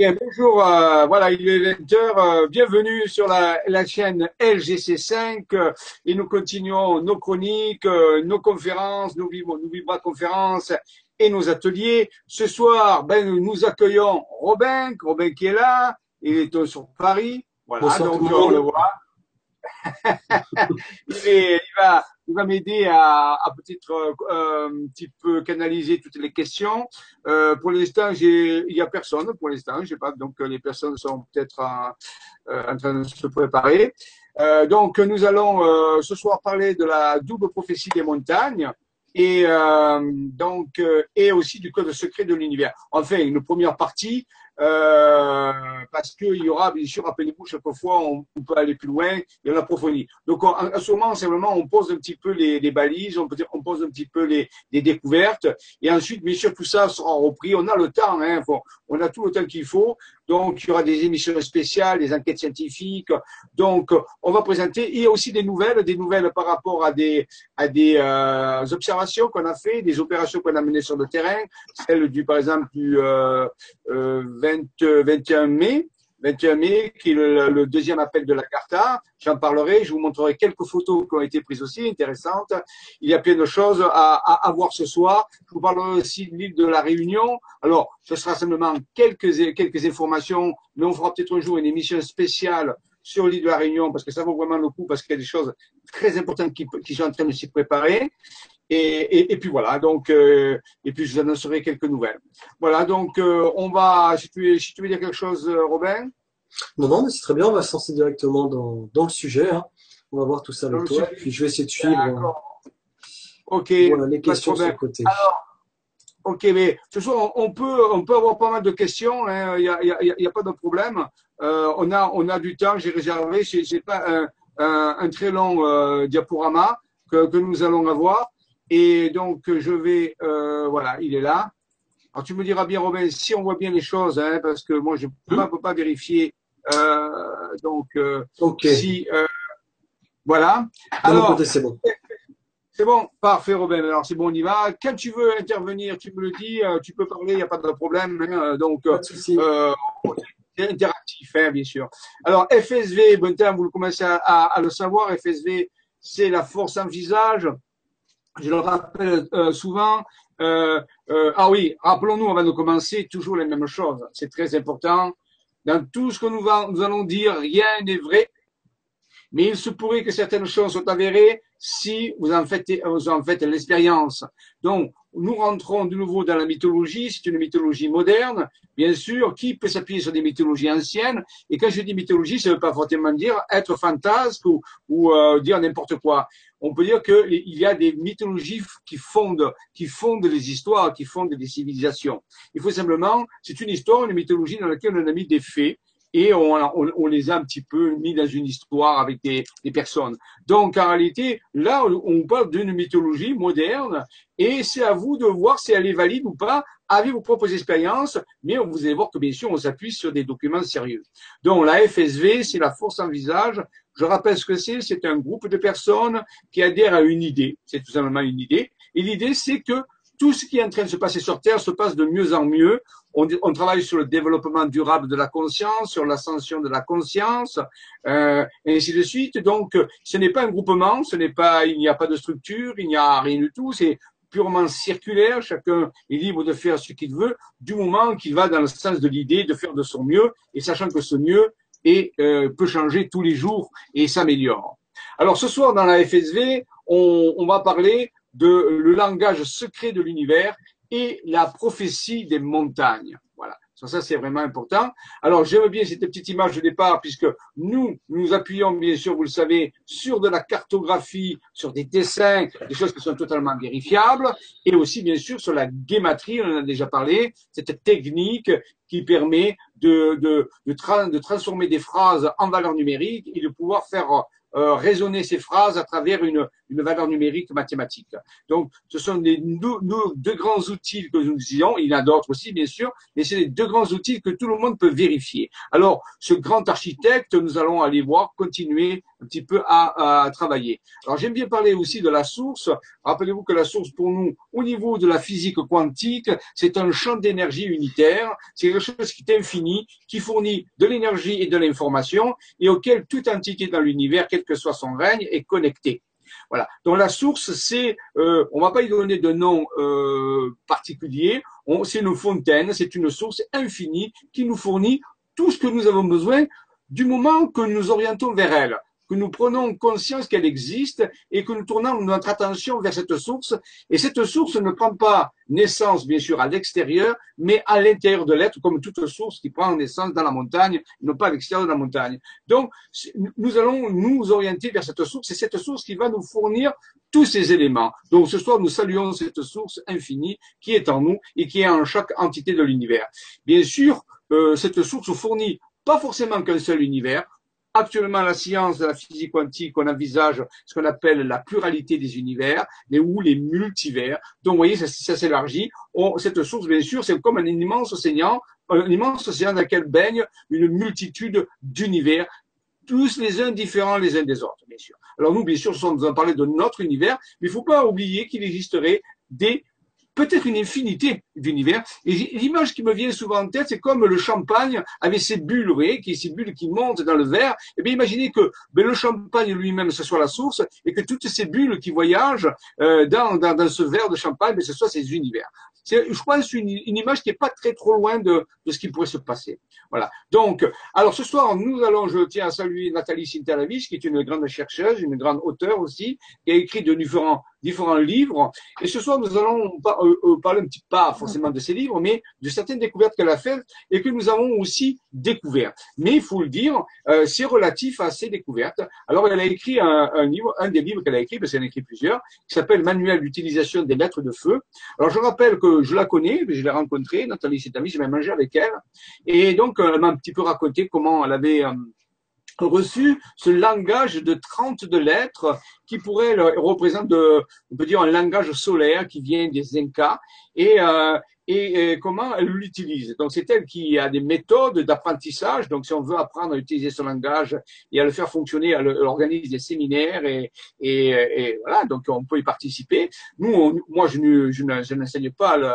bien, bonjour. euh, voilà, il est 20h. euh, bienvenue sur la, la chaîne LGC5 euh, et nous continuons nos chroniques, euh, nos conférences, nos, vibra- nos vibra conférences et nos ateliers. Ce soir, ben, nous accueillons Robin, Robin qui est là. Il est sur Paris. Voilà, Bonsoir donc on le voit. il, est- il va, il va m'aider à, peut-être euh, un petit peu canaliser toutes les questions. Euh, pour l'instant, il y a personne. Pour l'instant, je sais pas. Donc, euh, les personnes sont peut-être en, train de se préparer. Donc, nous allons ce soir parler de la double prophétie des montagnes et donc et aussi du code secret de l'univers. Enfin, une première partie euh, parce qu'il y aura bien sûr, rappelez-vous, chaque fois on, peut aller plus loin et on approfondit. Donc, on, en ce moment, vraiment on pose un petit peu les, les balises, on, peut dire, on pose un petit peu les, les découvertes et ensuite, bien sûr, tout ça sera repris. On a le temps, hein, faut- on a tout le temps qu'il faut. Donc, il y aura des émissions spéciales, des enquêtes scientifiques. Donc, on va présenter. Il y a aussi des nouvelles, des nouvelles par rapport à des, à des euh, observations qu'on a fait, des opérations qu'on a menées sur le terrain. Celle du, par exemple, du euh, euh, 20, euh, 21 mai. 21 mai, qui est le, le deuxième appel de la Carta. J'en parlerai. Je vous montrerai quelques photos qui ont été prises aussi, intéressantes. Il y a plein de choses à, à, à voir ce soir. Je vous parlerai aussi de l'île de la Réunion. Alors, ce sera simplement quelques, quelques informations, mais on fera peut-être un jour une émission spéciale sur l'île de la Réunion parce que ça vaut vraiment le coup parce qu'il y a des choses très importantes qui, qui sont en train de s'y préparer. Et, et, et puis voilà, donc, euh, et puis je vous annoncerai quelques nouvelles. Voilà, donc euh, on va, si tu, veux- si tu veux dire quelque chose, euh, Robin, Non, non, mais c'est très bien, on va se lancer directement dans, dans le sujet. hein. On va voir tout ça avec toi. sujet. Puis je vais essayer de suivre. Ok, voilà, les de questions le côté. Ok, mais ce soir, on peut, on peut avoir pas mal de questions. hein. Il n'y a, y a, il y a pas de problème. Euh, on a, on a du temps. J'ai réservé. C'est pas un, un, un très long diaporama que, que nous allons avoir. Et donc, je vais, euh, voilà, il est là. Alors, tu me diras bien, Robin, si on voit bien les choses, hein, parce que moi, je ne peux, pas- peux pas vérifier. Euh, donc, euh, si, euh, voilà. Alors, c'est bon. c'est bon, parfait Robin. Alors c'est bon, on y va. Quand tu veux intervenir, tu me le dis, tu peux parler, il n'y a pas de problème. hein. donc, Pas de interactif, hein, bien sûr. Alors FSV, bon temps, vous le commencez à, à- à le savoir, FSV, c'est la force en visage. Je le rappelle euh, souvent. Euh, euh, ah oui, rappelons-nous avant de commencer toujours les mêmes choses. C'est très important. Dans tout ce que nous, nous allons dire, rien n'est vrai, mais il se pourrait que certaines choses soient avérées si vous en faites, vous en faites l'expérience. Donc, nous rentrons de nouveau dans la mythologie. C'est une mythologie moderne, bien sûr, qui peut s'appuyer sur des mythologies anciennes. Et quand je dis mythologie, ça ne veut pas forcément dire être fantasque ou, ou euh, dire n'importe quoi. On peut dire qu'il y a des mythologies qui fondent, qui fondent les histoires, qui fondent des civilisations. Il faut simplement, c'est une histoire, une mythologie dans laquelle on a mis des faits et on, on, on les a un petit peu mis dans une histoire avec des, des personnes. Donc en réalité, là, on parle d'une mythologie moderne et c'est à vous de voir si elle est valide ou pas avec vos propres expériences, mais vous allez voir que bien sûr, on s'appuie sur des documents sérieux. Donc la FSV, c'est la force en visage. Je rappelle ce que c'est, c'est un groupe de personnes qui adhèrent à une idée, c'est tout simplement une idée. Et l'idée, c'est que tout ce qui est en train de se passer sur Terre se passe de mieux en mieux. On, on travaille sur le développement durable de la conscience, sur l'ascension de la conscience, euh, et ainsi de suite. Donc, ce n'est pas un groupement, ce n'est pas, il n'y a pas de structure, il n'y a rien du tout. C'est purement circulaire. Chacun est libre de faire ce qu'il veut, du moment qu'il va dans le sens de l'idée de faire de son mieux, et sachant que ce mieux est, euh, peut changer tous les jours et s'améliore. Alors, ce soir dans la FSV, on, on va parler de le langage secret de l'univers et la prophétie des montagnes. Voilà. Ça, c'est vraiment important. Alors, j'aime bien cette petite image de départ puisque nous, nous appuyons, bien sûr, vous le savez, sur de la cartographie, sur des dessins, des choses qui sont totalement vérifiables et aussi, bien sûr, sur la guématrie, on en a déjà parlé, cette technique qui permet de, de, de, tra- de transformer des phrases en valeurs numériques et de pouvoir faire euh, résonner ces phrases à travers une, une valeur numérique mathématique. Donc, ce sont les deux, grands outils que nous disons. Il y en a d'autres aussi, bien sûr, mais c'est les deux grands outils que tout le monde peut vérifier. Alors, ce grand architecte, nous allons aller voir, continuer un petit peu à, à travailler. Alors, j'aime bien parler aussi de la source. Rappelez-vous que la source, pour nous, au niveau de la physique quantique, c'est un champ d'énergie unitaire. C'est quelque chose qui est infini, qui fournit de l'énergie et de l'information et auquel toute entité dans l'univers, quel que soit son règne, est connectée. Voilà. Donc la source, c'est, euh, on va pas y donner de nom euh, particulier. C'est une fontaine, c'est une source infinie qui nous fournit tout ce que nous avons besoin du moment que nous orientons vers elle que nous prenons conscience qu'elle existe et que nous tournons notre attention vers cette source. Et cette source ne prend pas naissance, bien sûr, à l'extérieur, mais à l'intérieur de l'être, comme toute source qui prend naissance dans la montagne, non pas à l'extérieur de la montagne. Donc, nous allons nous orienter vers cette source et cette source qui va nous fournir tous ces éléments. Donc, ce soir, nous saluons cette source infinie qui est en nous et qui est en chaque entité de l'univers. Bien sûr, euh, cette source fournit pas forcément qu'un seul univers, Actuellement, la science de la physique quantique, on envisage ce qu'on appelle la pluralité des univers, mais ou les multivers. Donc, vous voyez, ça, s'élargit. Cette source, bien sûr, c'est comme un immense océan, un immense océan dans lequel baigne une multitude d'univers, tous les uns différents les uns des autres, bien sûr. Alors nous, bien sûr, nous allons parler de notre univers, mais il ne faut pas oublier qu'il existerait des peut-être une infinité d'univers. Et l'image qui me vient souvent en tête, c'est comme le champagne avec ses bulles, vous voyez, qui, ces bulles qui montent dans le verre. Et eh bien, imaginez que ben, le champagne lui-même, ce soit la source, et que toutes ces bulles qui voyagent euh, dans, dans, dans, ce verre de champagne, ben, ce soit ces univers. C'est, je pense, une, une image qui n'est pas très trop loin de, de, ce qui pourrait se passer. Voilà. Donc, alors ce soir, nous allons, je tiens à saluer Nathalie Sintalavich, qui est une grande chercheuse, une grande auteure aussi, qui a écrit de différents différents livres. Et ce soir, nous allons euh, euh, parler un petit pas forcément de ces livres, mais de certaines découvertes qu'elle a faites et que nous avons aussi découvertes. Mais il faut le dire, euh, c'est relatif à ces découvertes. Alors, elle a écrit un, un livre, un des livres qu'elle a écrit, parce qu'elle a écrit plusieurs, qui s'appelle Manuel d'utilisation des lettres de feu. Alors, je rappelle que je la connais, je l'ai rencontrée, Nathalie, c'est amie, j'ai même mangé avec elle. Et donc, elle m'a un petit peu raconté comment elle avait reçu ce langage de 32 lettres qui pourrait représenter, on peut dire, un langage solaire qui vient des Incas et, euh, et, comment elle l'utilise? Donc c'est elle qui a des méthodes d'apprentissage. Donc si on veut apprendre à utiliser ce langage et à le faire fonctionner, elle, organise des séminaires et, et, et, voilà. Donc on peut y participer. Nous, moi je, je n'enseigne pas le,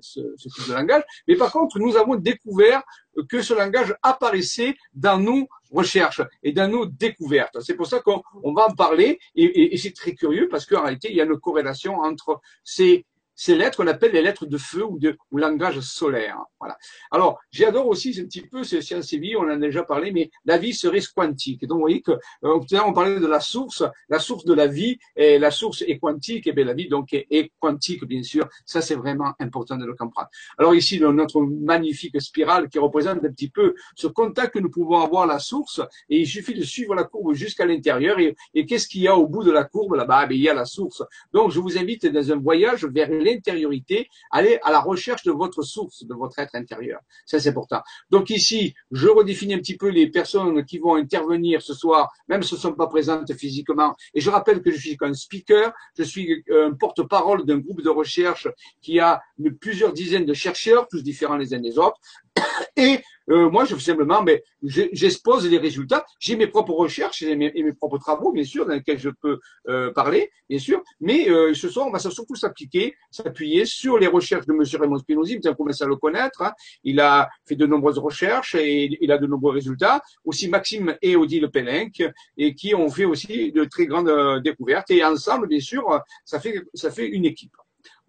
ce, ce type de langage, mais par contre nous avons découvert que ce langage apparaissait dans nos recherches et dans nos découvertes. C'est pour ça qu'on va en parler et, c'est très curieux parce qu'en réalité, il y a une corrélation entre ces ces lettres qu'on appelle les lettres de feu ou de ou langage solaire. Voilà. Alors, j'adore aussi un petit peu ces sciences et vie, on en a déjà parlé, mais la vie serait quantique. Donc, vous voyez que euh, à on parlait de la source, la source de la vie, et la source est quantique, et bien la vie donc est, quantique, bien sûr. Ça, c'est vraiment important de le comprendre. Alors ici, notre magnifique spirale qui représente un petit peu ce contact que nous pouvons avoir la source, et il suffit de suivre la courbe jusqu'à l'intérieur, et, et qu'est-ce qu'il y a au bout de la courbe? Là-bas eh Il y a la source. Donc, je vous invite dans un voyage vers l'intériorité, aller à la recherche de votre source, de votre être intérieur. Ça, c'est important. Donc ici, je redéfinis un petit peu les personnes qui vont intervenir ce soir, même si elles ne sont pas présentes physiquement. Et je rappelle que je suis un speaker, je suis un porte-parole d'un groupe de recherche qui a plusieurs dizaines de chercheurs, tous différents les uns des autres. Et euh, moi, je simplement, mais j'expose les résultats. J'ai mes propres recherches et mes, propres travaux, bien sûr, dans lesquels je peux euh, parler, bien sûr. Mais euh, ce soir, on va surtout s'appliquer, s'appuyer sur les recherches de M. Raymond Spinozzi. Vous commencé à le connaître. Hein. Il a fait de nombreuses recherches et il a de nombreux résultats. Aussi Maxime et Odile Pelenc, et qui ont fait aussi de très grandes découvertes. Et ensemble, bien sûr, ça fait ça fait une équipe.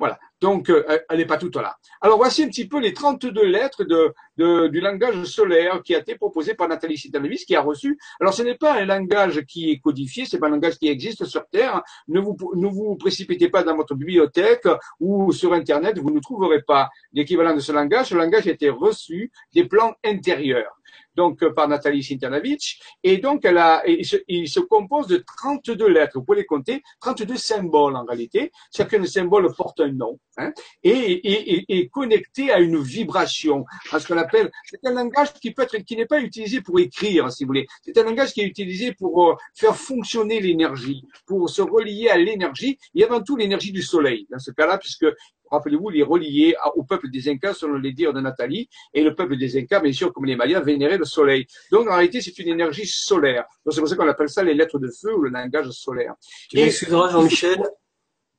Voilà. Donc, euh, elle n'est pas toute là. Alors, voici un petit peu les 32 lettres de, du langage solaire qui a été proposé par Nathalie Sitanovis, qui a reçu. Alors, ce n'est pas un langage qui est codifié, c'est pas un langage qui existe sur Terre. Ne vous, ne vous précipitez pas dans votre bibliothèque ou sur Internet, vous ne trouverez pas l'équivalent de ce langage. Ce langage a été reçu des plans intérieurs. Donc par Nathalie Sintanavitch. Et donc, elle a, il se, il se compose de 32 lettres. Vous pouvez les compter, 32 symboles en réalité. Chacun des symboles porte un nom hein, et est connecté à une vibration, à ce qu'on appelle. C'est un langage qui peut être, qui n'est pas utilisé pour écrire, si vous voulez. C'est un langage qui est utilisé pour euh, faire fonctionner l'énergie, pour se relier à l'énergie et avant tout l'énergie du soleil. Dans ce cas-là, puisque rappelez-vous, il est relié au peuple des Incas, selon les dires de Nathalie, et le peuple des Incas, bien sûr, comme les Mayas, vénérait le soleil. Donc, en réalité, c'est une énergie solaire. Donc, c'est pour ça qu'on appelle ça les lettres de feu ou le langage solaire. Et, excuse-moi, Jean-Michel.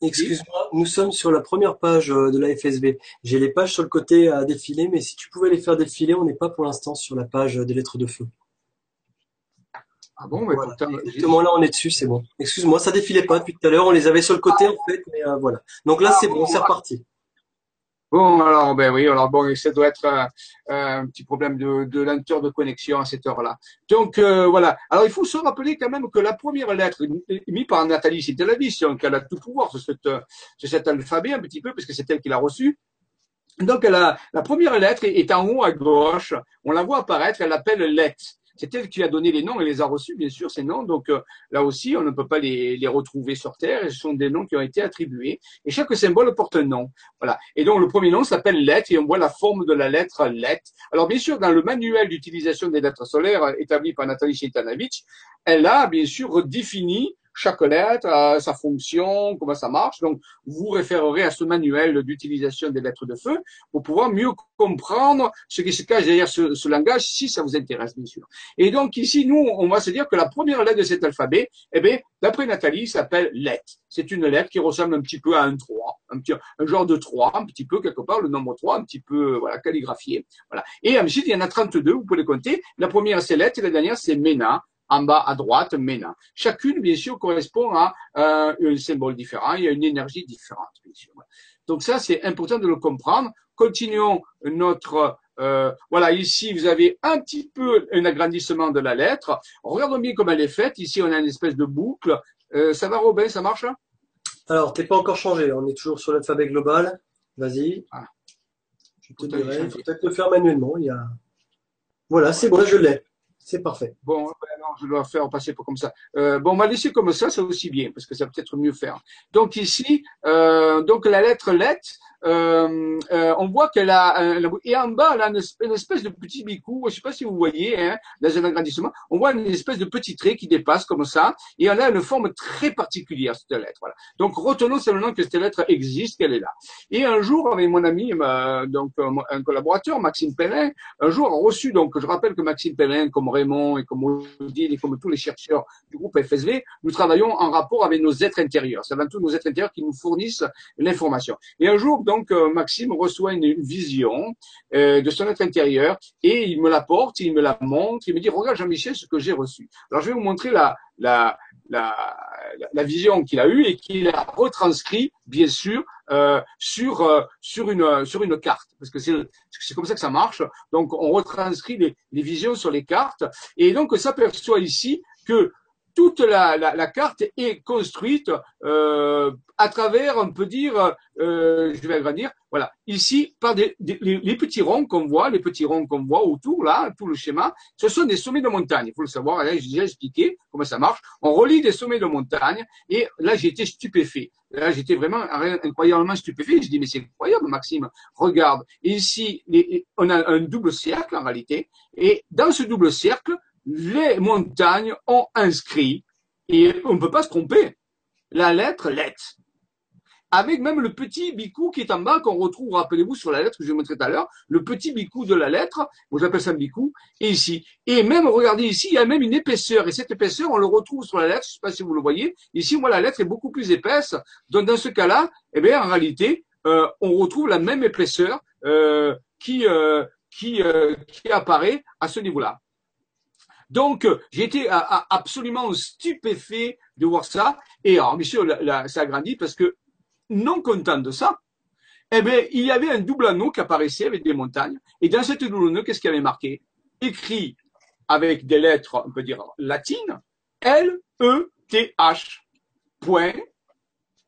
Excuse-moi, nous sommes sur la première page euh, de la FSV. J'ai les pages sur le côté à défiler, mais si tu pouvais les faire défiler, on n'est pas pour l'instant sur la page des lettres de feu. Ah bon, mais voilà. Exactement, là on est dessus, c'est bon. Excuse-moi, ça défilait pas depuis tout à l'heure, on les avait sur le côté en fait, mais euh, voilà. Donc là c'est bon, c'est reparti. Bon, alors, ben oui, alors bon, ça doit être euh, un petit problème de, de lenteur de connexion à cette heure-là. Donc, euh, voilà. Alors, il faut se rappeler quand même que la première lettre mise par Nathalie Sitelavis, donc elle a tout pouvoir sur, cette, sur cet alphabet un petit peu, parce que c'est elle qui l'a reçu. Donc, elle a, la première lettre est en haut à gauche. On la voit apparaître, elle l'appelle Let. C'est elle qui a donné les noms et les a reçus, bien sûr, ces noms. Donc euh, là aussi, on ne peut pas les, les, retrouver sur Terre. Ce sont des noms qui ont été attribués. Et chaque symbole porte un nom. Voilà. Et donc le premier nom s'appelle Let et on voit la forme de la lettre Let. Alors bien sûr, dans le manuel d'utilisation des lettres solaires établi par Nathalie Chetanovich, elle a bien sûr défini chaque lettre a sa fonction, comment ça marche. Donc, vous référerez à ce manuel d'utilisation des lettres de feu pour pouvoir mieux comprendre ce qui se cache derrière ce, langage, si ça vous intéresse, bien sûr. Et donc, ici, nous, on va se dire que la première lettre de cet alphabet, eh bien, d'après Nathalie, s'appelle lettre. C'est une lettre qui ressemble un petit peu à un 3, un, petit, un genre de 3, un petit peu quelque part, le nombre 3, un petit peu, voilà, calligraphié. Voilà. Et ensuite, il y en a 32, vous pouvez les compter. La première, c'est lettre, et la dernière, c'est MENA en bas à droite, MENA. Chacune, bien sûr, correspond à euh, un symbole différent, il y a une énergie différente, bien sûr. Donc ça, c'est important de le comprendre. Continuons notre... Euh, voilà, ici, vous avez un petit peu un agrandissement de la lettre. Regardons bien comment elle est faite. Ici, on a une espèce de boucle. Euh, ça va, Robin? Ça marche? Alors, t'es pas encore changé. On est toujours sur l'alphabet global. Vas-y. Ah. Je te dirais, il faut peut-être le faire manuellement. Il y a... Voilà, c'est bon, je l'ai. C'est parfait. Bon, non, je dois faire passer pour comme ça. Euh, bon, on va laisser comme ça, c'est aussi bien, parce que ça peut être mieux faire. Donc ici, euh, donc la lettre lettre, euh, euh, on voit qu'elle a, un, et en bas, elle a une, espèce de petit bicou, je sais pas si vous voyez, hein, dans un agrandissement, on voit une espèce de petit trait qui dépasse comme ça, et elle a une forme très particulière, cette lettre. Voilà. Donc retenons seulement que cette lettre existe, qu'elle est là. Et un jour, avec mon ami, donc un collaborateur, Maxime Pellin, un jour a reçu, donc je rappelle que Maxime Pellin, comme Raymond et comme Odile et comme tous les chercheurs du groupe FSV, nous travaillons en rapport avec nos êtres intérieurs. C'est avant tout nos êtres intérieurs qui nous fournissent l'information. Et un jour, euh, Maxime reçoit une, vision euh, de son être intérieur et il me la porte, il me la montre, il me dit, regarde Jean-Michel ce que j'ai reçu. Alors, je vais vous montrer la, vision qu'il a eue et qu'il a retranscrit, bien sûr, euh, sur une carte parce que c'est c'est comme ça que ça marche. Donc on retranscrit les, les visions sur les cartes et donc on s'aperçoit ici que toute la, la, la, carte est construite euh, à travers, on peut dire, euh, je vais agrandir, voilà, ici, par des, les, petits ronds qu'on voit, les petits ronds qu'on voit autour, là, tout le schéma, ce sont des sommets de montagne. Il faut le savoir, là, j'ai déjà expliqué comment ça marche. On relie des sommets de montagne, et là, j'ai été stupéfait. Là, j'étais vraiment incroyablement stupéfait. Je dis, mais c'est incroyable, Maxime, regarde. ici, on a un double cercle, en réalité, et dans ce double cercle, les montagnes ont inscrit, et on ne peut pas se tromper, la lettre lettre. Avec même le petit bicou qui est en bas, qu'on retrouve, rappelez-vous, sur la lettre que je vais montrer tout à l'heure, le petit bicou de la lettre, moi j'appelle ça bicou, et ici. Et même, regardez ici, il y a même une épaisseur, et cette épaisseur, on le retrouve sur la lettre, je ne sais pas si vous le voyez, ici, moi, la lettre est beaucoup plus épaisse, donc dans ce cas-là, eh bien, en réalité, euh, on retrouve la même épaisseur euh, qui, euh, qui, qui apparaît à ce niveau-là. Donc, j'ai été absolument stupéfait de voir ça. Et alors, bien sûr, ça a grandi parce que, non content de ça, eh bien, il y avait un double anneau qui apparaissait avec des montagnes. Et dans cette double anneau, qu'est-ce qu'il y avait marqué? Écrit avec des lettres, on peut dire latines, L-E-T-H. Point.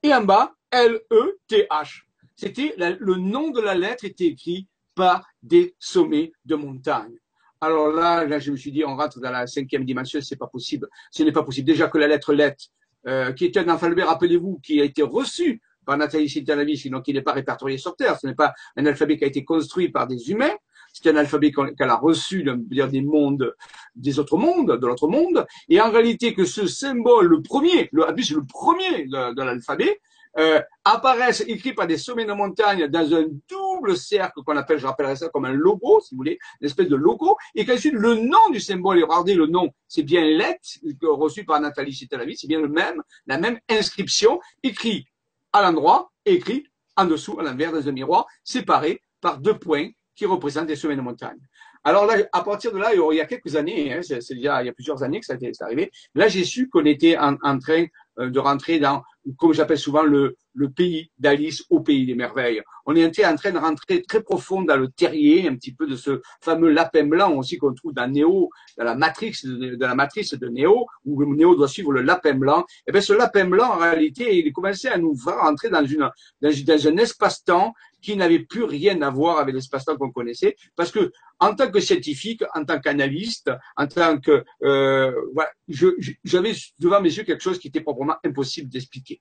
Et en bas, L-E-T-H. C'était le nom de la lettre était écrit par des sommets de montagnes. Alors là, là, je me suis dit, on rentre dans la cinquième dimension, c'est pas possible. Ce n'est pas possible. Déjà que la lettre lettre, euh, qui est un alphabet, rappelez-vous, qui a été reçu par Nathalie Sintanavis, donc il n'est pas répertorié sur Terre. Ce n'est pas un alphabet qui a été construit par des humains. C'est un alphabet qu'elle a reçu des mondes, des autres mondes, de l'autre monde. Et en réalité, que ce symbole, le premier, le, le premier de l'alphabet, euh, apparaissent écrits par des sommets de montagne dans un double cercle qu'on appelle, je rappellerai ça comme un logo, si vous voulez, une espèce de logo, et qu'ensuite le nom du symbole, regardez le nom, c'est bien lettre reçu par Nathalie Citalavi, c'est bien le même, la même inscription, écrit à l'endroit, écrit en dessous, à l'envers, dans un miroir, séparé par deux points qui représentent des sommets de montagne. Alors là, à partir de là, il y a quelques années, hein, c'est déjà il y a plusieurs années que ça est arrivé, là j'ai su qu'on était en, train de rentrer dans, comme j'appelle souvent, le, le pays d'Alice au pays des merveilles. On est en train de rentrer très profond dans le terrier, un petit peu de ce fameux lapin blanc aussi qu'on trouve dans Néo, dans la matrice de, la matrice de Néo, où Néo doit suivre le lapin blanc. Et eh bien ce lapin blanc, en réalité, il commencé à nous faire rentrer dans une dans, dans un espace-temps qui n'avait plus rien à voir avec l'espace-temps qu'on connaissait, parce que en tant que scientifique, en tant qu'analyste, en tant que euh, voilà, j'avais devant mes yeux quelque chose qui était proprement impossible d'expliquer.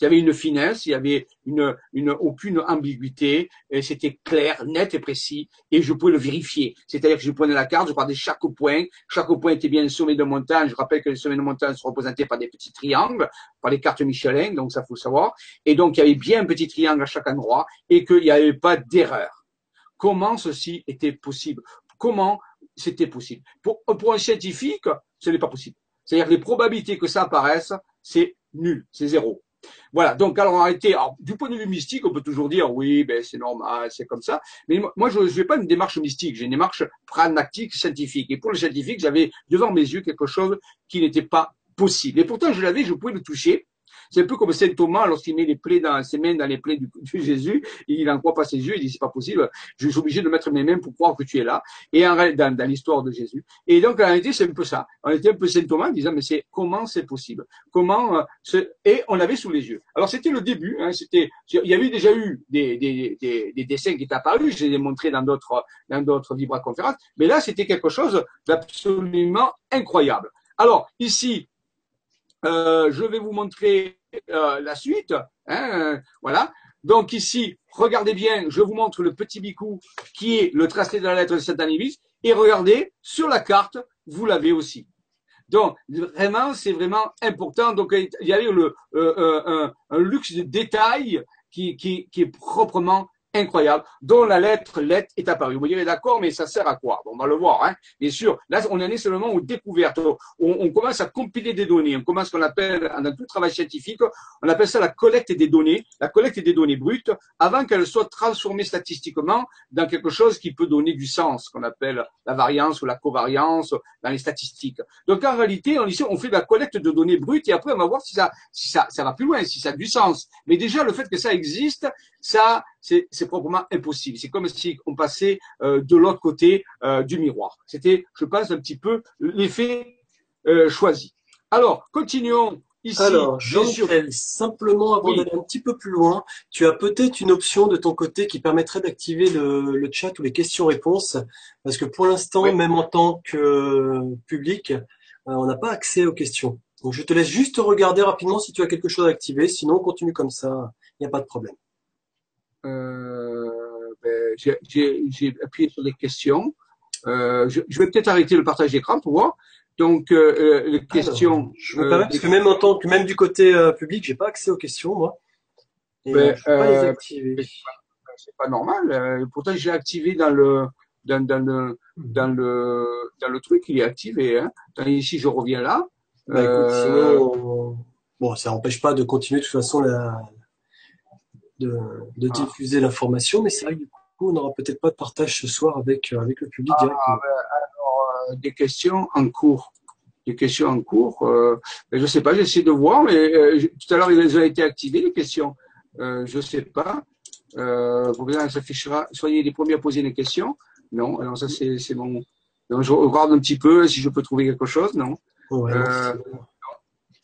Il y avait une finesse, il y avait une, une aucune ambiguïté, c'était clair, net et précis, et je pouvais le vérifier. C'est-à-dire que je prenais la carte, je regardais chaque point, chaque point était bien un sommet de montagne. Je rappelle que les sommets de montagne sont représentés par des petits triangles, par les cartes Michelin, donc ça faut savoir. Et donc il y avait bien un petit triangle à chaque endroit, et qu'il n'y avait pas d'erreur. Comment ceci était possible? Comment c'était possible? Pour, pour un scientifique, ce n'est pas possible. C'est-à-dire que les probabilités que ça apparaisse, c'est nul, c'est zéro. Voilà, donc alors arrêtez. Alors, du point de vue mystique, on peut toujours dire oui, ben c'est normal, c'est comme ça. Mais moi, je n'ai pas une démarche mystique, j'ai une démarche pragmatique, scientifique. Et pour le scientifique, j'avais devant mes yeux quelque chose qui n'était pas possible. Et pourtant, je l'avais, je pouvais le toucher. C'est un peu comme Saint Thomas lorsqu'il met les plaies dans ses mains dans les plaies du, Jésus, il n'en croit pas ses yeux, il dit c'est pas possible, je suis obligé de mettre mes mains pour croire que tu es là. Et en dans, dans l'histoire de Jésus. Et donc en réalité c'est un peu ça. On était un peu Saint Thomas en disant mais c'est comment c'est possible? Comment euh, et on l'avait sous les yeux. Alors c'était le début. Hein, c'était il y avait déjà eu des, des, des, des dessins qui étaient apparus. Je les ai montrés dans d'autres dans d'autres conférences. Mais là c'était quelque chose d'absolument incroyable. Alors ici euh, je vais vous montrer euh, la suite. Hein, voilà. Donc ici, regardez bien, je vous montre le petit bicou qui est le tracé de la lettre de saint Et regardez, sur la carte, vous l'avez aussi. Donc vraiment, c'est vraiment important. Donc il y a eu le, euh, un, luxe de détails qui, qui, qui est proprement incroyable, dont la lettre lettre est apparue. Vous me direz d'accord, mais ça sert à quoi? Bon, On va le voir, hein. bien sûr. Là, on en est seulement aux découvertes. On, commence à compiler des données. On commence ce qu'on appelle, dans tout travail scientifique, on appelle ça la collecte des données, la collecte des données brutes, avant qu'elles soient transformées statistiquement dans quelque chose qui peut donner du sens, qu'on appelle la variance ou la covariance dans les statistiques. Donc en réalité, on, on fait de la collecte de données brutes et après on va voir si ça, si ça, ça va plus loin, si ça a du sens. Mais déjà, le fait que ça existe, ça, c'est proprement impossible. C'est comme si on passait euh, de l'autre côté euh, du miroir. C'était, je pense, un petit peu l'effet euh, choisi. Alors, continuons Ici, Alors, jean simplement avant d'aller un petit peu plus loin, tu as peut-être une option de ton côté qui permettrait d'activer le, chat ou les questions-réponses, parce que pour l'instant, même en tant que public, on n'a pas accès aux questions. Donc, je te laisse juste regarder rapidement si tu as quelque chose à activer, sinon on continue comme ça, il n'y a pas de problème. Euh, ben, j'ai appuyé sur les questions. Euh, je, vais peut-être arrêter le partage d'écran pour voir. Donc, euh, les questions. je me permets, parce que même en tant que même du côté public, j'ai pas accès aux questions, moi. Ben, pas les activer. C'est pas normal. pourtant, j'ai activé dans le dans, dans, le dans le dans le truc, il est activé. Hein. ici, je reviens là. Bah, écoute, sinon, bon, ça n'empêche pas de continuer de toute façon la, de, de ah. diffuser l'information, mais c'est vrai que du coup, on n'aura peut-être pas de partage ce soir avec, euh, avec le public ah, directement. alors, euh, des questions en cours. Des questions en cours. Euh, je ne sais pas, j'essaie de voir, mais euh, tout à l'heure, ils ont été activés, les questions. Euh, je ne sais pas. Euh, ça s'affichera. Soyez les premiers à poser des questions. Non, alors ça, c'est. Donc, je regarde un petit peu si je peux trouver quelque chose. Non. Ouais,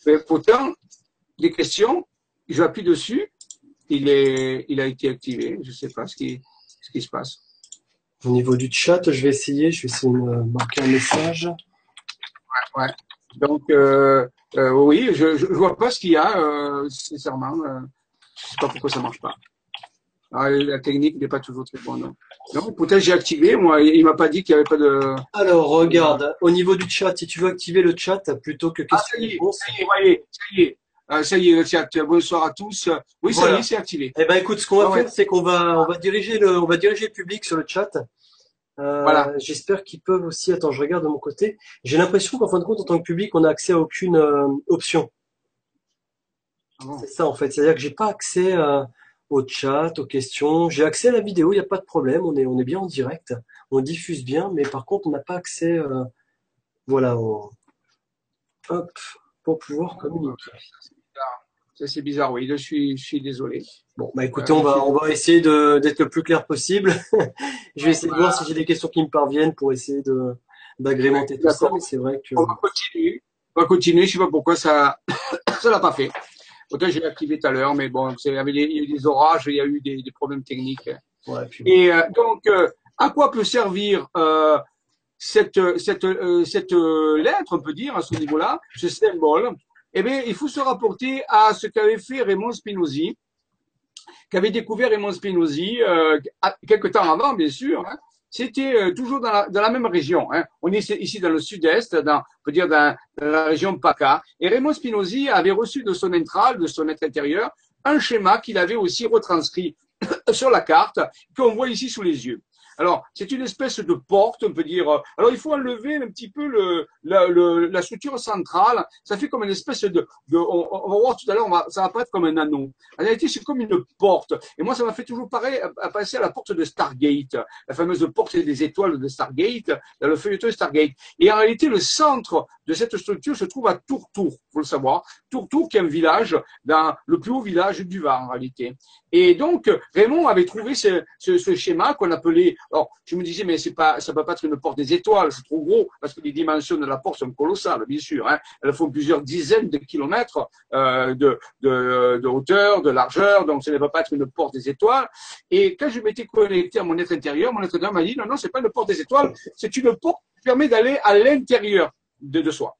mais pourtant, les questions, j'appuie dessus il, est, il a été activé. Je ne sais pas ce qui, ce qui se passe. Au niveau du chat, je vais essayer, je vais essayer de marquer un message. Ouais, ouais. Donc, euh, euh, oui, je, je, vois pas ce qu'il y a, euh, sincèrement. Euh, je sais pas pourquoi ça marche pas. Ah, la technique n'est pas toujours très bonne. Non, peut-être j'ai activé. Moi, il m'a pas dit qu'il y avait pas de. Alors, regarde, au niveau du chat, si tu veux activer le chat plutôt que ah, ça y est, ça y est, voyez, ça y est. Ah, ça y est, le chat. Bonsoir à tous. Oui, ça y est, c'est activé. Eh ben, écoute, ce qu'on va ah, faire, c'est qu'on va, on va diriger le, on va diriger le public sur le chat. Euh, voilà. J'espère qu'ils peuvent aussi. Attends, je regarde de mon côté. J'ai l'impression qu'en fin de compte, en tant que public, on a accès à aucune euh, option. C'est ça en fait. C'est-à-dire que j'ai pas accès à, au chat, aux questions. J'ai accès à la vidéo, il n'y a pas de problème. On est, on est bien en direct. On diffuse bien, mais par contre, on n'a pas accès, euh, voilà, hop, pour pouvoir communiquer. Ça, c'est bizarre, oui. Je suis, je suis désolé. Bon, bah écoutez, on va, on va essayer d'être le plus clair possible. je vais essayer de voir si j'ai des questions qui me parviennent pour essayer de d'agrémenter tout ça, mais c'est vrai que. On va continuer. On va continuer. Je sais pas pourquoi ça, ça l'a pas fait. Peut-être j'ai activé tout à l'heure, mais bon, il y avait des, des, orages, il y a eu des, des problèmes techniques. Ouais, puis... Et euh, donc, euh, à quoi peut servir euh, cette, cette, euh, cette lettre, on peut dire, à ce niveau-là, ce symbole? Eh bien, il faut se rapporter à ce qu'avait fait Raymond Spinozzi, qu'avait découvert Raymond Spinozzi quelques temps avant, bien sûr. Hein, c'était euh, toujours dans la, dans la, même région. Hein. On est ici dans le sud-est, dans, on peut dire dans, la région PACA. Et Raymond Spinozzi avait reçu de son intral, de son être intérieur, un schéma qu'il avait aussi retranscrit sur la carte, qu'on voit ici sous les yeux. Alors, c'est une espèce de porte, on peut dire. Alors, il faut enlever un petit peu le, la, le, la structure centrale. Ça fait comme une espèce de, de on, va voir tout à l'heure, ça va paraître comme un anneau. En réalité, c'est comme une porte. Et moi, ça m'a fait toujours pareil à, passer à la porte de Stargate, la fameuse porte des étoiles de Stargate, dans le feuilleton Stargate. Et en réalité, le centre de cette structure se trouve à Tourtour, faut le savoir. Tourtour, qui est un village, dans le plus haut village du Var, en réalité. Et donc, Raymond avait trouvé ce, ce, ce schéma qu'on appelait alors, je me disais, mais c'est pas, ça peut pas être une porte des étoiles, c'est trop gros, parce que les dimensions de la porte sont colossales, bien sûr. Hein. Elles font plusieurs dizaines de kilomètres euh, de, de, hauteur, de largeur, donc ça ne peut pas être une porte des étoiles. Et quand je m'étais connecté à mon être intérieur, mon être intérieur m'a dit, non, non, c'est pas une porte des étoiles, c'est une porte qui permet d'aller à l'intérieur de soi.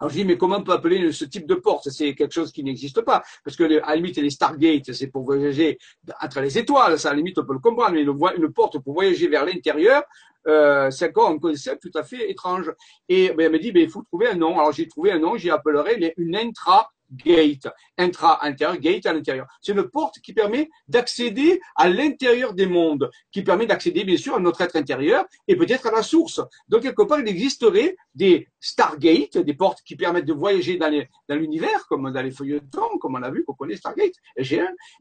Alors je dis, mais comment on peut appeler ce type de porte? C'est quelque chose qui n'existe pas. Parce que à la limite, les Stargate, c'est pour voyager entre les étoiles, ça à la limite, on peut le comprendre. Mais une porte pour voyager vers l'intérieur, euh, c'est encore un concept tout à fait étrange. Et ben, elle me dit, ben, il faut trouver un nom. Alors j'ai trouvé un nom, j'y appellerai une intra gate, intra-intérieur, gate à l'intérieur. C'est une porte qui permet d'accéder à l'intérieur des mondes, qui permet d'accéder bien sûr à notre être intérieur et peut-être à la source. Donc quelque part, il existerait des Stargate, des portes qui permettent de voyager dans, l'univers, comme dans les feuilletons, comme on a vu, qu'on connaît Stargate,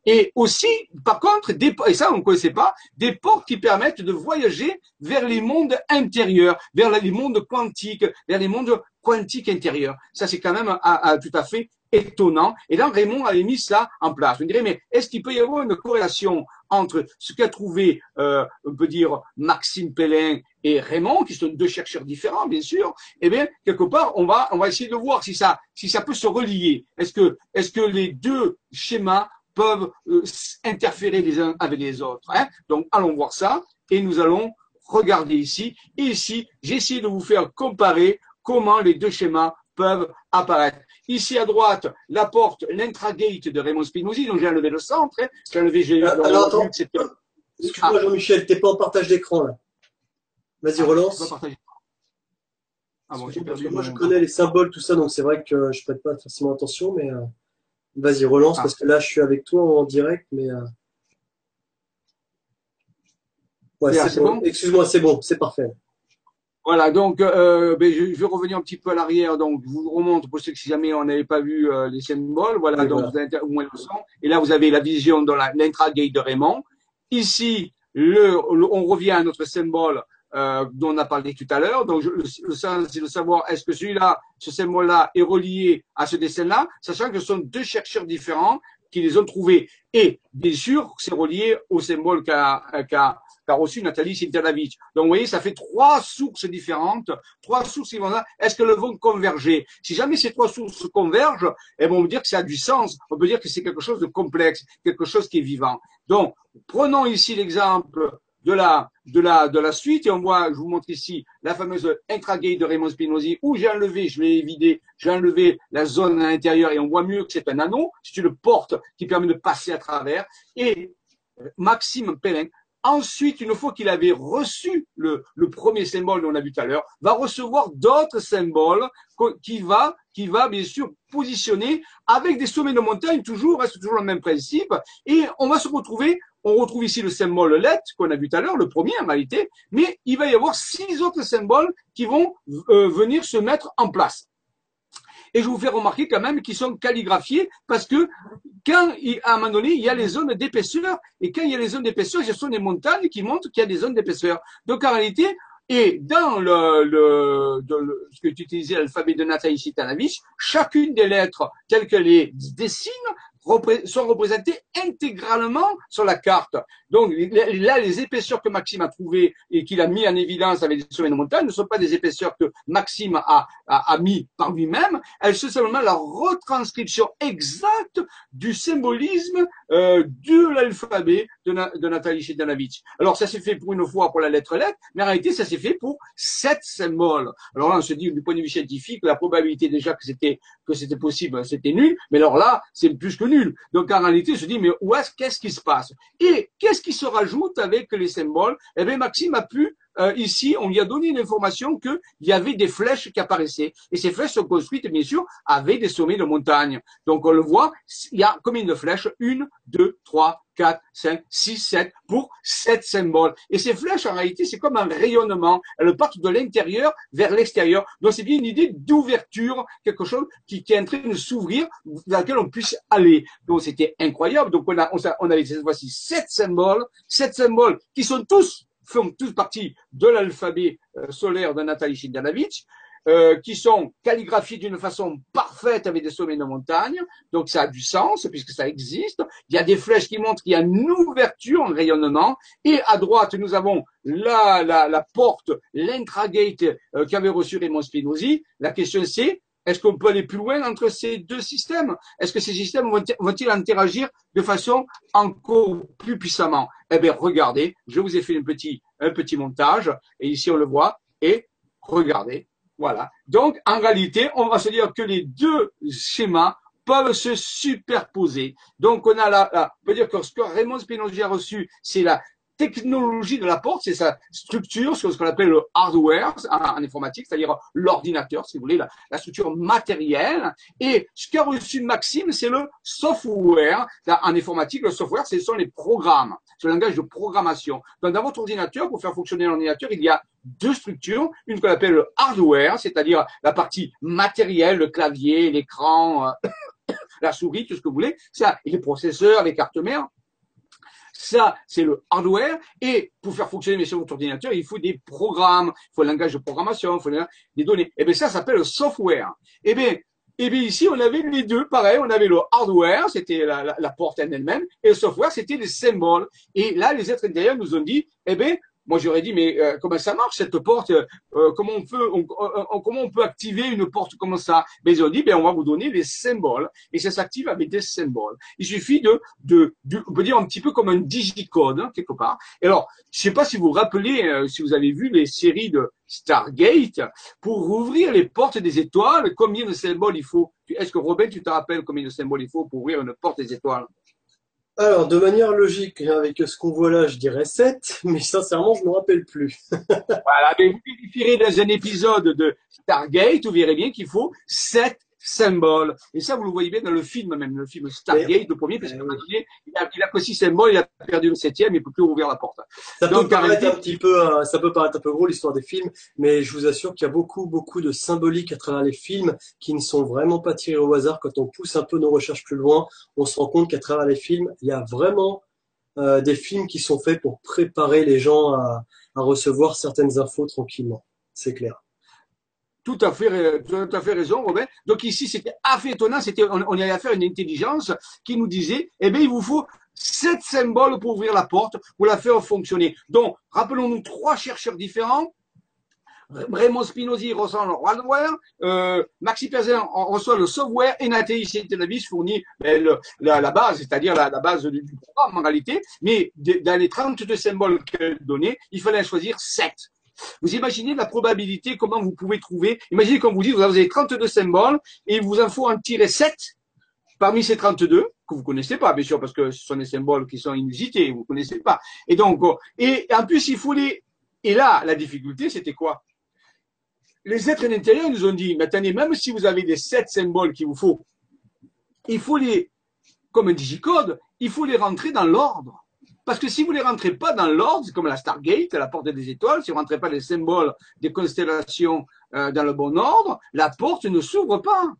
et aussi, par contre, des, et ça on ne connaissait pas, des portes qui permettent de voyager vers les mondes intérieurs, vers les mondes quantiques, vers les mondes quantiques intérieurs. Ça, c'est quand même tout à fait étonnant. Et là, Raymond avait mis ça en place. On dirait, mais est-ce qu'il peut y avoir une corrélation entre ce qu'a trouvé, euh, on peut dire, Maxime Pellin et Raymond, qui sont deux chercheurs différents, bien sûr? Eh bien, quelque part, on va, on va essayer de voir si ça, si ça peut se relier. Est-ce que, est-ce que les deux schémas peuvent euh, interférer les uns avec les autres hein? Donc, allons voir ça et nous allons regarder ici. Et ici, j'essaie de vous faire comparer comment les deux schémas peuvent apparaître. Ici à droite, la porte, l'intragate de Raymond Spinozzi, donc j'ai enlevé le centre, hein. j'ai enlevé, j'ai euh, Alors attends, excuse-moi ah. Jean-Michel, t'es pas en partage d'écran là. Vas-y, ah, relance. Ah bon, perdu moi je connais les symboles, tout ça, donc c'est vrai que je prête pas forcément attention, mais euh, vas-y, relance, ah. parce que là je suis avec toi en direct, mais... Euh... Ouais, c'est bon. Excuse-moi, c'est bon, c'est parfait. Voilà, donc euh, ben, je, vais revenir un petit peu à l'arrière. Donc, je vous remonte pour ceux qui jamais on n'avait pas vu euh, les symboles. Voilà, donc vous avez au moins le son. Et là, vous avez la vision dans l'intragate de Raymond. Ici, le, on revient à notre symbole euh, dont on a parlé tout à l'heure. Donc, le, sens, c'est de savoir est-ce que celui-là, ce symbole-là, est relié à ce dessin-là, sachant que ce sont deux chercheurs différents qui les ont trouvés. Et bien sûr, c'est relié au symbole qu'a reçu Nathalie Sintalavich. Donc, vous voyez, ça fait trois sources différentes, trois sources différentes. Est-ce qu'elles vont converger? Si jamais ces trois sources convergent, elles vont dire que ça a du sens. On peut dire que c'est quelque chose de complexe, quelque chose qui est vivant. Donc, prenons ici l'exemple de la, de la, de la suite. Et on voit, je vous montre ici la fameuse intragate de Raymond Spinozzi où j'ai enlevé, je l'ai vidé, j'ai enlevé la zone à l'intérieur et on voit mieux que c'est un anneau. C'est une porte qui permet de passer à travers. Et euh, Maxime Pellin Ensuite, une fois qu'il avait reçu le, le premier symbole qu'on a vu tout à l'heure, va recevoir d'autres symboles qui va, qui va bien sûr positionner avec des sommets de montagne toujours, reste toujours le même principe. Et on va se retrouver, on retrouve ici le symbole let qu'on a vu tout à l'heure, le premier en réalité, mais il va y avoir six autres symboles qui vont euh, venir se mettre en place. Et je vous fais remarquer quand même qu'ils sont calligraphiés parce que quand, à un moment donné, il y a les zones d'épaisseur, et quand il y a les zones d'épaisseur, ce sont des montagnes qui montrent qu'il y a des zones d'épaisseur. Donc en réalité, et dans le, ce que tu utilisais, l'alphabet de Nathalie Sitanavich, chacune des lettres telles qu'elle les dessine sont représentés intégralement sur la carte. Donc là, les épaisseurs que Maxime a trouvées et qu'il a mis en évidence avec les sommets de montagne ne sont pas des épaisseurs que Maxime a, a, a mis par lui-même, elles sont simplement la retranscription exacte du symbolisme euh, de l'alphabet de, de Nathalie Chedanovic. Alors ça s'est fait pour une fois pour la lettre lettre, mais en réalité ça s'est fait pour sept symboles. Alors là on se dit du point de vue scientifique, la probabilité déjà que c'était que c'était possible, c'était nul, mais alors là c'est plus que nul donc en réalité, je dis, mais où est-ce, qu'est-ce qui se passe? Et qu'est-ce qui se rajoute avec les symboles? Eh bien, Maxime a pu euh, ici, on lui a donné une information qu'il y avait des flèches qui apparaissaient. Et ces flèches sont construites, bien sûr, avec des sommets de montagne. Donc, on le voit, il y a combien de flèches Une, deux, trois, 4, 5, 6, 7 pour 7 symboles. Et ces flèches, en réalité, c'est comme un rayonnement. Elles partent de l'intérieur vers l'extérieur. Donc, c'est bien une idée d'ouverture, quelque chose qui, qui, est en train de s'ouvrir, dans lequel on puisse aller. Donc, c'était incroyable. Donc, on, a, on, on avait cette fois-ci 7 symboles, 7 symboles qui sont tous font tous partie de l'alphabet euh, solaire de Nathalie Shindanovic, euh, qui sont calligraphiés d'une façon parfaite avec des sommets de montagne. Donc ça a du sens puisque ça existe. Il y a des flèches qui montrent qu'il y a une ouverture, un rayonnement. Et à droite, nous avons la, la, la porte, l'intragate euh, qu'avait reçu Raymond Spinozzi. La question c'est, est-ce qu'on peut aller plus loin entre ces deux systèmes? Est-ce que ces systèmes vont-ils interagir de façon encore plus puissamment? Eh bien, regardez, je vous ai fait un petit, un petit montage, et ici on le voit, et regardez, voilà. Donc, en réalité, on va se dire que les deux schémas peuvent se superposer. Donc, on a là, on peut dire que ce que Raymond Spinozzi a reçu, c'est la technologie de la porte, c'est sa structure, ce qu'on appelle le hardware en, informatique, c'est-à-dire l'ordinateur, si vous voulez, la, structure matérielle. Et ce qu'a reçu Maxime, c'est le software. En informatique, le software, ce sont les programmes, c'est le langage de programmation. Donc, dans votre ordinateur, pour faire fonctionner l'ordinateur, il y a deux structures. Une qu'on appelle le hardware, c'est-à-dire la partie matérielle, le clavier, l'écran, euh, la souris, tout ce que vous voulez. Ça, les processeurs, les cartes mères. Ça, c'est le hardware. Et pour faire fonctionner sur votre il faut des programmes, il faut un langage de programmation, il faut des données. Et eh bien, ça, s'appelle le software. Et eh bien, et eh bien, ici, on avait les deux, pareil, on avait le hardware, c'était la, la, la porte en elle-même, et le software, c'était les symboles. Et là, les êtres intérieurs nous ont dit, eh bien, moi, j'aurais dit, mais euh, comment ça marche cette porte euh, Comment on peut, comment on peut activer une porte comme ça? Mais ils ont dit, ben on va vous donner les symboles et ça s'active avec des symboles. Il suffit de, de, on peut dire un petit peu comme un digicode hein, quelque part. Et alors, je sais pas si vous vous rappelez, euh, si vous avez vu les séries de Stargate, pour ouvrir les portes des étoiles, combien de symboles il faut? Est-ce que Robin, tu te rappelles combien de symboles il faut pour ouvrir une porte des étoiles? Alors, de manière logique, avec ce qu'on voit là, je dirais 7, mais sincèrement, je ne me rappelle plus. voilà, mais vous vérifierez dans un épisode de Stargate, vous verrez bien qu'il faut 7 symbole. Et ça, vous le voyez bien dans le film même, le film Stargate, le premier, parce qu'il a, il a que six symboles, il a perdu le septième, il peut plus ouvrir la porte. Ça peut paraître un petit peu, euh, ça peut paraître un peu gros l'histoire des films, mais je vous assure qu'il y a beaucoup, beaucoup de symboliques à travers les films qui ne sont vraiment pas tirés au hasard. Quand on pousse un peu nos recherches plus loin, on se rend compte qu'à travers les films, il y a vraiment euh, des films qui sont faits pour préparer les gens à recevoir certaines infos tranquillement. C'est clair. Tout à fait, tout à fait raison, Robin. Donc ici, c'était assez étonnant. C'était, on, y allait faire une intelligence qui nous disait, eh bien, il vous faut sept symboles pour ouvrir la porte, pour la faire fonctionner. Donc, rappelons-nous trois chercheurs différents. Raymond Spinozzi reçoit le hardware, euh, Maxi reçoit le software et Nathalie Televis fournit ben, la, base, c'est-à-dire la, base du, programme en réalité. Mais dans les 32 symboles qu'elle donnait, il fallait choisir 7. Vous imaginez la probabilité, comment vous pouvez trouver. Imaginez comme vous dites, vous avez 32 symboles et il vous en faut en tirer 7 parmi ces 32 que vous connaissez pas, bien sûr, parce que ce sont des symboles qui sont inusités, vous connaissez pas. Et donc, oh, et en plus, il faut les, et là, la difficulté, c'était quoi? Les êtres intérieurs nous ont dit, mais attendez, même si vous avez des sept symboles qu'il vous faut, il faut les, comme un digicode, il faut les rentrer dans l'ordre. Parce que si vous ne les rentrez pas dans l'ordre, comme la Stargate, la porte des étoiles, si vous ne rentrez pas les symboles des constellations euh, dans le bon ordre, la porte ne s'ouvre pas.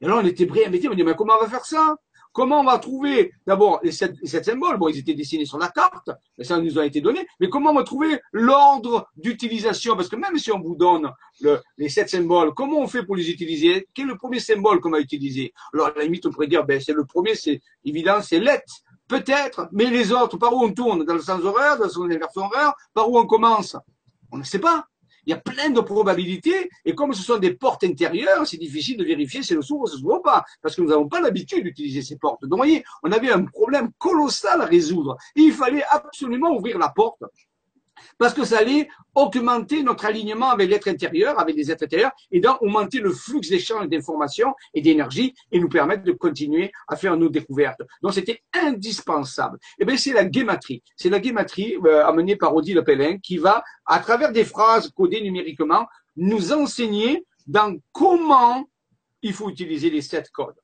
Et alors on était prêts à mettre, on dit, mais comment on va faire ça? Comment on va trouver d'abord les sept, symboles? Bon, ils étaient dessinés sur la carte, mais ça nous a été donné. Mais comment on va trouver l'ordre d'utilisation? Parce que même si on vous donne les sept symboles, comment on fait pour les utiliser? Quel est le premier symbole qu'on va utiliser? Alors, à la limite, on pourrait dire, ben, c'est le premier, c'est évident, c'est let. Peut-être, mais les autres, par où on tourne Dans le sens horaire, dans le sens horaire Par où on commence? On ne sait pas. Il y a plein de probabilités, et comme ce sont des portes intérieures, c'est difficile de vérifier si elles s'ouvre ou si s'ouvre pas, parce que nous n'avons pas l'habitude d'utiliser ces portes. Donc, vous voyez, on avait un problème colossal à résoudre. il fallait absolument ouvrir la porte parce que ça allait augmenter notre alignement avec l'être intérieur, avec les êtres intérieurs, et donc augmenter le flux d'échange d'informations et d'énergie et nous permettre de continuer à faire nos découvertes. Donc c'était indispensable. Et eh bien c'est la guématrie. C'est la guématrie euh, amenée par Odile Pellin qui va, à travers des phrases codées numériquement, nous enseigner dans comment il faut utiliser les sept codes.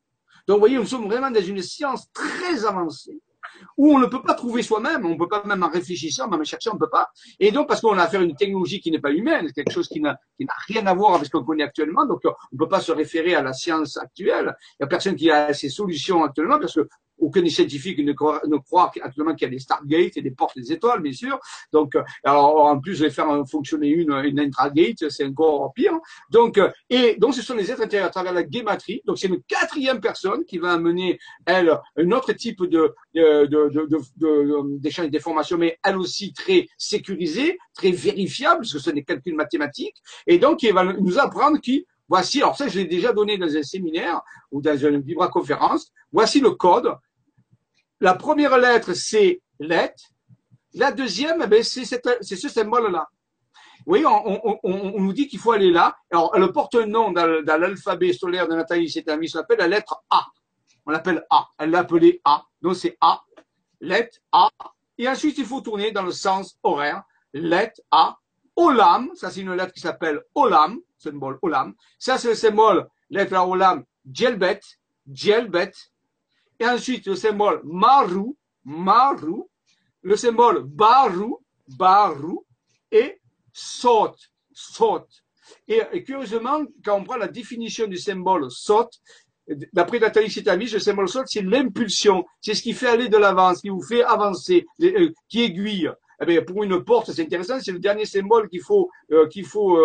Donc vous voyez, nous sommes vraiment dans une science très avancée où on ne peut pas trouver soi-même, on ne peut pas même en réfléchissant, même en cherchant, on ne peut pas. Et donc, parce qu'on a affaire à une technologie qui n'est pas humaine, quelque chose qui n'a rien à voir avec ce qu'on connaît actuellement, donc on ne peut pas se référer à la science actuelle. Il n'y a personne qui a ces solutions actuellement, parce que aucun scientifique ne croit, ne croit actuellement qu'il y a des Stargate et des portes des étoiles, bien sûr. Donc, euh, alors en plus, vais faire fonctionner une, une intragate, c'est encore pire. Donc, euh, et donc, ce sont les êtres intérieurs à travers la guématrie. Donc, c'est une quatrième personne qui va amener elle un autre type de d'échange de, de, d'informations, mais elle aussi très sécurisée, très vérifiable, parce que ce sont des calculs mathématiques. Et donc, il va nous apprendre qui Voici, alors ça, je l'ai déjà donné dans un séminaire ou dans une vibra-conférence. Voici le code la première lettre, c'est let. La deuxième, eh c'est ce symbole-là. Oui, on, on, nous dit qu'il faut aller là. Alors, elle porte un nom dans, l'alphabet solaire de Nathalie c'est un s'appelle la lettre A. On l'appelle A. Elle l'a appelée A. Donc, c'est A. Lettre A. Et ensuite, il faut tourner dans le sens horaire. Lettre A. Olam. Ça, c'est une lettre qui s'appelle Olam. Symbole Olam. Ça, c'est le symbole, lettre A Olam. Djelbet. Djelbet. Et ensuite, le symbole Maru, Maru, le symbole Baru, Baru, et Sot, Sot. Et, curieusement, quand on prend la définition du symbole Sot, d'après Nathalie Citamis, le symbole Sot, c'est l'impulsion. C'est ce qui fait aller de l'avant, ce qui vous fait avancer, euh, qui aiguille. Eh pour une porte, c'est intéressant, c'est le dernier symbole qu'il faut, euh, qu'il faut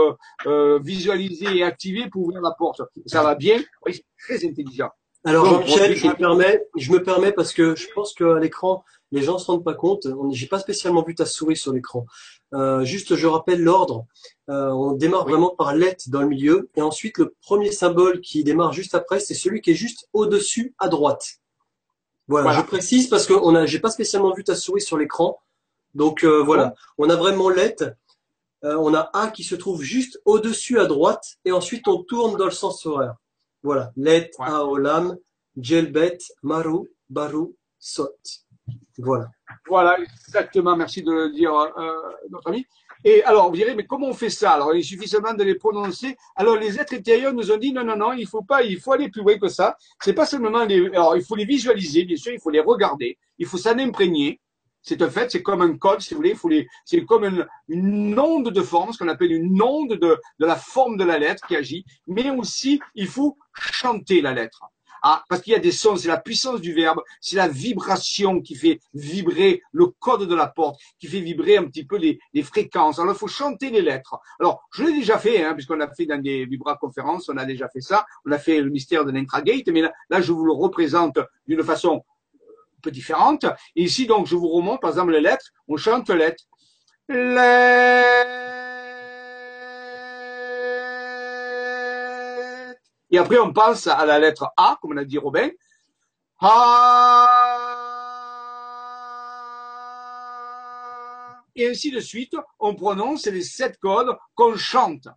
euh, visualiser et activer pour ouvrir la porte. Ça va bien, c'est très intelligent. Alors Jean-Michel, je me permets, je me permets parce que je pense qu'à l'écran, les gens se rendent pas compte. J'ai pas spécialement vu ta souris sur l'écran. Euh, juste, je rappelle l'ordre. Euh, on démarre vraiment par let dans le milieu, et ensuite le premier symbole qui démarre juste après, c'est celui qui est juste au-dessus à droite. Voilà, je précise parce que on a, j'ai pas spécialement vu ta souris sur l'écran. Donc euh, voilà, on a vraiment let. Euh, on a A qui se trouve juste au-dessus à droite, et ensuite on tourne dans le sens horaire. Voilà. Let Aolam, Jelbet, Maru, Baru, Sot. Voilà. Voilà, exactement. Merci de le dire, euh, notre ami. Et alors, vous direz, mais comment on fait ça? Alors, il suffit seulement de les prononcer. Alors, les êtres intérieurs nous ont dit, non, non, non, il faut pas, il faut aller plus loin que ça. C'est pas seulement les, alors, il faut les visualiser, bien sûr, il faut les regarder, il faut s'en imprégner. C'est un fait, c'est comme un code, si vous voulez, c'est comme une, une, onde de forme, ce qu'on appelle une onde de, de la forme de la lettre qui agit, mais aussi, il faut chanter la lettre. Ah, parce qu'il y a des sons, c'est la puissance du verbe, c'est la vibration qui fait vibrer le code de la porte, qui fait vibrer un petit peu les, les fréquences. Alors, il faut chanter les lettres. Alors, je l'ai déjà fait, hein, puisqu'on a fait dans des vibra-conférences, on a déjà fait ça. On a fait le mystère de l'intragate, mais là, là, je vous le représente d'une façon différentes. Et ici, donc, je vous remonte, par exemple, les lettres. On chante les lettres. Et après, on pense à la lettre A, comme l'a dit Robin. A. Et ainsi de suite, on prononce les sept codes qu'on chante.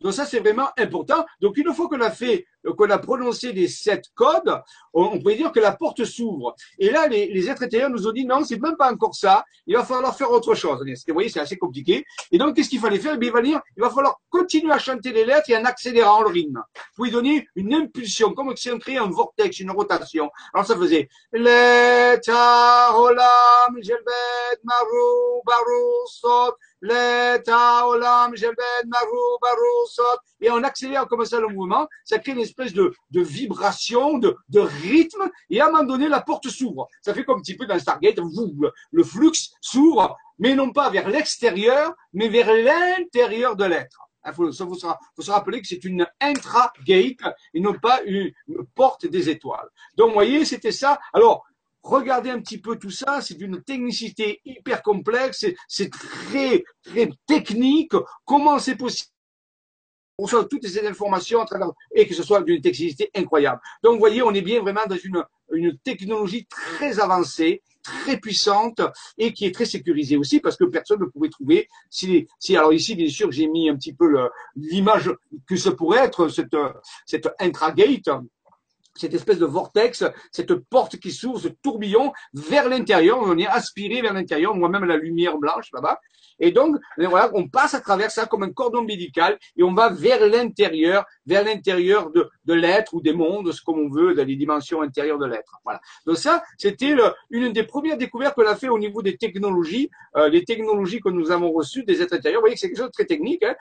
Donc ça, c'est vraiment important. Donc une fois qu'on a fait, qu'on a prononcé les sept codes, on, peut dire que la porte s'ouvre. Et là, les, les, êtres intérieurs nous ont dit non, c'est même pas encore ça. Il va falloir faire autre chose. Vous voyez, c'est assez compliqué. Et donc, qu'est-ce qu'il fallait faire? Eh il va dire, il va falloir continuer à chanter les lettres et en accélérant le rythme. Vous pouvez donner une impulsion, comme si on créait un vortex, une rotation. Alors ça faisait Leta Olam Jelbet Maru Baru Sot Et on accélère comme ça le mouvement, ça crée une espèce de, de vibration, de, de rythme, et à un moment donné, la porte s'ouvre. Ça fait comme un petit peu dans Stargate, le flux s'ouvre, mais non pas vers l'extérieur, mais vers l'intérieur de l'être. Il faut, faut, se rappeler que c'est une intra-gate et non pas une, porte des étoiles. Donc, vous voyez, c'était ça. Alors, regardez un petit peu tout ça, c'est d'une technicité hyper complexe, c'est très, très technique. Comment c'est possible on reçoit toutes ces informations et que ce soit d'une technicité incroyable. Donc, vous voyez, on est bien vraiment dans une, une technologie très avancée, très puissante et qui est très sécurisée aussi parce que personne ne pouvait trouver si, si alors ici, bien sûr, j'ai mis un petit peu l'image que ce pourrait être cette, cette intragate, cette espèce de vortex, cette porte qui s'ouvre, ce tourbillon vers l'intérieur, on est aspiré vers l'intérieur, moi-même la lumière blanche là-bas, et donc, voilà, on passe à travers ça comme un cordon médical et on va vers l'intérieur, vers l'intérieur de, l'être ou des mondes, ce comme on veut, dans les dimensions intérieures de l'être. Voilà. Donc ça, c'était une des premières découvertes qu'on a fait au niveau des technologies, euh, les technologies que nous avons reçues des êtres intérieurs. Vous voyez que c'est quelque chose de très technique. Hein.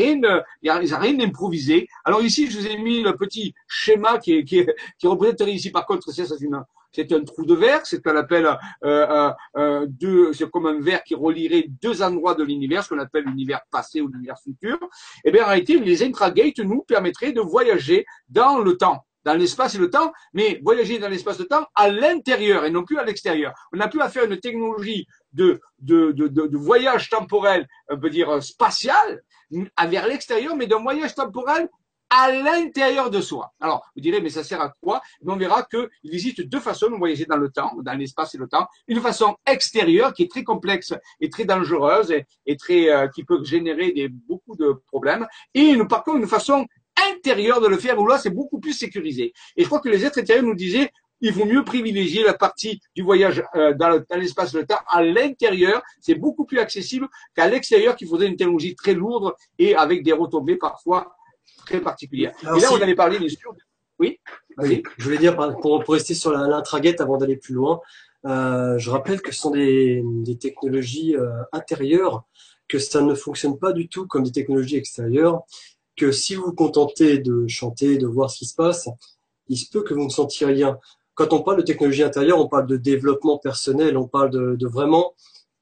Rien, il n'y a, rien d'improvisé. Alors ici, je vous ai mis le petit schéma qui, qui représente ici. Par contre, c'est une c'est un trou de verre, c'est ce qu'on appelle euh, euh, euh, deux, c'est comme un verre qui relierait deux endroits de l'univers, ce qu'on appelle l'univers passé ou l'univers futur. Eh bien en réalité, les intragates nous permettraient de voyager dans le temps dans l'espace et le temps, mais voyager dans l'espace et le temps à l'intérieur et non plus à l'extérieur. On a pu faire une technologie de, de, de, de, voyage temporel, on peut dire spatial, vers l'extérieur, mais d'un voyage temporel à l'intérieur de soi. Alors, vous direz, mais ça sert à quoi? On verra qu'il existe deux façons de voyager dans le temps, dans l'espace et le temps. Une façon extérieure qui est très complexe et très dangereuse et, très euh, qui peut générer des, beaucoup de problèmes. Et une, par contre, une façon intérieure de le faire où là, c'est beaucoup plus sécurisé. Et je crois que les êtres intérieurs nous disaient, il vaut mieux privilégier la partie du voyage euh, dans l'espace et le temps à l'intérieur. C'est beaucoup plus accessible qu'à l'extérieur qui faudrait une technologie très lourde et avec des retombées parfois très particulière. et là, on avait parlé bien sûr. Oui, oui, je voulais dire, pour, rester sur l'intraguette avant d'aller plus loin, euh, je rappelle que ce sont des, des technologies euh, intérieures, que ça ne fonctionne pas du tout comme des technologies extérieures, que si vous vous contentez de chanter, de voir ce qui se passe, il se peut que vous ne sentiez rien. Quand on parle de technologie intérieure, on parle de développement personnel, on parle de, de vraiment,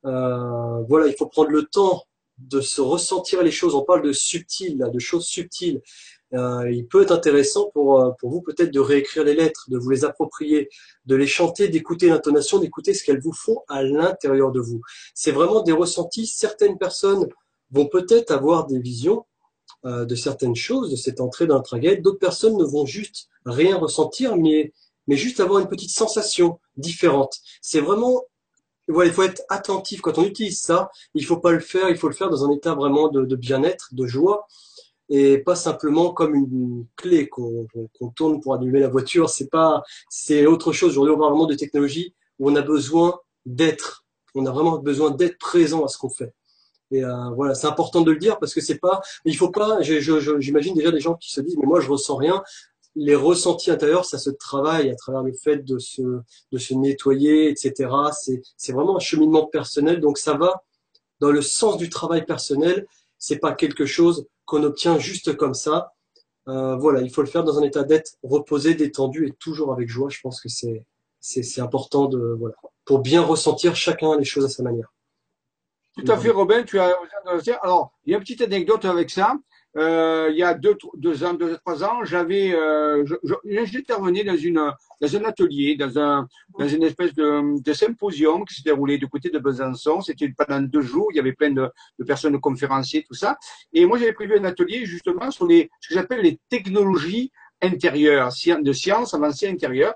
euh, voilà, il faut prendre le temps de se ressentir les choses. On parle de subtil, de choses subtiles. Euh, il peut être intéressant pour, euh, pour vous peut-être de réécrire les lettres, de vous les approprier, de les chanter, d'écouter l'intonation, d'écouter ce qu'elles vous font à l'intérieur de vous. C'est vraiment des ressentis. Certaines personnes vont peut-être avoir des visions euh, de certaines choses, de cette entrée d'un traguette. D'autres personnes ne vont juste rien ressentir, mais, mais juste avoir une petite sensation différente. C'est vraiment il faut être attentif quand on utilise ça. Il faut pas le faire, il faut le faire dans un état vraiment de, bien-être, de joie, et pas simplement comme une clé qu'on tourne pour allumer la voiture. C'est pas, c'est autre chose. Aujourd'hui, on parle vraiment de technologie où on a besoin d'être. On a vraiment besoin d'être présent à ce qu'on fait. Et euh, voilà, c'est important de le dire parce que c'est pas, il faut pas. J'imagine déjà des gens qui se disent mais moi je ressens rien les ressentis intérieurs, ça se travaille à travers le fait de se, de se nettoyer, etc. C'est vraiment un cheminement personnel, donc ça va dans le sens du travail personnel. C'est pas quelque chose qu'on obtient juste comme ça. Euh, voilà, il faut le faire dans un état d'être reposé, détendu et toujours avec joie. Je pense que c'est c'est important de voilà pour bien ressentir chacun les choses à sa manière. Tout à fait, Robin. Tu as alors il y a une petite anecdote avec ça il y a deux, deux ans, deux trois ans, j'avais, euh, j'intervenais dans une dans un atelier, dans un dans une espèce de, de symposium qui s'est déroulé du côté de Besançon. C'était pendant deux jours. Il y avait plein de, de personnes, de conférenciers, tout ça. Et moi, j'avais prévu un atelier justement sur les ce que j'appelle les technologies intérieures, de sciences avancées intérieures.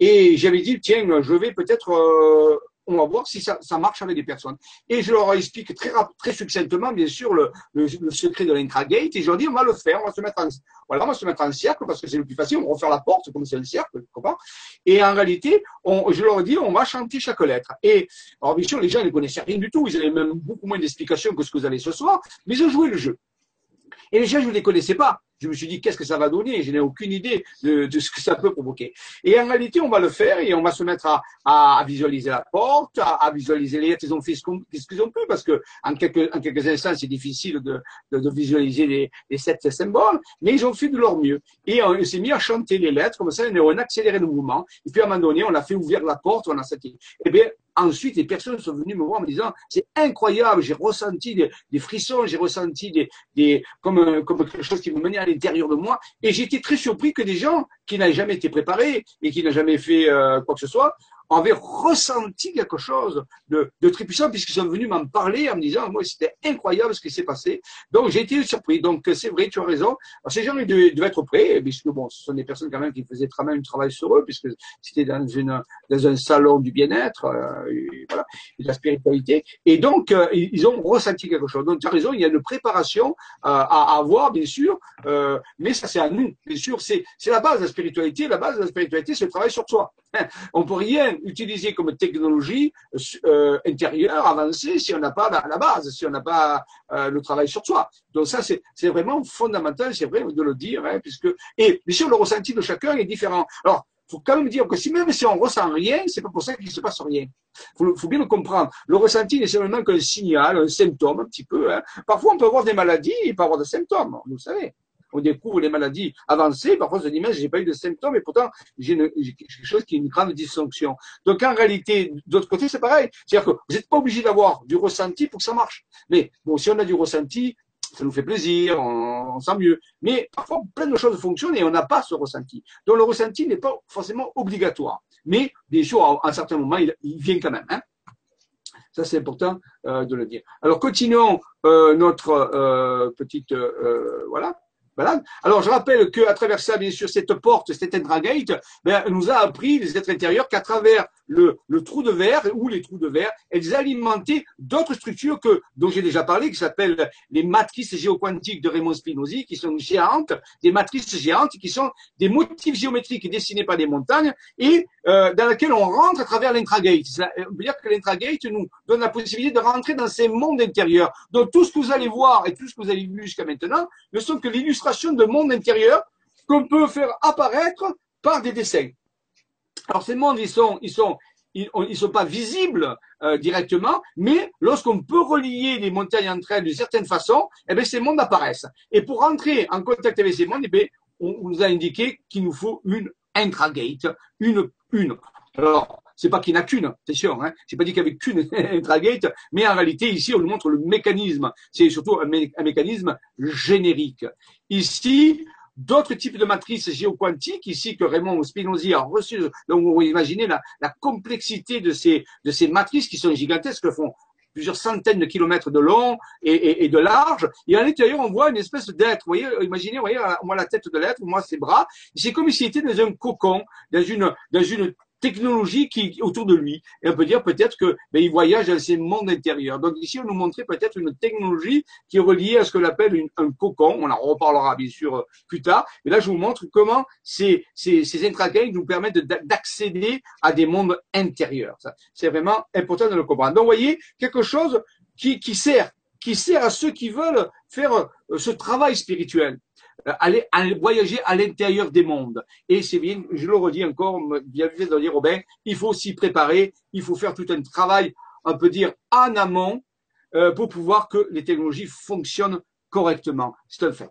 Et j'avais dit, tiens, je vais peut-être euh, on va voir si ça, marche avec des personnes. Et je leur explique très, très succinctement, bien sûr, le, secret de l'intragate, et je leur dis, on va le faire, on va se mettre en, on va se mettre en cercle, parce que c'est le plus facile, on va refaire la porte, comme c'est un cercle, Et en réalité, je leur dis, on va chanter chaque lettre. Et, alors bien sûr, les gens ne connaissaient rien du tout, ils avaient même beaucoup moins d'explications que ce que vous avez ce soir, mais ils ont joué le jeu. Et les gens, je ne les connaissais pas je me suis dit qu'est-ce que ça va donner? Je n'ai aucune idée de, ce que ça peut provoquer. Et en réalité, on va le faire et on va se mettre à, visualiser la porte, à, visualiser les lettres. Ils ont fait ce qu'ils ont pu parce que en quelques, en quelques instants, c'est difficile de, de, visualiser les, les, sept symboles, mais ils ont fait de leur mieux. Et on, s'est mis à chanter les lettres comme ça, on a accéléré le mouvement. Et puis à un moment donné, on a fait ouvrir la porte, on a cette. Eh bien, Ensuite, les personnes sont venues me voir en me disant c'est incroyable, j'ai ressenti des, frissons, j'ai ressenti des, des comme, comme quelque chose qui me menait à l'intérieur de moi. Et j'étais très surpris que des gens qui n'avaient jamais été préparés et qui n'avaient jamais fait euh, quoi que ce soit avaient ressenti quelque chose de, de très puissant puisqu'ils sont venus m'en parler en me disant, moi, c'était incroyable ce qui s'est passé. Donc, j'ai été surpris. Donc, c'est vrai, tu as raison. Alors, ces gens, ils devaient, être prêts, puisque bon, ce sont des personnes quand même qui faisaient quand même un travail sur eux, puisque c'était dans une, dans un salon du bien-être, euh, voilà, de la spiritualité. Et donc, euh, ils ont ressenti quelque chose. Donc, tu as raison, il y a une préparation euh, à, avoir, bien sûr, euh, mais ça, c'est à nous. Bien sûr, c'est, c'est la base de la spiritualité. La base de la spiritualité, c'est le travail sur soi. On peut rien utiliser comme technologie euh, intérieure avancée si on n'a pas la, base, si on n'a pas euh, le travail sur soi. Donc ça, c'est vraiment fondamental, c'est vrai de le dire, hein, puisque et bien sûr le ressenti de chacun est différent. Alors faut quand même dire que si même si on ressent rien, c'est pas pour ça qu'il se passe rien. Faut, faut bien le comprendre. Le ressenti n'est seulement qu'un signal, un symptôme, un petit peu. Hein. Parfois, on peut avoir des maladies, et pas avoir des symptômes. Vous savez on découvre les maladies avancées, parfois on se dit, mais j'ai pas eu de symptômes, et pourtant j'ai quelque chose qui est une grande dysfonction. Donc en réalité, d'autre côté, c'est pareil. C'est-à-dire que vous n'êtes pas obligé d'avoir du ressenti pour que ça marche. Mais bon, si on a du ressenti, ça nous fait plaisir, on, sent mieux. Mais parfois, plein de choses fonctionnent et on n'a pas ce ressenti. Donc le ressenti n'est pas forcément obligatoire. Mais bien sûr, à un certain moment, il, vient quand même. Hein ça, c'est important euh, de le dire. Alors, continuons euh, notre euh, petite voilà voilà. Alors, je rappelle qu'à travers ça, bien sûr, cette porte, cette intragate, ben, nous a appris, les êtres intérieurs, qu'à travers le, le, trou de verre ou les trous de verre, elles alimentaient d'autres structures que, dont j'ai déjà parlé, qui s'appellent les matrices géoquantiques de Raymond Spinozzi, qui sont géantes, des matrices géantes, qui sont des motifs géométriques dessinés par des montagnes et euh, dans lesquels on rentre à travers l'intragate. On veut dire que l'intragate nous donne la possibilité de rentrer dans ces mondes intérieurs. Donc, tout ce que vous allez voir et tout ce que vous avez vu jusqu'à maintenant ne sont que l'illustration de monde intérieur qu'on peut faire apparaître par des dessins. Alors ces mondes, ils sont, ils sont, ils, sont pas visibles euh, directement, mais lorsqu'on peut relier les montagnes entre elles d'une certaine façon, eh bien, ces mondes apparaissent. Et pour entrer en contact avec ces mondes, eh bien, on, nous a indiqué qu'il nous faut une intragate, une, une. Alors, c'est pas qu'il n'y en a qu'une, c'est sûr. Hein. J'ai pas dit qu'il y avait qu'une intragate, mais en réalité, ici, on nous montre le mécanisme. C'est surtout un, mécanisme générique. Ici, d'autres types de matrices géoquantiques, ici que Raymond Spinozzi a reçu. Donc, vous imaginez la, la complexité de ces, de ces matrices qui sont gigantesques, font plusieurs centaines de kilomètres de long et, et, et de large. Et à l'intérieur, on voit une espèce d'être. Vous voyez, imaginez, vous voyez, moi la tête de l'être, moi ses bras. C'est comme s'il était dans un cocon, dans une, dans une technologie qui autour de lui. Et on peut dire peut-être que ben, il voyage dans ces mondes intérieurs. Donc ici, on nous montrait peut-être une technologie qui est reliée à ce que l'on appelle un cocon. On en reparlera bien sûr euh, plus tard. Mais là, je vous montre comment ces, ces, ces nous permettent d'accéder à des mondes intérieurs. C'est vraiment important de le comprendre. Donc, vous voyez, quelque chose qui, qui sert, qui sert à ceux qui veulent faire euh, ce travail spirituel. Euh, aller, voyager à l'intérieur des mondes. Et c'est bien, je le redis encore, bien fait de dire Robin, il faut s'y préparer, il faut faire tout un travail, on peut dire, en amont, euh, pour pouvoir que les technologies fonctionnent correctement. C'est un fait.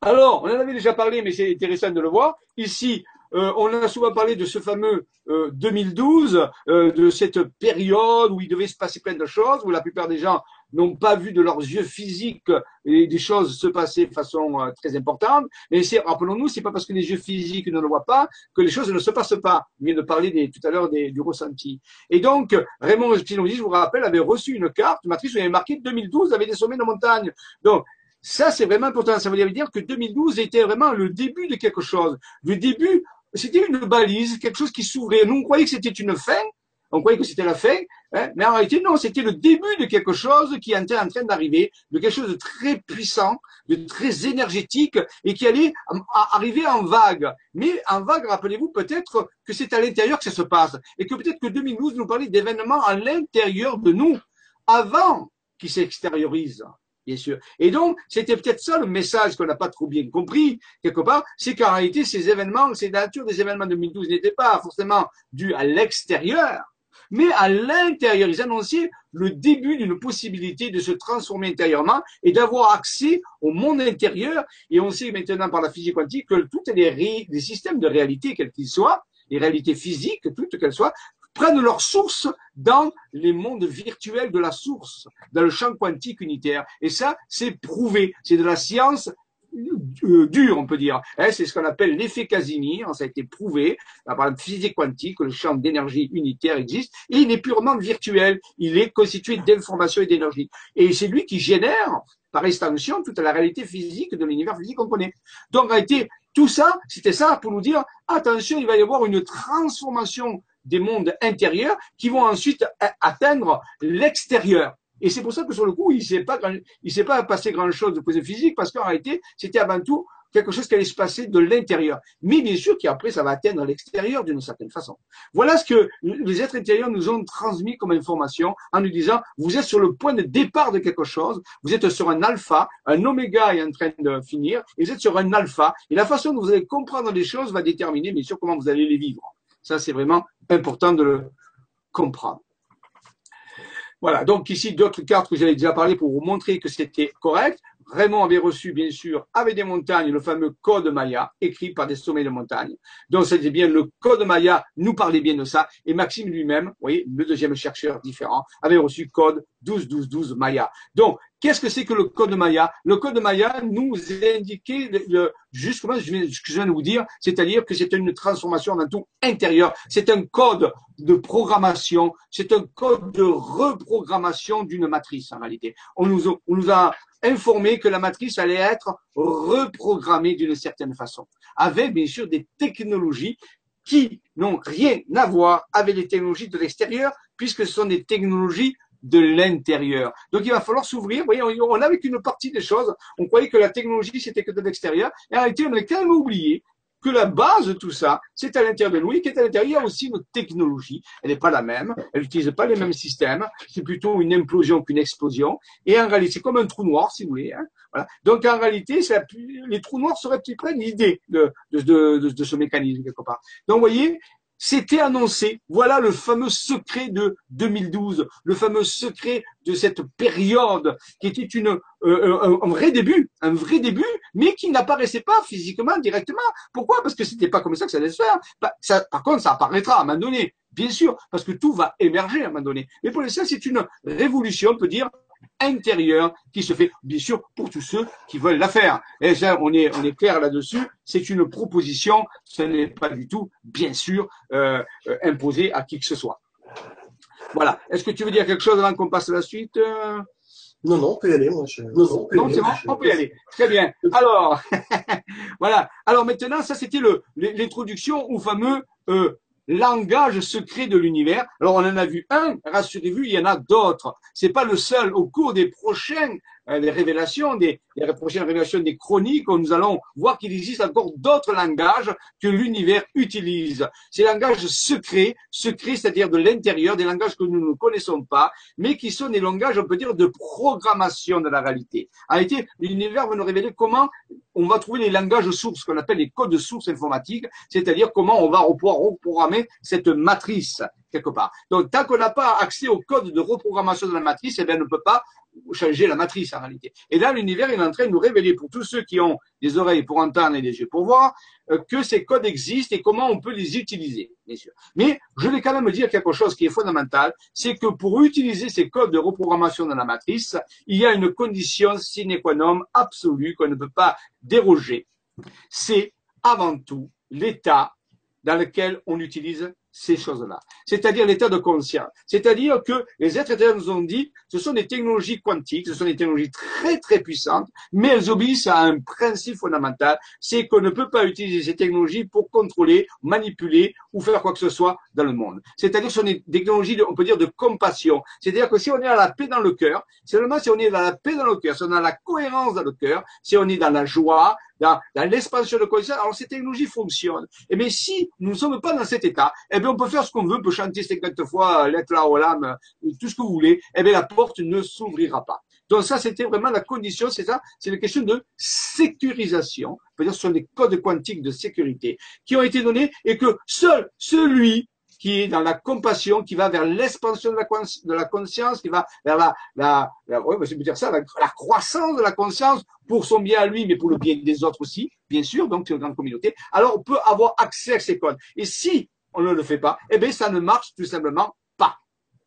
Alors, on en avait déjà parlé, mais c'est intéressant de le voir. Ici, euh, on a souvent parlé de ce fameux 2012, de cette période où il devait se passer plein de choses, où la plupart des gens n'ont pas vu de leurs yeux physiques et des choses se passer de façon euh, très importante. Mais rappelons-nous, c'est pas parce que les yeux physiques ne le voient pas que les choses ne se passent pas. On vient de parler des, tout à l'heure du ressenti. Et donc, Raymond Spinozzi, je vous rappelle, avait reçu une carte, matrice où il avait marqué 2012 avec des sommets de montagne. Donc, ça, c'est vraiment important. Ça veut dire que 2012 était vraiment le début de quelque chose. Le début, c'était une balise, quelque chose qui s'ouvrait. Nous, on croyait que c'était une fin, on croyait que c'était la fin, hein, mais en réalité, non, c'était le début de quelque chose qui était en train d'arriver, de quelque chose de très puissant, de très énergétique, et qui allait arriver en vague. Mais en vague, rappelez-vous peut-être que c'est à l'intérieur que ça se passe, et que peut-être que 2012 nous parlait d'événements à l'intérieur de nous, avant qu'ils s'extériorisent bien sûr. Et donc, c'était peut-être ça le message qu'on n'a pas trop bien compris, quelque part, c'est qu'en réalité, ces événements, ces natures des événements de 2012 n'étaient pas forcément dus à l'extérieur, mais à l'intérieur. Ils annonçaient le début d'une possibilité de se transformer intérieurement et d'avoir accès au monde intérieur. Et on sait maintenant par la physique quantique que tous les, les systèmes de réalité, quels qu'ils soient, les réalités physiques, toutes qu'elles soient, prennent leur source dans les mondes virtuels de la source, dans le champ quantique unitaire. Et ça, c'est prouvé. C'est de la science euh, dure, on peut dire. Hein, c'est ce qu'on appelle l'effet Casimir. Ça a été prouvé par la physique quantique. Le champ d'énergie unitaire existe. Et il est purement virtuel. Il est constitué d'informations et d'énergie. Et c'est lui qui génère, par extension, toute la réalité physique de l'univers physique qu'on connaît. Donc, en réalité, tout ça, c'était ça pour nous dire, attention, il va y avoir une transformation des mondes intérieurs qui vont ensuite atteindre l'extérieur. Et c'est pour ça que sur le coup, il ne s'est pas, il s'est pas passé grand chose de positif physique parce qu'en réalité, c'était avant tout quelque chose qui allait se passer de l'intérieur. Mais bien sûr qu'après, ça va atteindre l'extérieur d'une certaine façon. Voilà ce que les êtres intérieurs nous ont transmis comme information en nous disant, vous êtes sur le point de départ de quelque chose, vous êtes sur un alpha, un oméga est en train de finir, et vous êtes sur un alpha, et la façon dont vous allez comprendre les choses va déterminer bien sûr comment vous allez les vivre. Ça, c'est vraiment important de le comprendre. Voilà, donc ici d'autres cartes que j'avais déjà parlé pour vous montrer que c'était correct. Raymond avait reçu, bien sûr, avec des montagnes, le fameux code Maya, écrit par des sommets de montagne. Donc, c'était bien le code Maya, nous parlait bien de ça. Et Maxime lui-même, vous voyez, le deuxième chercheur différent, avait reçu code 12-12-12 Maya. Donc, Qu'est-ce que c'est que le code Maya? Le code Maya nous indiquait le, justement ce que je viens de vous dire, c'est-à-dire que c'est une transformation d'un tout intérieur. C'est un code de programmation, c'est un code de reprogrammation d'une matrice en réalité. On nous, on nous a informé que la matrice allait être reprogrammée d'une certaine façon, avec bien sûr des technologies qui n'ont rien à voir avec les technologies de l'extérieur, puisque ce sont des technologies de l'intérieur. Donc il va falloir s'ouvrir. Vous voyez, on n'avait qu'une partie des choses. On croyait que la technologie, c'était que de l'extérieur. Et en réalité, on a quand même oublié que la base de tout ça, c'est à l'intérieur de nous et qu'à l'intérieur, il y a aussi notre technologie. Elle n'est pas la même, elle n'utilise pas les mêmes systèmes, c'est plutôt une implosion qu'une explosion. Et en réalité, c'est comme un trou noir, si vous voulez. Hein. Voilà. Donc en réalité, les trous noirs seraient près l'idée de, de, de, de, ce mécanisme quelque part. Donc vous voyez, c'était annoncé. Voilà le fameux secret de 2012, le fameux secret de cette période qui était une, euh, un, vrai début, un vrai début, mais qui n'apparaissait pas physiquement directement. Pourquoi? Parce que c'était pas comme ça que ça allait se faire. Bah, ça, par contre, ça apparaîtra à un moment donné, bien sûr, parce que tout va émerger à un moment donné. Mais pour l'instant, c'est une révolution, on peut dire, intérieure qui se fait, bien sûr, pour tous ceux qui veulent la faire. Et ça, on est, on est clair là-dessus. C'est une proposition. Ce n'est pas du tout, bien sûr, euh, euh, imposé à qui que ce soit. Voilà. Est-ce que tu veux dire quelque chose avant qu'on passe à la suite euh? Non, non, on peut y aller, moi. Non, non, c'est bon, on peut y aller. Très bien. Alors, voilà. Alors maintenant, ça c'était l'introduction au fameux euh, langage secret de l'univers. Alors on en a vu un, rassurez-vous, il y en a d'autres. C'est pas le seul. Au cours des prochaines euh, révélations, des, des, prochaines révélations des chroniques, nous allons voir qu'il existe encore d'autres langages que l'univers utilise. Ces langages secrets, secrets, c'est-à-dire de l'intérieur, des langages que nous ne connaissons pas, mais qui sont des langages, on peut dire, de programmation de la réalité. En réalité, l'univers va nous révéler comment on va trouver les langages sources qu'on appelle les codes sources informatiques, c'est-à-dire comment on va pouvoir reprogrammer cette matrice quelque part. Donc, tant qu'on n'a pas accès au code de reprogrammation de la matrice, eh bien, on ne peut pas changer la matrice en réalité. Et là, l'univers est en train de nous révéler pour tous ceux qui ont des oreilles pour entendre et des yeux pour voir euh, que ces codes existent et comment on peut les utiliser, bien sûr. Mais je vais quand même dire quelque chose qui est fondamental, c'est que pour utiliser ces codes de reprogrammation dans la matrice, il y a une condition sine qua non absolue qu'on ne peut pas déroger. C'est avant tout l'état dans lequel on utilise ces choses-là. C'est-à-dire l'état de conscience. C'est-à-dire que les êtres éthériques nous ont dit, ce sont des technologies quantiques, ce sont des technologies très très puissantes, mais elles obéissent à un principe fondamental, c'est qu'on ne peut pas utiliser ces technologies pour contrôler, manipuler ou faire quoi que ce soit dans le monde. C'est-à-dire que ce sont des technologies, on peut dire, de compassion. C'est-à-dire que si on est à la paix dans le cœur, seulement si on est dans la paix dans le cœur, si on a la cohérence dans le cœur, si on est dans la joie, dans, l'expansion de conscience, alors ces technologies fonctionnent. Et mais si nous ne sommes pas dans cet état, eh bien on peut faire ce qu'on veut, on peut chanter 50 fois l'être là au l'âme, tout ce que vous voulez, eh bien la porte ne s'ouvrira pas. Donc ça, c'était vraiment la condition, c'est ça, c'est une question de sécurisation. On peut dire ce sont des codes quantiques de sécurité qui ont été donnés et que seul celui qui est dans la compassion, qui va vers l'expansion de la, conscience, qui va vers la, la, la je peux dire ça, la, croissance de la conscience pour son bien à lui, mais pour le bien des autres aussi, bien sûr, donc c'est une grande communauté. Alors on peut avoir accès à ces codes. Et si on ne le fait pas, eh bien ça ne marche tout simplement pas.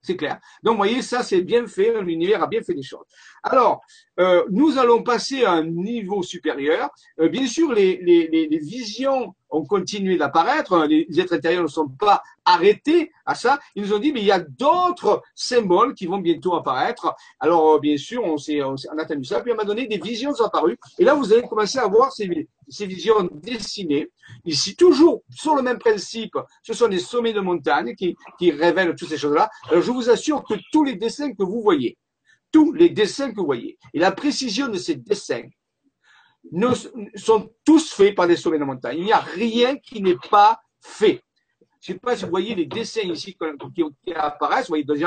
C'est clair. Donc, vous voyez, ça, c'est bien fait. L'univers a bien fait des choses. Alors, euh, nous allons passer à un niveau supérieur. Euh, bien sûr, les, les, les, visions ont continué d'apparaître. Les êtres intérieurs ne sont pas arrêtés à ça. Ils nous ont dit, mais il y a d'autres symboles qui vont bientôt apparaître. Alors, euh, bien sûr, on, s'est, on, a attendu ça. Puis, un moment donné, des visions apparues. Et là, vous allez commencer à voir ces, ces visions dessinées. Ici, toujours sur le même principe, ce sont des sommets de montagne qui, qui révèlent toutes ces choses-là. Alors, je vous assure que tous les dessins que vous voyez, tous les dessins que vous voyez et la précision de ces dessins ne, sont tous faits par des sommets de montagne. Il n'y a rien qui n'est pas fait. Je ne sais pas si vous voyez les dessins ici qui, apparaissent. Vous voyez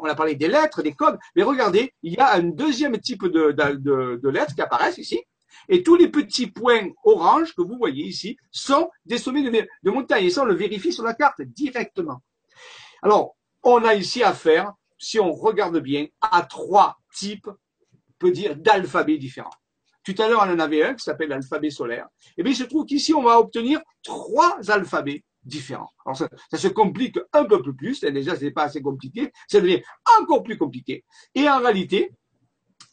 on a parlé des lettres, des codes, mais regardez, il y a un deuxième type de, lettres qui apparaissent ici. Et tous les petits points orange que vous voyez ici sont des sommets de, de montagne. Et ça, on le vérifie sur la carte directement. Alors, on a ici affaire si on regarde bien, à trois types, peut dire, d'alphabets différents. Tout à l'heure, on en avait un qui s'appelle l'alphabet solaire. Eh bien, il se trouve qu'ici, on va obtenir trois alphabets différents. Alors, ça, se complique un peu plus. Déjà, ce n'est pas assez compliqué. Ça devient encore plus compliqué. Et en réalité,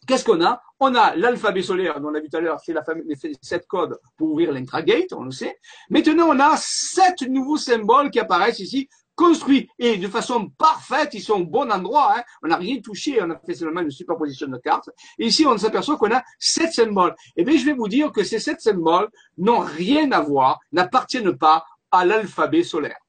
qu'est-ce qu'on a? On a l'alphabet solaire, dont on a vu tout à l'heure, c'est la famille, sept codes pour ouvrir l'intragate, on le sait. Maintenant, on a sept nouveaux symboles qui apparaissent ici construits et de façon parfaite, ils sont au bon endroit. Hein. On n'a rien touché, on a fait seulement une superposition de cartes. Et ici, on s'aperçoit qu'on a sept symboles. Et eh bien, je vais vous dire que ces sept symboles n'ont rien à voir, n'appartiennent pas à l'alphabet solaire.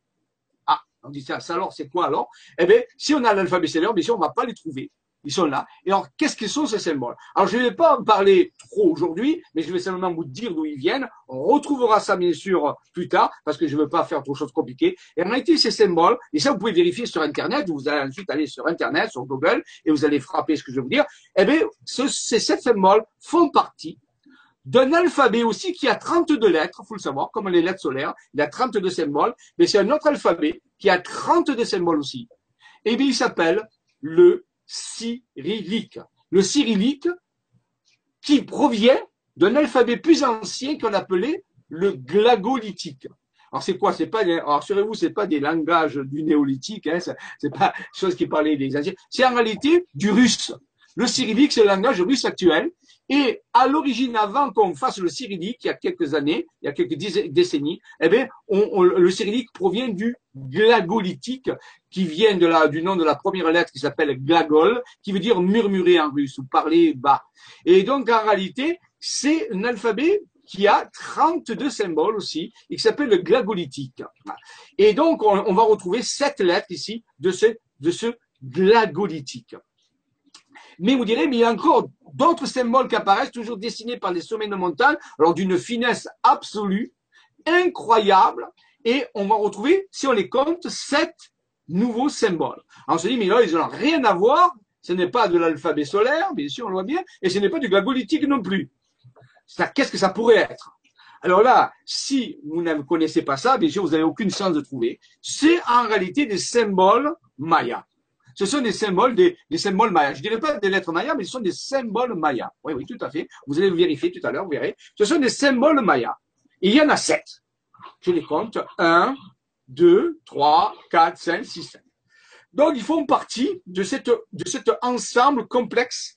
Ah, on dit ça, alors c'est quoi alors? Eh bien, si on a l'alphabet solaire, bien sûr, on ne va pas les trouver. Ils sont là. Et alors, qu'est-ce qu'ils sont ces symboles? Alors, je ne vais pas en parler trop aujourd'hui, mais je vais simplement vous dire d'où ils viennent. On retrouvera ça, bien sûr, plus tard, parce que je ne veux pas faire trop de choses compliquées. Et en réalité, ces symboles, et ça, vous pouvez vérifier sur Internet, vous allez ensuite aller sur Internet, sur Google, et vous allez frapper ce que je vais vous dire. Eh bien, ces sept symboles font partie d'un alphabet aussi qui a 32 lettres, faut le savoir, comme les lettres solaires, il a 32 symboles, mais c'est un autre alphabet qui a 32 symboles aussi. Et bien, il s'appelle le cyrillique. Le cyrillique qui provient d'un alphabet plus ancien qu'on appelait le glagolitique. Alors c'est quoi? C'est pas rassurez-vous, c'est pas des langages du néolithique, hein, c'est pas chose qui parlait des anciens. C'est en réalité du russe. Le cyrillique, c'est le langage russe actuel. Et à l'origine, avant qu'on fasse le cyrillique, il y a quelques années, il y a quelques décennies, eh bien, le cyrillique provient du glagolitique, qui vient de la, du nom de la première lettre qui s'appelle glagol, qui veut dire murmurer en russe ou parler bas. Et donc, en réalité, c'est un alphabet qui a 32 symboles aussi, et qui s'appelle le glagolitique. Et donc, on, on, va retrouver sept lettres ici de ce, de ce glagolitique. Mais vous direz, mais il y a encore d'autres symboles qui apparaissent, toujours dessinés par les sommets de montagne, alors d'une finesse absolue, incroyable, et on va retrouver, si on les compte, sept nouveaux symboles. Alors on se dit, mais là, ils n'ont rien à voir, ce n'est pas de l'alphabet solaire, bien sûr, on le voit bien, et ce n'est pas du glagolitique non plus. Qu'est-ce que ça pourrait être? Alors là, si vous ne connaissez pas ça, bien sûr, vous n'avez aucune chance de trouver. C'est en réalité des symboles mayas. Ce sont des symboles, des, symboles mayas. Je dirais pas des lettres mayas, mais ce sont des symboles mayas. Oui, oui, tout à fait. Vous allez vérifier tout à l'heure, vous verrez. Ce sont des symboles mayas. il y en a sept. Je les compte. Un, deux, trois, quatre, cinq, six, sept. Donc, ils font partie de cette, de cet ensemble complexe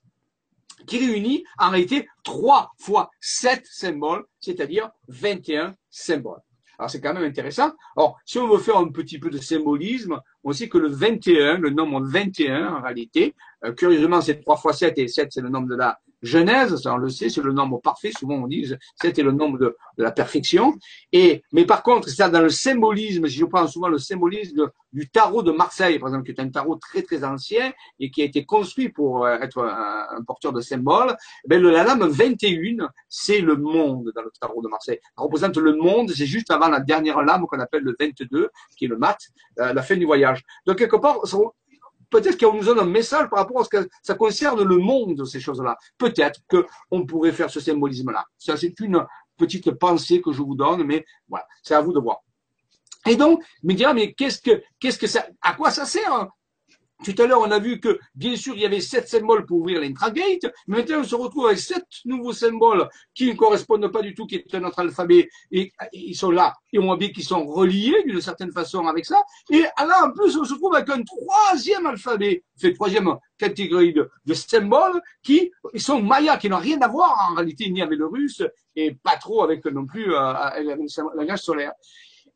qui réunit en réalité trois fois sept symboles, c'est-à-dire 21 symboles. Alors c'est quand même intéressant. Alors, si on veut faire un petit peu de symbolisme, on sait que le 21, le nombre 21 en réalité, curieusement c'est 3 fois 7 et 7 c'est le nombre de la Genèse, ça on le sait, c'est le nombre parfait. Souvent on dit 7 est le nombre de, la perfection. Et mais par contre, ça dans le symbolisme, si je prends souvent le symbolisme du tarot de Marseille, par exemple, qui est un tarot très très ancien et qui a été construit pour euh, être un, porteur de symboles, ben le, la lame 21, c'est le monde dans le tarot de Marseille. Ça représente le monde, c'est juste avant la dernière lame qu'on appelle le 22, qui est le mat, euh, la fin du voyage. Donc quelque part, peut-être qu'on nous donne un message par rapport à ce que ça concerne le monde, ces choses-là. Peut-être qu'on pourrait faire ce symbolisme-là. Ça, c'est une petite pensée que je vous donne, mais voilà, c'est à vous de voir. Et donc, me dire, mais qu'est-ce que, qu'est-ce que ça, à quoi ça sert hein tout à l'heure, on a vu que, bien sûr, il y avait sept symboles pour ouvrir l'intragate. Maintenant, on se retrouve avec sept nouveaux symboles qui ne correspondent pas du tout, qui est notre alphabet. Et, ils sont là. Et on voit bien qu'ils sont reliés d'une certaine façon avec ça. Et là, en plus, on se trouve avec un troisième alphabet, c'est troisième catégorie de, symboles qui sont mayas, qui n'ont rien à voir en réalité ni avec le russe et pas trop avec non plus euh, avec le langage solaire.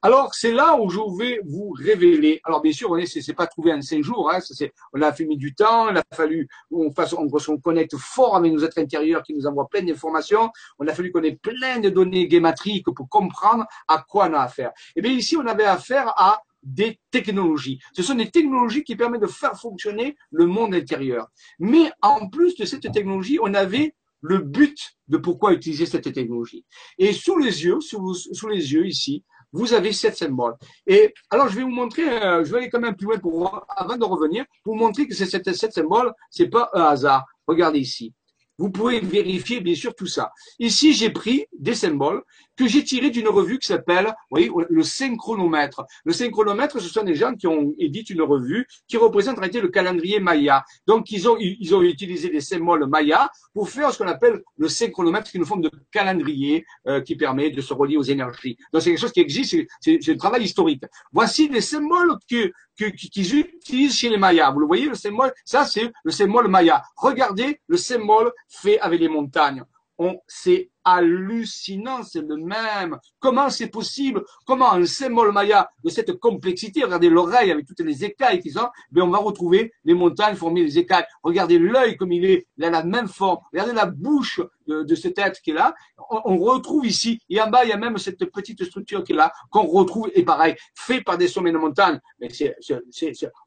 Alors, c'est là où je vais vous révéler. Alors, bien sûr, on est, c'est pas trouvé en cinq jours. Hein, c'est, on a fait mis du temps. Il a fallu qu'on fasse, on, on connecte fort avec nos êtres intérieurs qui nous envoient plein d'informations. On a fallu qu'on ait plein de données guématriques pour comprendre à quoi on a affaire. Et eh bien ici, on avait affaire à des technologies. Ce sont des technologies qui permettent de faire fonctionner le monde intérieur. Mais en plus de cette technologie, on avait le but de pourquoi utiliser cette technologie. Et sous les yeux, sous, sous les yeux ici, vous avez sept symboles. Et alors, je vais vous montrer, euh, je vais aller quand même plus loin pour, avant de revenir, pour vous montrer que ces sept symboles, c'est pas un hasard. Regardez ici. Vous pouvez vérifier bien sûr tout ça. Ici, j'ai pris des symboles que j'ai tirés d'une revue qui s'appelle, voyez, le synchronomètre. Le synchronomètre, ce sont des gens qui ont édité une revue qui représente en réalité le calendrier Maya. Donc, ils ont, ils ont utilisé des symboles Maya pour faire ce qu'on appelle le synchronomètre, qui est une forme de calendrier euh, qui permet de se relier aux énergies. Donc, c'est quelque chose qui existe, c'est un travail historique. Voici les symboles que, qu'ils utilisent chez les Mayas. Vous le voyez, le symbole, ça c'est le symbole Maya. Regardez le symbole fait avec les montagnes. On, c'est hallucinant, c'est le même. Comment c'est possible? Comment un symbole maya de cette complexité, regardez l'oreille avec toutes les écailles qui sont, mais on va retrouver les montagnes formées des écailles. Regardez l'œil comme il est, il a la même forme. Regardez la bouche de, cet être qui est là. On, retrouve ici, et en bas, il y a même cette petite structure qui est là, qu'on retrouve, et pareil, fait par des sommets de montagne. Mais c'est,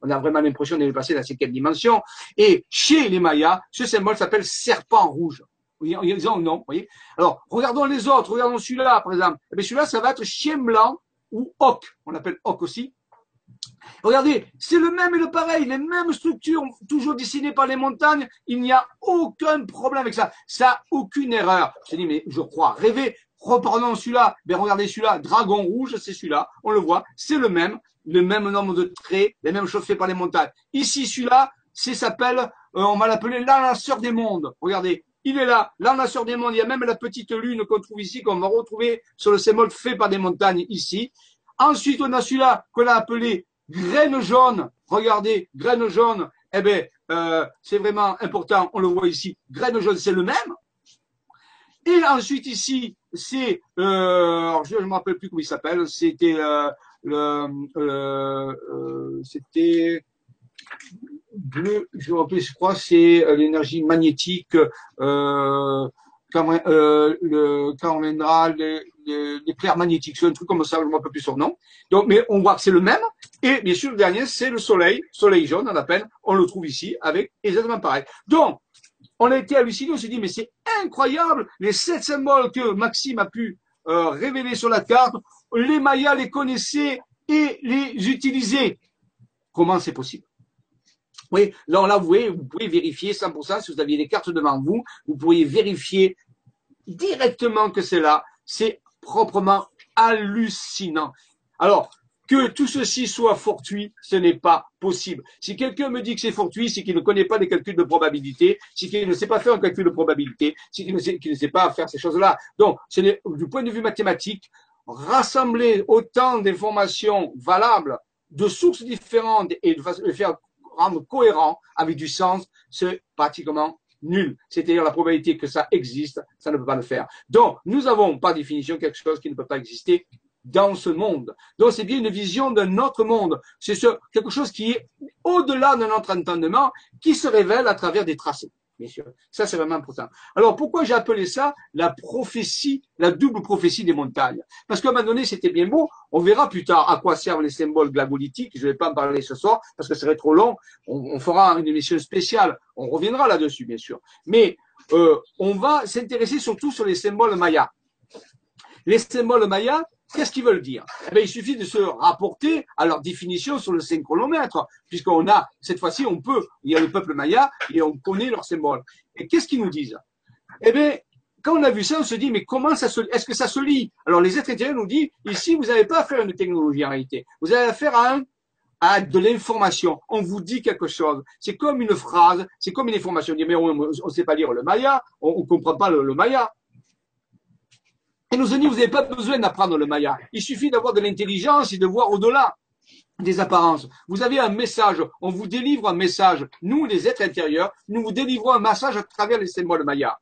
on a vraiment l'impression d'être passé dans ces quatre dimensions. Et chez les Mayas, ce symbole s'appelle serpent rouge. Ils ont non, vous voyez. Alors, regardons les autres, regardons celui-là, par exemple. Eh celui-là, ça va être chien blanc ou hoc. On l'appelle hoc aussi. Regardez, c'est le même et le pareil, les mêmes structures, toujours dessinées par les montagnes. Il n'y a aucun problème avec ça. Ça aucune erreur. Je dis, mais je crois rêver. Reprenons celui-là. Ben, regardez celui-là. Dragon rouge, c'est celui-là. On le voit. C'est le même. Le même nombre de traits. Les mêmes choses faites par les montagnes. Ici, celui-là, c'est s'appelle, euh, on va l'appeler l'annonceur des mondes. Regardez. Il est là, sur des mondes. Il y a même la petite lune qu'on trouve ici, qu'on va retrouver sur le symbole fait par des montagnes ici. Ensuite, on a celui-là qu'on a appelé graine jaune. Regardez, graine jaune. Eh bien, euh, c'est vraiment important. On le voit ici. Graine jaune, c'est le même. Et ensuite ici, c'est, euh, je ne me rappelle plus comment il s'appelle. C'était euh, le, c'était bleu, je, je crois, c'est euh, l'énergie magnétique. Euh, quand, euh, le, quand on viendra les, les, magnétiques, c'est un truc comme ça, je ne me rappelle plus son nom. Donc, mais on voit que c'est le même. Et bien sûr, le dernier, c'est le soleil, soleil jaune, on appelle, on le trouve ici avec exactement pareil. Donc, on a été halluciné, on s'est dit, mais c'est incroyable, les sept symboles que Maxime a pu euh, révéler sur la carte, les Mayas les connaissaient et les utilisaient. Comment c'est possible? Oui, là, là, vous pouvez, vous pouvez vérifier 100%, si vous aviez les cartes devant vous, vous pourriez vérifier directement que c'est là. C'est proprement hallucinant. Alors, que tout ceci soit fortuit, ce n'est pas possible. Si quelqu'un me dit que c'est fortuit, c'est qu'il ne connaît pas les calculs de probabilité, c'est qu'il ne sait pas faire un calcul de probabilité, c'est qu'il ne sait, pas faire ces choses-là. Donc, du point de vue mathématique, rassembler autant d'informations valables de sources différentes et de faire rendre cohérent avec du sens, c'est pratiquement nul. C'est-à-dire la probabilité que ça existe, ça ne peut pas le faire. Donc, nous avons par définition quelque chose qui ne peut pas exister dans ce monde. Donc c'est bien une vision d'un autre monde. C'est quelque chose qui est au-delà de notre entendement, qui se révèle à travers des tracés. Bien sûr. Ça, c'est vraiment important. Alors, pourquoi j'ai appelé ça la prophétie, la double prophétie des montagnes? Parce qu'à un moment donné, c'était bien beau. On verra plus tard à quoi servent les symboles glagolithiques. Je ne vais pas en parler ce soir parce que ce serait trop long. On, fera une émission spéciale. On reviendra là-dessus, bien sûr. Mais euh, on va s'intéresser surtout sur les symboles mayas. Les symboles mayas, Qu'est-ce qu'ils veulent dire? Eh bien, Il suffit de se rapporter à leur définition sur le synchronomètre, puisqu'on a, cette fois-ci, on peut, il y a le peuple maya et on connaît leurs symboles. Et qu'est-ce qu'ils nous disent? Eh bien, quand on a vu ça, on se dit, mais comment ça se, est-ce que ça se lit? Alors les êtres intérieurs nous disent, ici, vous n'avez pas à faire une technologie en réalité. Vous avez affaire à un, à de l'information. On vous dit quelque chose. C'est comme une phrase, c'est comme une information. On dit, mais on ne sait pas lire le maya, on ne comprend pas le maya. Et nous dit, vous n'avez pas besoin d'apprendre le maya. Il suffit d'avoir de l'intelligence et de voir au-delà des apparences. Vous avez un message, on vous délivre un message. Nous, les êtres intérieurs, nous vous délivrons un message à travers les symboles maya.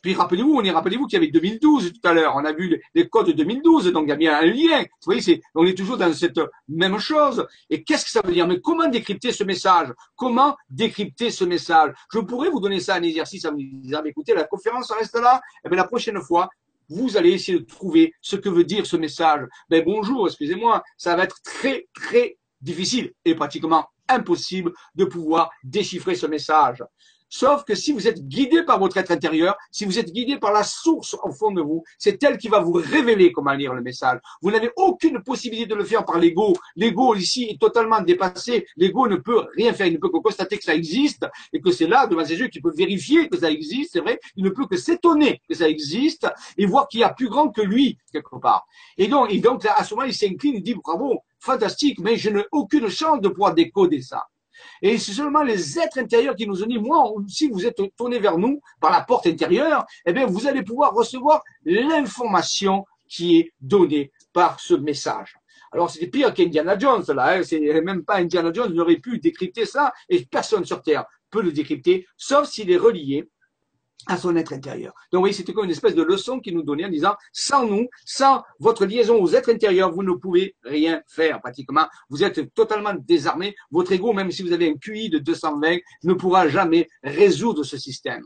Puis rappelez-vous, on est rappelez-vous qu'il y avait 2012 tout à l'heure. On a vu les codes de 2012, donc il y a bien un lien. Vous voyez, on est toujours dans cette même chose. Et qu'est-ce que ça veut dire? Mais comment décrypter ce message? Comment décrypter ce message? Je pourrais vous donner ça en exercice en vous disant, écoutez, la conférence reste là. Et eh bien la prochaine fois, vous allez essayer de trouver ce que veut dire ce message. Ben bonjour, excusez-moi, ça va être très très difficile et pratiquement impossible de pouvoir déchiffrer ce message. Sauf que si vous êtes guidé par votre être intérieur, si vous êtes guidé par la source au fond de vous, c'est elle qui va vous révéler comment lire le message. Vous n'avez aucune possibilité de le faire par l'ego. L'ego ici est totalement dépassé. L'ego ne peut rien faire. Il ne peut que constater que ça existe et que c'est là, devant ses yeux, qu'il peut vérifier que ça existe. C'est vrai. Il ne peut que s'étonner que ça existe et voir qu'il y a plus grand que lui, quelque part. Et donc, et donc à ce moment, il s'incline, il dit bravo, fantastique, mais je n'ai aucune chance de pouvoir décoder ça. Et c'est seulement les êtres intérieurs qui nous ont dit, moi, si vous êtes tourné vers nous par la porte intérieure, eh bien, vous allez pouvoir recevoir l'information qui est donnée par ce message. Alors c'était pire qu'Indiana Jones là, hein. c'est même pas Indiana Jones n'aurait pu décrypter ça et personne sur Terre peut le décrypter, sauf s'il est relié à son être intérieur. Donc oui, c'était comme une espèce de leçon qu'il nous donnait en disant, sans nous, sans votre liaison aux êtres intérieurs, vous ne pouvez rien faire pratiquement. Vous êtes totalement désarmé. Votre ego, même si vous avez un QI de 220, ne pourra jamais résoudre ce système.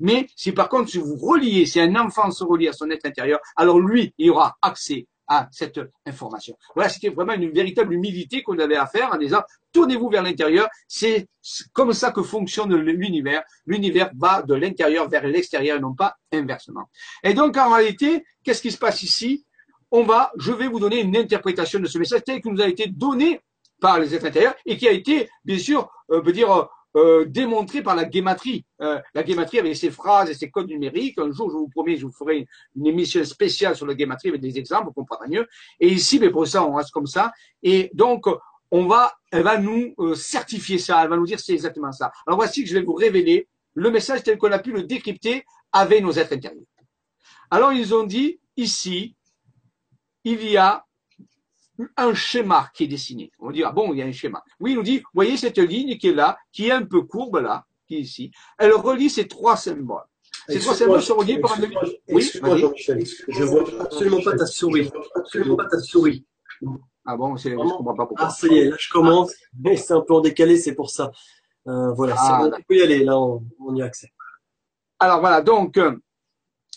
Mais si par contre, si vous reliez, si un enfant se relie à son être intérieur, alors lui, il aura accès à cette information. Voilà, c'était vraiment une véritable humilité qu'on avait à faire en disant tournez-vous vers l'intérieur. C'est comme ça que fonctionne l'univers. L'univers va de l'intérieur vers l'extérieur et non pas inversement. Et donc en réalité, qu'est-ce qui se passe ici? On va, je vais vous donner une interprétation de ce message tel que nous a été donné par les êtres intérieurs et qui a été, bien sûr, euh, on peut dire euh, démontré par la guématrie. Euh, la guématrie avec ses phrases et ses codes numériques. Un jour, je vous promets, je vous ferai une émission spéciale sur la guématrie avec des exemples, pour comprendre mieux. Et ici, mais pour ça, on reste comme ça. Et donc, on va, elle va nous euh, certifier ça. Elle va nous dire c'est exactement ça. Alors voici que je vais vous révéler le message tel qu'on a pu le décrypter avec nos êtres intérieurs. Alors ils ont dit ici, il y a un schéma qui est dessiné. On dit, ah bon, il y a un schéma. Oui, il nous dit, voyez cette ligne qui est là, qui est un peu courbe là, qui est ici. Elle relie ces trois symboles. Ces trois symboles sont reliés par un Oui, moi Jean-Michel, je vois absolument pas ta souris. Absolument pas ta souris. Ah bon, c'est, je comprends pas pourquoi. Ah, ça y est, là, je commence. Mais c'est un peu en décalé, c'est pour ça. Euh, voilà, ah, on peut y aller, là, on, y a accès. Alors voilà, donc, euh,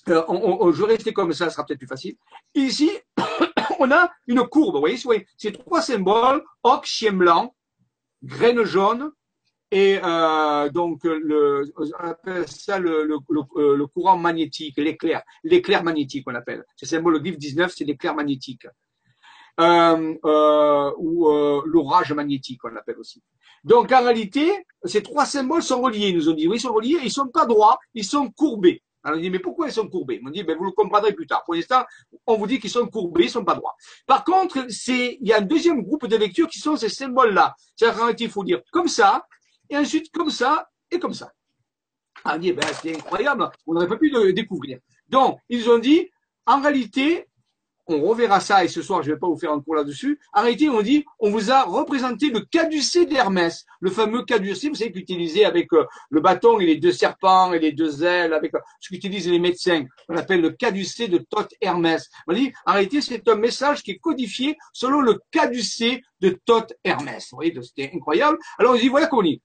euh on, on, je vais rester comme ça, ça sera peut-être plus facile. Ici, on a une courbe. Vous voyez, ces trois symboles, ox, chien blanc, graine jaune, et euh, donc on appelle ça le, le, courant magnétique, l'éclair, l'éclair magnétique on appelle. Ce symbole, le GIF 19, c'est l'éclair magnétique. Euh, euh, ou euh, l'orage magnétique, on l'appelle aussi. Donc en réalité, ces trois symboles sont reliés, nous ont dit. Oui, ils sont reliés, ils sont pas droits, ils sont courbés. Alors on dit, mais pourquoi ils sont courbés On dit, ben, vous le comprendrez plus tard. Pour l'instant, on vous dit qu'ils sont courbés, ils sont pas droits. Par contre, c'est, il y a un deuxième groupe de lecture qui sont ces symboles-là. C'est-à-dire il faut dire comme ça, et ensuite comme ça, et comme ça. Alors on dit, ben, c'est incroyable, on n'aurait pas pu le découvrir. Donc, ils ont dit, en réalité, on reverra ça et ce soir, je ne vais pas vous faire un cours là-dessus. Réalité, on dit, on vous a représenté le caducée d'Hermès, le fameux caducée, vous savez, qu'utilisé avec euh, le bâton et les deux serpents et les deux ailes, avec euh, ce qu'utilisent les médecins. On appelle le caducée de Thoth Hermès. On dit, réalité, c'est un message qui est codifié selon le caducée de Thoth Hermès. Vous voyez, c'était incroyable. Alors, on dit, voilà qu'on dit.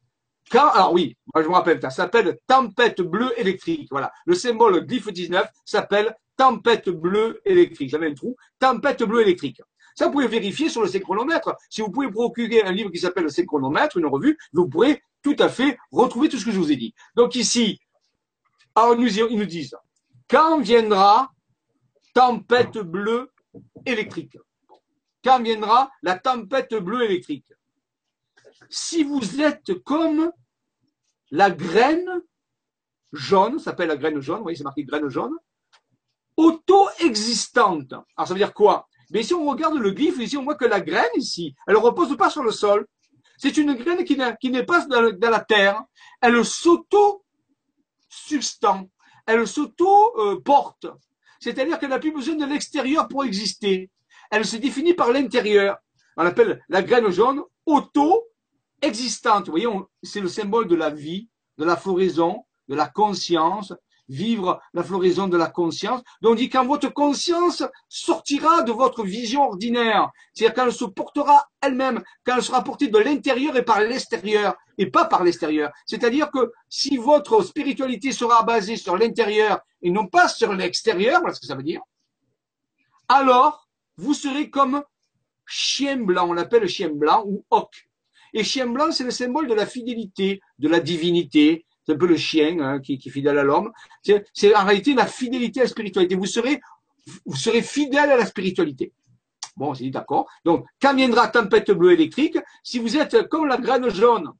Quand, alors oui, moi je me rappelle, ça s'appelle tempête bleue électrique. Voilà. Le symbole glyphe 19 s'appelle tempête bleue électrique. J'avais un trou. Tempête bleue électrique. Ça, vous pouvez vérifier sur le synchronomètre. Si vous pouvez procurer un livre qui s'appelle le synchronomètre, une revue, vous pourrez tout à fait retrouver tout ce que je vous ai dit. Donc ici, ils nous disent, quand viendra tempête bleue électrique? Quand viendra la tempête bleue électrique? Si vous êtes comme la graine jaune, ça s'appelle la graine jaune, vous voyez, c'est marqué graine jaune, auto-existante. Alors ça veut dire quoi? Mais si on regarde le glyphe, ici on voit que la graine ici, elle ne repose pas sur le sol. C'est une graine qui n'est pas dans, la terre. Elle s'auto-substante. Elle s'auto-porte. C'est-à-dire qu'elle n'a plus besoin de l'extérieur pour exister. Elle se définit par l'intérieur. On l'appelle la graine jaune auto-existante. Vous c'est le symbole de la vie, de la floraison, de la conscience, vivre la floraison de la conscience. Donc on dit quand votre conscience sortira de votre vision ordinaire, c'est-à-dire quand elle se portera elle-même, quand elle sera portée de l'intérieur et par l'extérieur, et pas par l'extérieur. C'est-à-dire que si votre spiritualité sera basée sur l'intérieur et non pas sur l'extérieur, voilà ce que ça veut dire, alors vous serez comme chien blanc, on l'appelle chien blanc ou hoc. Et chien blanc, c'est le symbole de la fidélité, de la divinité, c'est un peu le chien hein, qui, est fidèle à l'homme. C'est en réalité la fidélité à la spiritualité. Vous serez, vous serez fidèle à la spiritualité. Bon, c'est d'accord. Donc, quand viendra tempête bleue électrique, si vous êtes comme la graine jaune,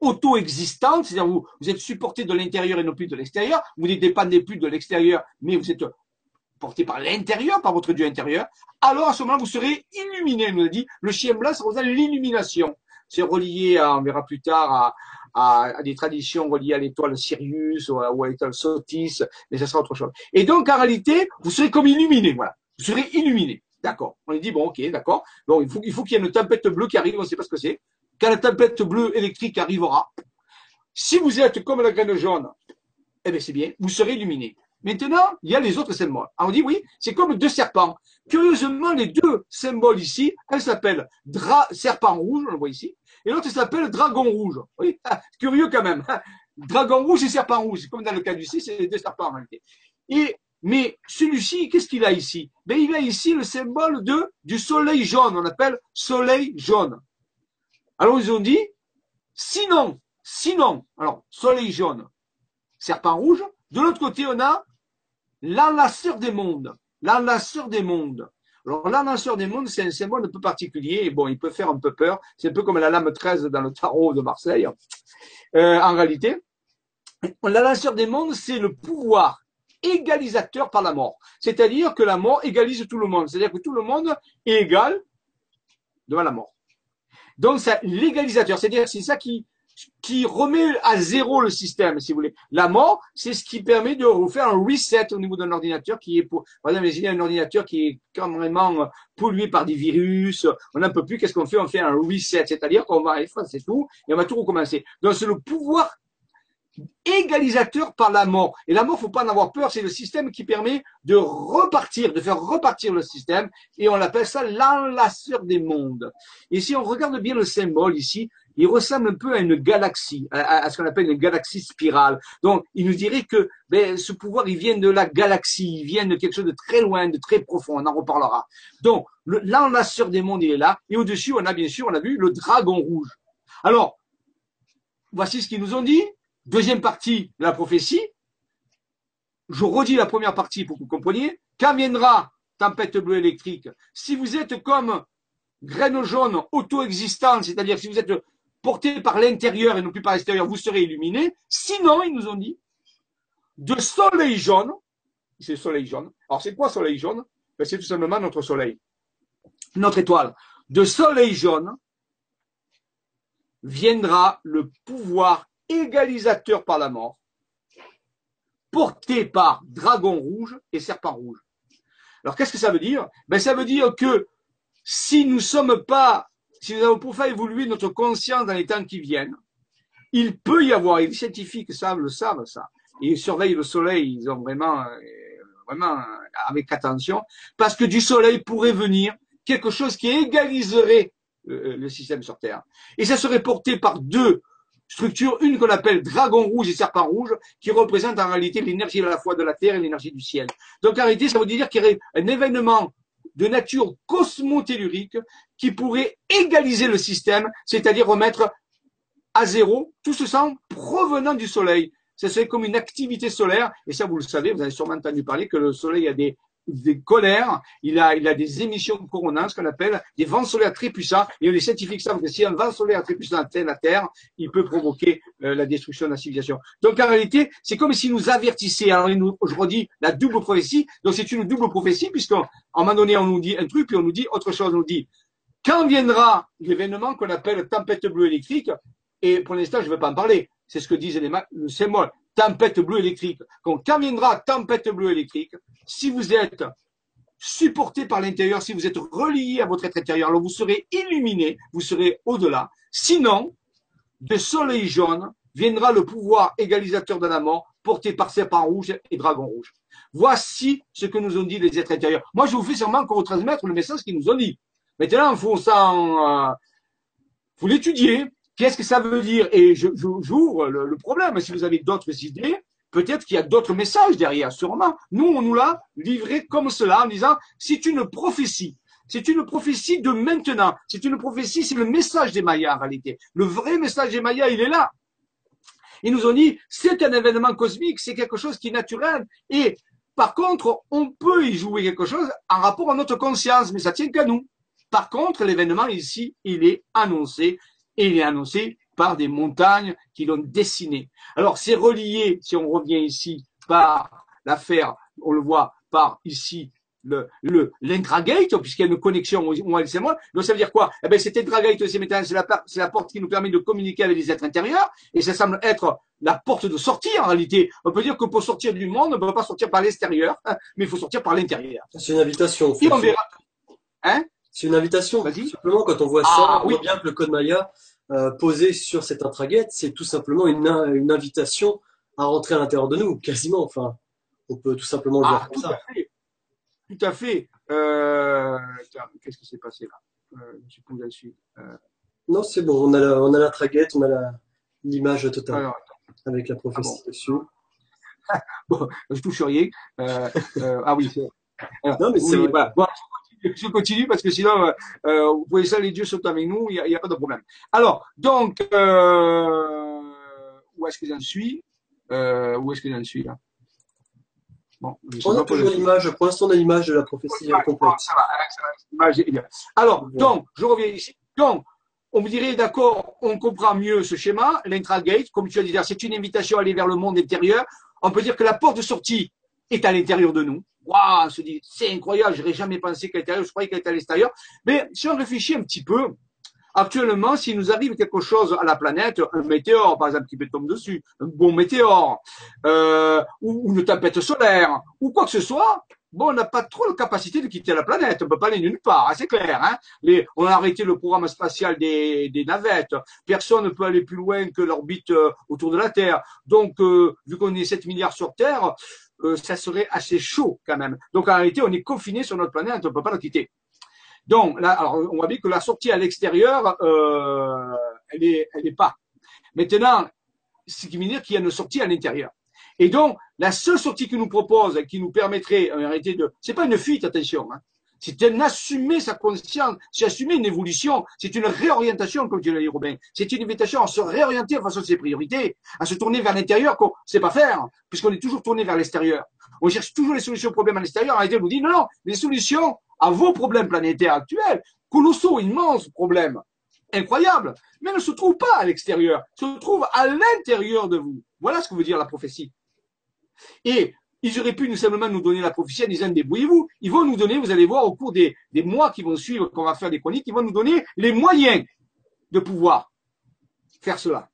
auto-existante, c'est-à-dire vous, vous êtes supporté de l'intérieur et non plus de l'extérieur, vous ne dépendez plus de l'extérieur, mais vous êtes porté par l'intérieur, par votre Dieu intérieur, alors à ce moment-là, vous serez illuminé, nous a dit. Le chien blanc, ça représente l'illumination. C'est relié, à, on verra plus tard, à, à, des traditions reliées à l'étoile Sirius ou à, l'étoile Sotis, mais ça sera autre chose. Et donc, en réalité, vous serez comme illuminé, voilà. Vous serez illuminé. D'accord. On dit, bon, ok, d'accord. Bon, il faut, il faut qu'il y ait une tempête bleue qui arrive, on ne sait pas ce que c'est. Quand la tempête bleue électrique arrivera, si vous êtes comme la graine jaune, eh bien, c'est bien, vous serez illuminé. Maintenant, il y a les autres symboles. Alors on dit oui, c'est comme deux serpents. Curieusement, les deux symboles ici, un s'appelle serpent rouge, on le voit ici, et l'autre s'appelle dragon rouge. Oui, curieux quand même. Dragon rouge et serpent rouge. Comme dans le cas du C, c'est deux serpents en réalité. Et, mais celui-ci, qu'est-ce qu'il a ici? Ben, Il a ici le symbole de, du soleil jaune. On appelle soleil jaune. Alors ils ont dit, sinon, sinon, alors soleil jaune, serpent rouge. De l'autre côté, on a l'enlaceur des mondes. L'enlaceur des mondes. Alors, l'annonceur des mondes, c'est un symbole un peu particulier. Bon, il peut faire un peu peur. C'est un peu comme la lame 13 dans le tarot de Marseille. Euh, en réalité, l'annonceur des mondes, c'est le pouvoir égalisateur par la mort. C'est-à-dire que la mort égalise tout le monde. C'est-à-dire que tout le monde est égal devant la mort. Donc, c'est l'égalisateur. C'est-à-dire, c'est ça qui, qui remet à zéro le système, si vous voulez. La mort, c'est ce qui permet de refaire un reset au niveau d'un ordinateur qui est pour, par exemple, imaginez un ordinateur qui est carrément pollué par des virus, on n'en peut plus, qu'est-ce qu'on fait? On fait un reset, c'est-à-dire qu'on va effacer tout et on va tout recommencer. Donc, c'est le pouvoir égalisateur par la mort. Et la mort, faut pas en avoir peur, c'est le système qui permet de repartir, de faire repartir le système, et on l'appelle ça l'enlaceur des mondes. Et si on regarde bien le symbole ici, il ressemble un peu à une galaxie, à, ce qu'on appelle une galaxie spirale. Donc, il nous dirait que ben, ce pouvoir, il vient de la galaxie, il vient de quelque chose de très loin, de très profond. On en reparlera. Donc, l'enlaceur des mondes, il est là. Et au-dessus, on a bien sûr, on a vu le dragon rouge. Alors, voici ce qu'ils nous ont dit. Deuxième partie de la prophétie. Je redis la première partie pour que vous compreniez. Quand viendra tempête bleue électrique, si vous êtes comme graine jaune auto-existante, c'est-à-dire si vous êtes porté par l'intérieur et non plus par l'extérieur, vous serez illuminé. Sinon, ils nous ont dit, de soleil jaune. C'est soleil jaune. Alors, c'est quoi soleil jaune? Ben, C'est tout simplement notre soleil, notre étoile. De soleil jaune viendra le pouvoir égalisateur par la mort, porté par dragon rouge et serpent rouge. Alors, qu'est-ce que ça veut dire? Ben, Ça veut dire que si nous sommes pas, si nous avons pour faire évoluer notre conscience dans les temps qui viennent, il peut y avoir, et les scientifiques savent, le savent ça, ils surveillent le soleil, ils ont vraiment, euh, vraiment avec attention, parce que du soleil pourrait venir quelque chose qui égaliserait euh, le système sur Terre. Et ça serait porté par deux structures, une qu'on appelle dragon rouge et serpent rouge, qui représentent en réalité l'énergie à la fois de la Terre et l'énergie du ciel. Donc en réalité, ça veut dire qu'il y aurait un événement de nature cosmotellurique qui pourrait égaliser le système, c'est-à-dire remettre à zéro tout ce sang provenant du Soleil. Ce serait comme une activité solaire, et ça vous le savez, vous avez sûrement entendu parler que le Soleil a des, des colères, il a, il a des émissions coronantes, ce qu'on appelle des vents solaires très puissants, et les scientifiques savent que si un vent solaire très puissant atteint la Terre, il peut provoquer euh, la destruction de la civilisation. Donc en réalité, c'est comme si nous avertissait, alors nous, je redis, la double prophétie, donc c'est une double prophétie, puisqu'en un moment donné, on nous dit un truc, puis on nous dit autre chose, on nous dit, quand viendra l'événement qu'on appelle tempête bleue électrique, et pour l'instant, je ne vais pas en parler. C'est ce que disent les le symbole tempête bleue électrique. Quand, viendra tempête bleue électrique, si vous êtes supporté par l'intérieur, si vous êtes relié à votre être intérieur, alors vous serez illuminé, vous serez au-delà. Sinon, de soleil jaune viendra le pouvoir égalisateur de la porté par serpent rouge et dragon rouge. Voici ce que nous ont dit les êtres intérieurs. Moi, je vous fais sûrement encore retransmettre le message qu'ils nous ont dit. Maintenant, il faut euh, faut l'étudier, Qu'est-ce que ça veut dire? Et j'ouvre le, le problème. Si vous avez d'autres idées, peut-être qu'il y a d'autres messages derrière, sûrement. Nous, on nous l'a livré comme cela en disant, c'est une prophétie. C'est une prophétie de maintenant. C'est une prophétie, c'est le message des Mayas en réalité. Le vrai message des Mayas, il est là. Ils nous ont dit, c'est un événement cosmique, c'est quelque chose qui est naturel. Et par contre, on peut y jouer quelque chose en rapport à notre conscience, mais ça tient qu'à nous. Par contre, l'événement ici, il est annoncé et il est annoncé par des montagnes qui l'ont dessiné. Alors c'est relié, si on revient ici, par l'affaire, on le voit par ici le, le, l'intragate, puisqu'il y a une connexion c'est moi. Donc ça veut dire quoi? Eh bien, cet intragate, c'est c'est la, c'est la porte qui nous permet de communiquer avec les êtres intérieurs, et ça semble être la porte de sortie en réalité. On peut dire que pour sortir du monde, on ne peut pas sortir par l'extérieur, hein, mais il faut sortir par l'intérieur. C'est une invitation. Et on verra. Hein? C'est une invitation. Simplement, quand on voit ça, ah, on voit bien que le code Maya euh, posé sur cette intraguette, c'est tout simplement une, une, invitation à rentrer à l'intérieur de nous, quasiment. Enfin, on peut tout simplement le ah, voir comme tout À fait. Tout à fait. Euh, Qu'est-ce qui s'est passé là? Euh, Je suis là-dessus. Euh... Non, c'est bon. On a la, on a la traguette, on a l'image totale Alors, avec la prophétie ah dessus. bon, je touche rien. Euh, euh, ah oui. Non, mais c'est oui, je continue parce que sinon, euh, vous pouvez ça, les dieux sont avec nous, il n'y a, pas de problème. Alors, donc, euh, où est-ce que j'en suis? Euh, Où est-ce que j'en suis là? Bon, On a toujours l'image, pour l'instant, on a l'image de la prophétie complète. Ça va, ça va, Alors, donc, je reviens ici. Donc, on me dirait, d'accord, on comprend mieux ce schéma, l'intragate, comme tu as dit, c'est une invitation à aller vers le monde intérieur. On peut dire que la porte de sortie est à l'intérieur de nous waouh, on se dit, c'est incroyable, j'aurais jamais pensé qu'elle à je croyais qu'elle était à l'extérieur. Mais si on réfléchit un petit peu, actuellement, s'il nous arrive quelque chose à la planète, un météore, par exemple, qui peut tomber dessus, un bon météore, euh, ou, une tempête solaire, ou quoi que ce soit, bon, on n'a pas trop la capacité de quitter la planète. On peut pas aller nulle part, hein, c'est clair. Hein Les, on a arrêté le programme spatial des, des, navettes. Personne ne peut aller plus loin que l'orbite euh, autour de la Terre. Donc, euh, vu qu'on est 7 milliards sur Terre, euh, ça serait assez chaud quand même. Donc en réalité, on est confiné sur notre planète, on ne peut pas la quitter. Donc là, alors, on voit bien que la sortie à l'extérieur, euh, elle est, elle est pas. Maintenant, ce qui veut dire qu'il y a une sortie à l'intérieur. Et donc, la seule sortie qu'il nous propose, qui nous permettrait en réalité de, c'est pas une fuite, attention, hein, c'est un assumer sa conscience, c'est assumer une évolution, c'est une réorientation, comme tu l'as dit Robin. C'est une invitation à se réorienter en fonction de ses priorités, à se tourner vers l'intérieur qu'on ne sait pas faire, puisqu'on est toujours tourné vers l'extérieur. On cherche toujours les solutions aux problèmes à l'extérieur. On nous dit non, non, les solutions à vos problèmes planétaires actuels, colossaux, immenses problèmes, incroyables, mais ne se trouvent pas à l'extérieur, se trouvent à l'intérieur de vous. Voilà ce que veut dire la prophétie. Et ils auraient pu nous simplement nous donner la prophétie en disant débrouillez-vous. Ils vont nous donner, vous allez voir au cours des, des mois qui vont suivre, qu'on va faire des chroniques, ils vont nous donner les moyens de pouvoir faire cela.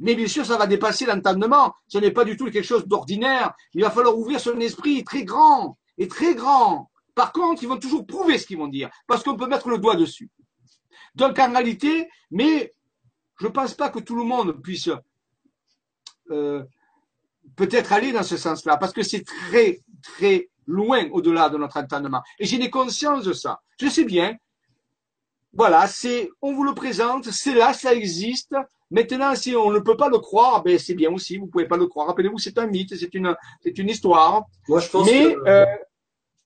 Mais bien sûr, ça va dépasser l'entendement. Ce n'est pas du tout quelque chose d'ordinaire. Il va falloir ouvrir son esprit très grand et très grand. Par contre, ils vont toujours prouver ce qu'ils vont dire, parce qu'on peut mettre le doigt dessus. Donc en réalité, mais je ne pense pas que tout le monde puisse euh, peut-être aller dans ce sens-là, parce que c'est très, très loin au-delà de notre entendement. Et j'ai conscience de ça. Je sais bien. Voilà, c'est, on vous le présente, c'est là, ça existe. Maintenant, si on ne peut pas le croire, ben c'est bien aussi, vous pouvez pas le croire. Rappelez-vous, c'est un mythe, c'est une, c'est une histoire. Moi, je pense Mais, que... Euh,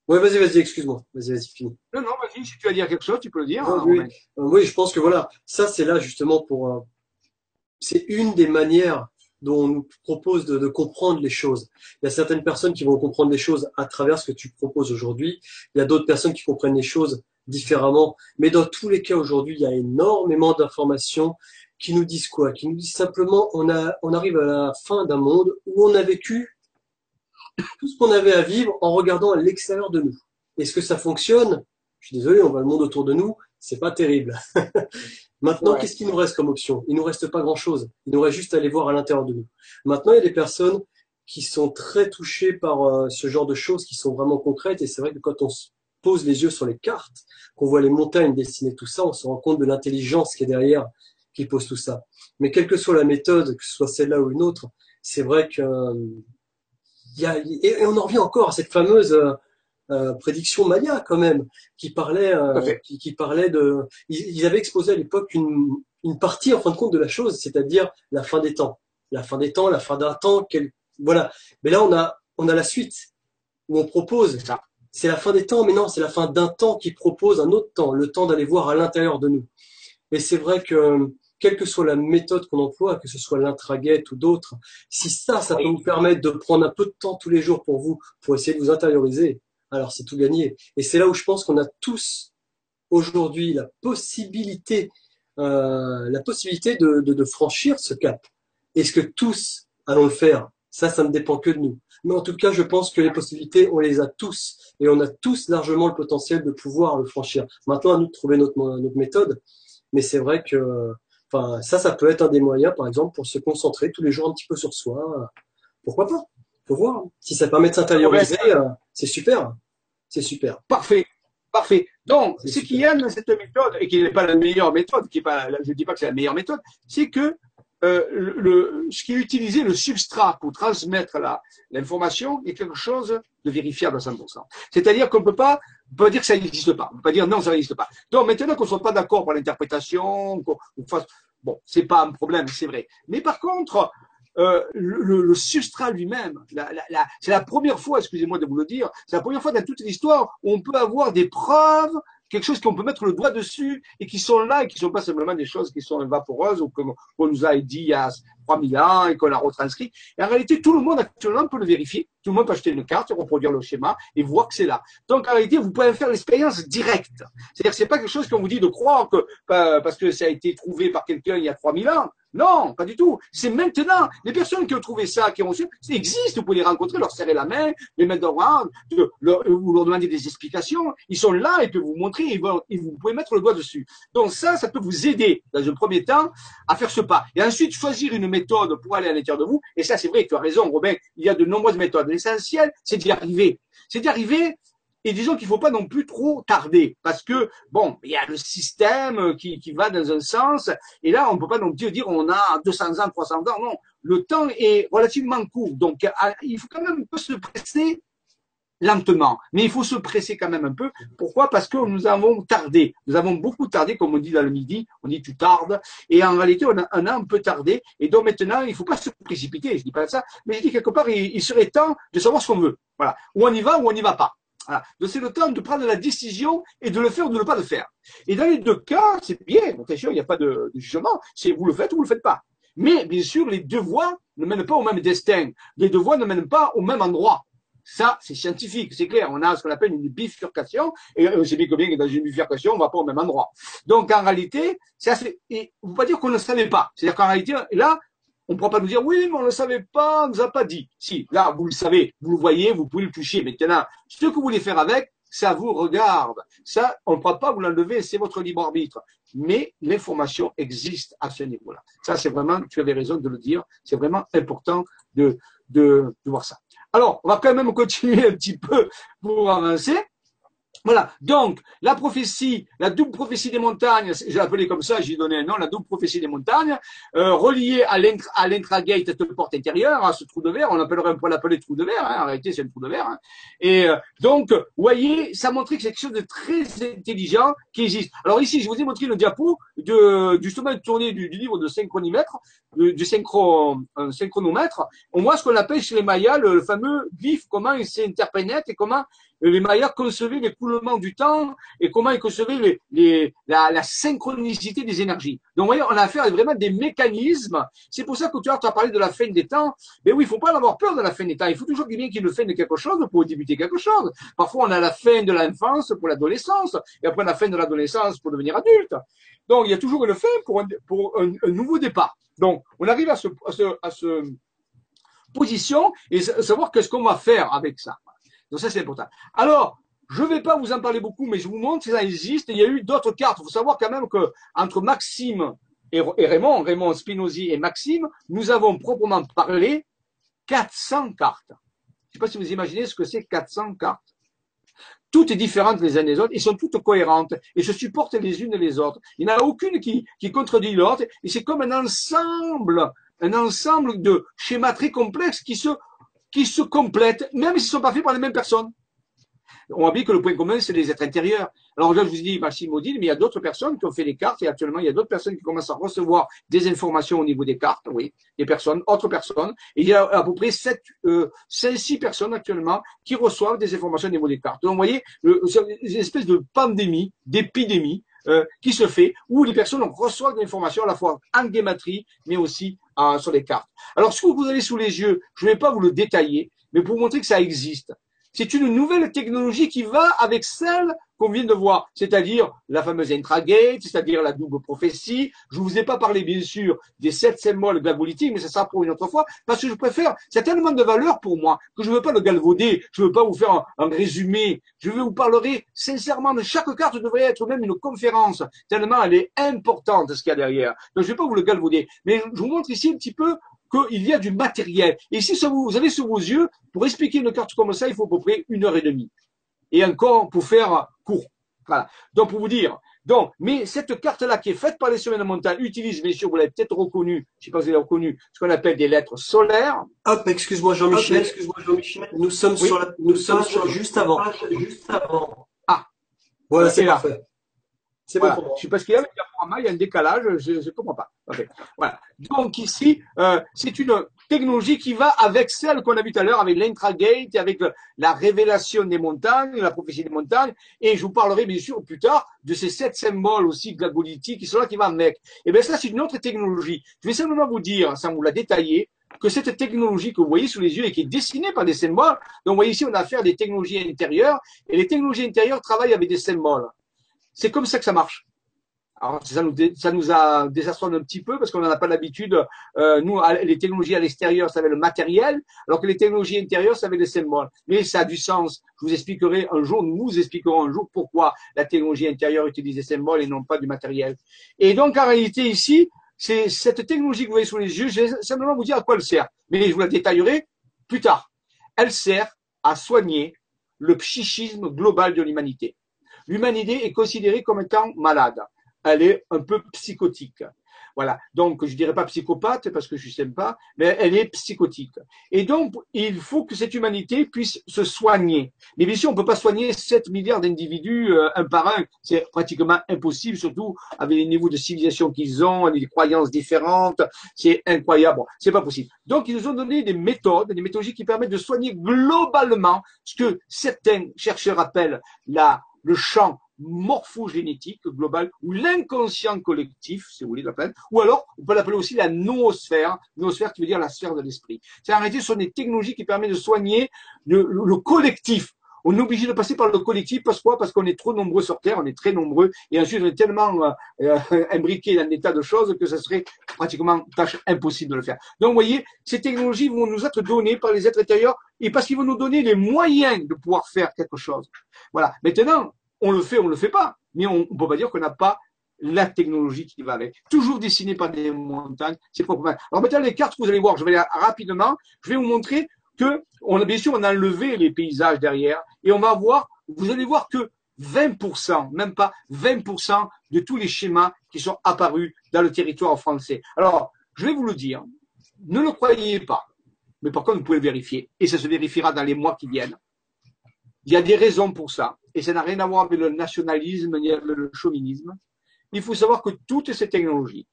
oui, vas-y, vas-y, excuse-moi. Vas-y, vas-y, finis. Non, non, vas-y, si tu as dire quelque chose, tu peux le dire. Hein, oui, euh, oui, je pense que voilà, ça, c'est là justement pour. Euh, c'est une des manières dont on nous propose de, de, comprendre les choses. Il y a certaines personnes qui vont comprendre les choses à travers ce que tu proposes aujourd'hui. Il y a d'autres personnes qui comprennent les choses différemment. Mais dans tous les cas, aujourd'hui, il y a énormément d'informations qui nous disent quoi? Qui nous disent simplement on, a, on arrive à la fin d'un monde où on a vécu tout ce qu'on avait à vivre en regardant à l'extérieur de nous. Est-ce que ça fonctionne? Je suis désolé, on voit le monde autour de nous, c'est pas terrible. Maintenant, qu'est-ce qu'il nous reste comme option? Il nous reste pas grand-chose. Il nous reste juste à aller voir à l'intérieur de nous. Maintenant, il y a des personnes qui sont très touchées par euh, ce genre de choses qui sont vraiment concrètes. Et c'est vrai que quand on se pose les yeux sur les cartes, qu'on voit les montagnes dessiner tout ça, on se rend compte de l'intelligence qui est derrière, qui pose tout ça. Mais quelle que soit la méthode, que ce soit celle-là ou une autre, c'est vrai que et on en revient encore à cette fameuse euh, euh, prédiction Maya quand même, qui parlait, euh, qui, parlait de, ils, avaient exposé à l'époque une, une partie en fin de compte de la chose, c'est-à-dire la fin des temps, la fin des temps, la fin d'un temps, quel, voilà. Mais là on a, on a la suite où on propose, c'est la fin des temps, mais non, c'est la fin d'un temps qui propose un autre temps, le temps d'aller voir à l'intérieur de nous. Et c'est vrai que quelle que soit la méthode qu'on emploie, que ce soit l'intraget ou d'autres, si ça, ça peut vous permettre de prendre un peu de temps tous les jours pour vous, pour essayer de vous intérioriser, alors c'est tout gagné. Et c'est là où je pense qu'on a tous aujourd'hui la possibilité, euh, la possibilité de, de, de franchir ce cap. Est-ce que tous allons le faire Ça, ça ne dépend que de nous. Mais en tout cas, je pense que les possibilités, on les a tous. Et on a tous largement le potentiel de pouvoir le franchir. Maintenant, à nous de trouver notre, notre méthode. Mais c'est vrai que Enfin, ça, ça peut être un des moyens, par exemple, pour se concentrer tous les jours un petit peu sur soi. Pourquoi pas? Faut voir. Si ça permet de s'intérioriser, euh, c'est super. C'est super. Parfait. Parfait. Donc, ce qu'il y a dans cette méthode, et qui n'est pas la meilleure méthode, qui est pas, je ne dis pas que c'est la meilleure méthode, c'est que euh, le, ce qui est utilisé, le substrat pour transmettre l'information, est quelque chose de vérifiable à 100%. C'est-à-dire qu'on ne peut pas peut dire que ça n'existe pas. On peut pas dire non, ça n'existe pas. Donc maintenant qu'on ne soit pas d'accord pour l'interprétation, qu'on fasse, bon, c'est pas un problème, c'est vrai. Mais par contre, euh, le, substrat lui-même, c'est la première fois, excusez-moi de vous le dire, c'est la première fois dans toute l'histoire où on peut avoir des preuves quelque chose qu'on peut mettre le doigt dessus et qui sont là et qui sont pas simplement des choses qui sont vaporeuses ou comme on nous a dit il y a 3000 ans et qu'on a retranscrit. Et en réalité, tout le monde actuellement peut le vérifier. Tout le monde peut acheter une carte, reproduire le schéma et voir que c'est là. Donc en réalité, vous pouvez faire l'expérience directe. C'est-à-dire que c'est pas quelque chose qu'on vous dit de croire que parce que ça a été trouvé par quelqu'un il y a 3000 ans. Non, pas du tout. C'est maintenant. Les personnes qui ont trouvé ça, qui ont reçu, ça existe. Vous pouvez les rencontrer, leur serrer la main, les mettre dans le leur, vous leur demander des explications. Ils sont là, ils peuvent vous montrer, ils vont, vous pouvez mettre le doigt dessus. Donc ça, ça peut vous aider, dans un premier temps, à faire ce pas. Et ensuite, choisir une méthode pour aller à l'intérieur de vous. Et ça, c'est vrai, tu as raison, Robin. Il y a de nombreuses méthodes. L'essentiel, c'est d'y arriver. C'est d'y arriver et disons qu'il faut pas non plus trop tarder, parce que, bon, il y a le système qui, qui va dans un sens, et là, on peut pas non plus dire on a 200 ans, 300 ans, non. Le temps est relativement court, donc il faut quand même un peu se presser lentement, mais il faut se presser quand même un peu. Pourquoi? Parce que nous avons tardé. Nous avons beaucoup tardé, comme on dit dans le midi, on dit tu tardes, et en réalité, on a, un peu tardé, et donc maintenant, il ne faut pas se précipiter, je dis pas ça, mais je dis quelque part, il, serait temps de savoir ce qu'on veut. Voilà. Où on y va ou on n'y va pas. Voilà. Donc c'est le temps de prendre la décision et de le faire ou de ne pas le faire. Et dans les deux cas, c'est bien, attention, il n'y a pas de, jugement, c'est vous le faites ou vous le faites pas. Mais bien sûr, les deux voies ne mènent pas au même destin. Les deux voies ne mènent pas au même endroit. Ça, c'est scientifique, c'est clair. On a ce qu'on appelle une bifurcation, et on sait bien que dans une bifurcation, on va pas au même endroit. Donc, en réalité, c'est et vous pas dire qu'on ne savait pas. C'est-à-dire qu'en réalité, là, on ne pourra pas nous dire oui, mais on ne le savait pas, on ne nous a pas dit. Si, là, vous le savez, vous le voyez, vous pouvez le toucher. Maintenant, ce que vous voulez faire avec, ça vous regarde. Ça, on ne pourra pas vous l'enlever, c'est votre libre arbitre. Mais l'information existe à ce niveau-là. Ça, c'est vraiment, tu avais raison de le dire, c'est vraiment important de, de, de voir ça. Alors, on va quand même continuer un petit peu pour avancer. Voilà. Donc, la prophétie, la double prophétie des montagnes, j'ai appelé comme ça, j'ai donné un nom, la double prophétie des montagnes, euh, reliée à l'intragate, cette porte intérieure, à ce trou de verre, on appellerait, on pourrait l'appeler trou de verre, hein, en réalité c'est un trou de verre. Hein. Et euh, donc, vous voyez, ça montrait que c'est quelque chose de très intelligent qui existe. Alors ici, je vous ai montré le diapo de, justement de tournée du, livre de synchronimètre, du synchro, un synchronomètre. On voit ce qu'on appelle chez les Mayas le, fameux glyphe, comment il s'interpénètre et comment les Mayas concevaient l'écoulement du temps et comment ils concevaient les, la, la, synchronicité des énergies. Donc, vous voyez, on a affaire à vraiment des mécanismes. C'est pour ça que tu as, tu as parlé de la fin des temps. Mais oui, il faut pas avoir peur de la fin des temps. Il faut toujours qu'il y ait une fin de quelque chose pour débuter quelque chose. Parfois, on a la fin de l'enfance pour l'adolescence et après la fin de l'adolescence pour devenir adulte. Donc, il y a toujours une fin pour un, pour un, nouveau départ. Donc, on arrive à ce, à ce, à ce position et savoir qu'est-ce qu'on va faire avec ça. Donc ça, c'est important. Alors, je ne vais pas vous en parler beaucoup, mais je vous montre que ça existe. il y a eu d'autres cartes. Il faut savoir quand même que entre Maxime et, Raymond, Raymond Spinozzi et Maxime, nous avons proprement parlé 400 cartes. Je ne sais pas si vous imaginez ce que c'est 400 cartes. Toutes différentes les unes des autres, et sont toutes cohérentes, et se supportent les unes les autres. Il n'y en a aucune qui, qui contredit l'autre, et c'est comme un ensemble, un ensemble de schémas très complexes qui se qui se complètent, même s'ils ne sont pas faits par les mêmes personnes. On voit bien que le point commun, c'est les êtres intérieurs. Alors là, je vous dis Maxime Odile, mais il y a d'autres personnes qui ont fait les cartes et actuellement, il y a d'autres personnes qui commencent à recevoir des informations au niveau des cartes, oui, des personnes, autres personnes. Il y a à peu près 7, euh, 5, 6 personnes actuellement qui reçoivent des informations au niveau des cartes. Donc, vous voyez, une espèce de pandémie, d'épidémie euh, qui se fait où les personnes reçoivent des informations à la fois en guématrie, mais aussi sur les cartes. Alors, ce que vous avez sous les yeux, je ne vais pas vous le détailler, mais pour vous montrer que ça existe. C'est une nouvelle technologie qui va avec celle qu'on vient de voir, c'est-à-dire la fameuse intragate, c'est-à-dire la double prophétie. Je vous ai pas parlé, bien sûr, des sept symboles glagolitique, mais ça sera pour une autre fois, parce que je préfère, c'est tellement de valeur pour moi, que je ne veux pas le galvauder, je ne veux pas vous faire un, résumé, je vais vous parler sincèrement de chaque carte devrait être même une conférence, tellement elle est importante, ce qu'il y a derrière. Donc je ne vais pas vous le galvauder, mais je vous montre ici un petit peu qu'il y a du matériel. Et si vous avez sous vos yeux, pour expliquer une carte comme ça, il faut à peu près une heure et demie. Et encore pour faire court. Voilà. Donc pour vous dire, donc, mais cette carte-là qui est faite par les semaines montagne utilise, bien sûr, vous l'avez peut-être reconnu, je ne sais pas si vous l'avez reconnu, ce qu'on appelle des lettres solaires. Hop, excuse-moi Jean-Michel, excuse-moi Jean-Michel. Nous sommes sur la, nous sommes sur juste avant. Juste avant. Ah. Voilà, c'est parfait. C'est bon Je sais pas ce qu'il y a, il y a un décalage, je ne comprends pas. Voilà. Donc ici, euh, c'est une technologie qui va avec celle qu'on a vue tout à l'heure, avec l'intragate, avec la révélation des montagnes, la prophétie des montagnes, et je vous parlerai bien sûr plus tard de ces sept symboles aussi glagolitiques qui sont là qui vont avec. Et eh bien ça, c'est une autre technologie. Je vais simplement vous dire, sans vous la détailler, que cette technologie que vous voyez sous les yeux et qui est dessinée par des symboles, donc vous voyez ici, on a affaire à des technologies intérieures, et les technologies intérieures travaillent avec des symboles. C'est comme ça que ça marche. Alors ça nous, ça nous a désastré un petit peu parce qu'on n'en a pas l'habitude. Euh, nous, les technologies à l'extérieur, ça avait le matériel, alors que les technologies intérieures, ça avait des symboles. Mais ça a du sens. Je vous expliquerai un jour, nous vous expliquerons un jour pourquoi la technologie intérieure utilise des symboles et non pas du matériel. Et donc en réalité ici, c'est cette technologie que vous voyez sous les yeux, je vais simplement vous dire à quoi elle sert. Mais je vous la détaillerai plus tard. Elle sert à soigner le psychisme global de l'humanité l'humanité est considérée comme étant malade. Elle est un peu psychotique. Voilà. Donc, je dirais pas psychopathe parce que je suis sympa, mais elle est psychotique. Et donc, il faut que cette humanité puisse se soigner. Mais bien sûr, on peut pas soigner 7 milliards d'individus euh, un par un. C'est pratiquement impossible, surtout avec les niveaux de civilisation qu'ils ont, les croyances différentes. C'est incroyable. C'est pas possible. Donc, ils nous ont donné des méthodes, des méthodologies qui permettent de soigner globalement ce que certains chercheurs appellent la le champ morphogénétique global ou l'inconscient collectif, si vous voulez la peine, ou alors on peut l'appeler aussi la noosphère, noosphère qui veut dire la sphère de l'esprit. C'est en réalité ce sont des technologies qui permettent de soigner le, collectif. On est obligé de passer par le collectif parce quoi? Parce qu'on est trop nombreux sur Terre, on est très nombreux, et ensuite on est tellement euh, euh, imbriqués dans un état de choses que ce serait pratiquement tâche impossible de le faire. Donc, vous voyez, ces technologies vont nous être données par les êtres intérieurs et parce qu'ils vont nous donner les moyens de pouvoir faire quelque chose. Voilà. Maintenant, on le fait, on le fait pas, mais on ne peut pas dire qu'on n'a pas la technologie qui va avec. Toujours dessinée par des montagnes, c'est propre. Alors maintenant, les cartes, vous allez voir, je vais aller rapidement, je vais vous montrer que, on a, bien sûr, on a enlevé les paysages derrière, et on va voir, vous allez voir que 20%, même pas 20% de tous les schémas qui sont apparus dans le territoire français. Alors, je vais vous le dire, ne le croyez pas, mais par contre, vous pouvez vérifier, et ça se vérifiera dans les mois qui viennent. Il y a des raisons pour ça, et ça n'a rien à voir avec le nationalisme ni avec le chauvinisme. Il faut savoir que toutes ces technologies,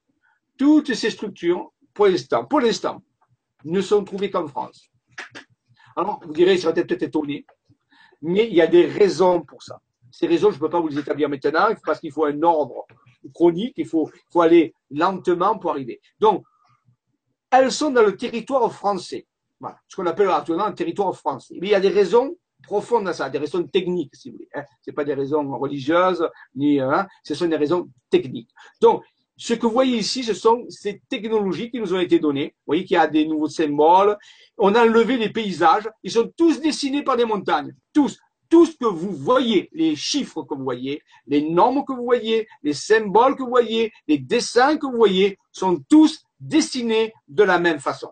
toutes ces structures, pour l'instant, pour l'instant, ne sont trouvées qu'en France. Alors, vous direz, ça va être peut-être étonné, mais il y a des raisons pour ça. Ces raisons, je ne peux pas vous les établir maintenant, parce qu'il faut un ordre chronique, il faut, aller lentement pour arriver. Donc, elles sont dans le territoire français. Ce qu'on appelle actuellement un territoire français. Mais il y a des raisons profondes à ça, des raisons techniques, si vous voulez. Hein. Ce pas des raisons religieuses, ni, hein, ce sont des raisons techniques. Donc, ce que vous voyez ici, ce sont ces technologies qui nous ont été données. Vous voyez qu'il y a des nouveaux symboles. On a enlevé les paysages. Ils sont tous dessinés par des montagnes. Tous. Tout ce que vous voyez, les chiffres que vous voyez, les normes que vous voyez, les symboles que vous voyez, les dessins que vous voyez, sont tous dessinés de la même façon.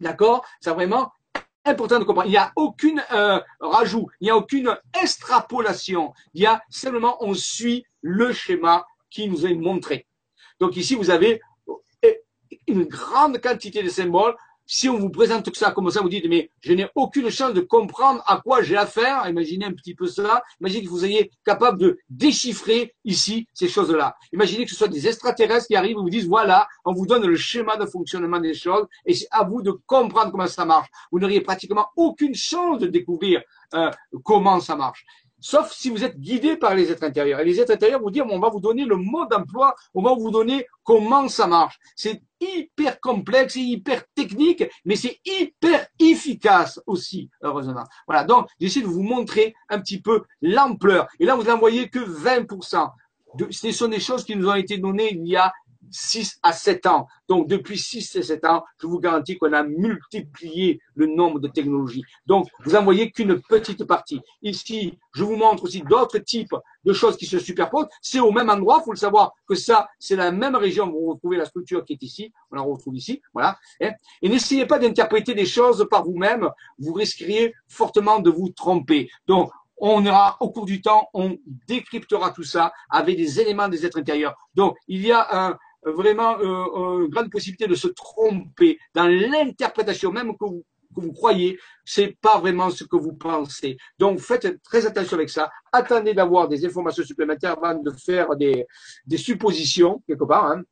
D'accord? C'est vraiment important de comprendre. Il n'y a aucun euh, rajout, il n'y a aucune extrapolation. Il y a simplement, on suit le schéma qui nous est montré. Donc ici, vous avez une grande quantité de symboles. Si on vous présente tout ça comme ça, vous dites, mais je n'ai aucune chance de comprendre à quoi j'ai affaire. Imaginez un petit peu cela. Imaginez que vous soyez capable de déchiffrer ici ces choses-là. Imaginez que ce soit des extraterrestres qui arrivent et vous disent, voilà, on vous donne le schéma de fonctionnement des choses et c'est à vous de comprendre comment ça marche. Vous n'auriez pratiquement aucune chance de découvrir euh, comment ça marche sauf si vous êtes guidé par les êtres intérieurs. Et les êtres intérieurs vous dire, on va vous donner le mode d'emploi, on va vous donner comment ça marche. C'est hyper complexe et hyper technique, mais c'est hyper efficace aussi, heureusement. Voilà, donc j'essaie de vous montrer un petit peu l'ampleur. Et là, vous n'en voyez que 20%. ce sont des choses qui nous ont été données il y a 6 à 7 ans. Donc, depuis 6 à 7 ans, je vous garantis qu'on a multiplié le nombre de technologies. Donc, vous n'en voyez qu'une petite partie. Ici, je vous montre aussi d'autres types de choses qui se superposent. C'est au même endroit, il faut le savoir que ça, c'est la même région. Vous retrouvez la structure qui est ici. On la retrouve ici. Voilà. Et n'essayez pas d'interpréter des choses par vous-même. Vous risqueriez fortement de vous tromper. Donc, on aura au cours du temps, on décryptera tout ça avec des éléments des êtres intérieurs. Donc, il y a un, vraiment euh, une grande possibilité de se tromper dans l'interprétation même que vous, que vous croyez, c'est pas vraiment ce que vous pensez. Donc faites très attention avec ça. Attendez d'avoir des informations supplémentaires avant de faire des, des suppositions quelque part. Hein.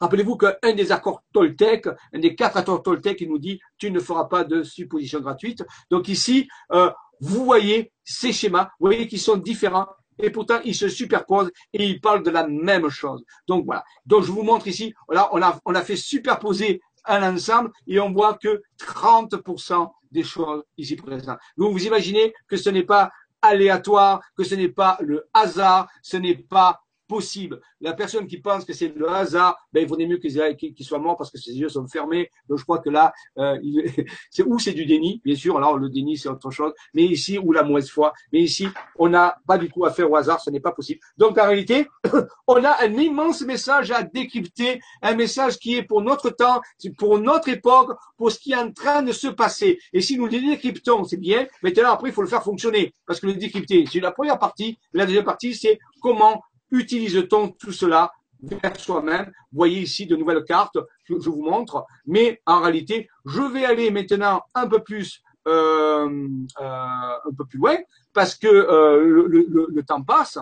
Rappelez-vous qu'un des accords Toltec, un des quatre accords Toltec, il nous dit tu ne feras pas de suppositions gratuites. Donc ici, euh, vous voyez ces schémas, vous voyez qu'ils sont différents et pourtant ils se superposent et ils parlent de la même chose. Donc voilà. Donc je vous montre ici, voilà, on a, on a fait superposer un ensemble et on voit que 30% des choses ici présentes. Donc vous imaginez que ce n'est pas aléatoire, que ce n'est pas le hasard, ce n'est pas possible. La personne qui pense que c'est le hasard, ben, il vaudrait mieux qu'il soit mort parce que ses yeux sont fermés. Donc je crois que là, euh, c'est où c'est du déni, bien sûr. Alors le déni c'est autre chose, mais ici ou la mauvaise foi. Mais ici, on n'a pas du tout affaire au hasard, ce n'est pas possible. Donc en réalité, on a un immense message à décrypter, un message qui est pour notre temps, pour notre époque, pour ce qui est en train de se passer. Et si nous le décryptons, c'est bien. Maintenant après, il faut le faire fonctionner parce que le décrypter, c'est la première partie. La deuxième partie, c'est comment utilise-t-on tout cela vers soi-même voyez ici de nouvelles cartes, je, je, vous montre, mais en réalité, je vais aller maintenant un peu plus, euh, euh, un peu plus loin, parce que euh, le, le, le, temps passe.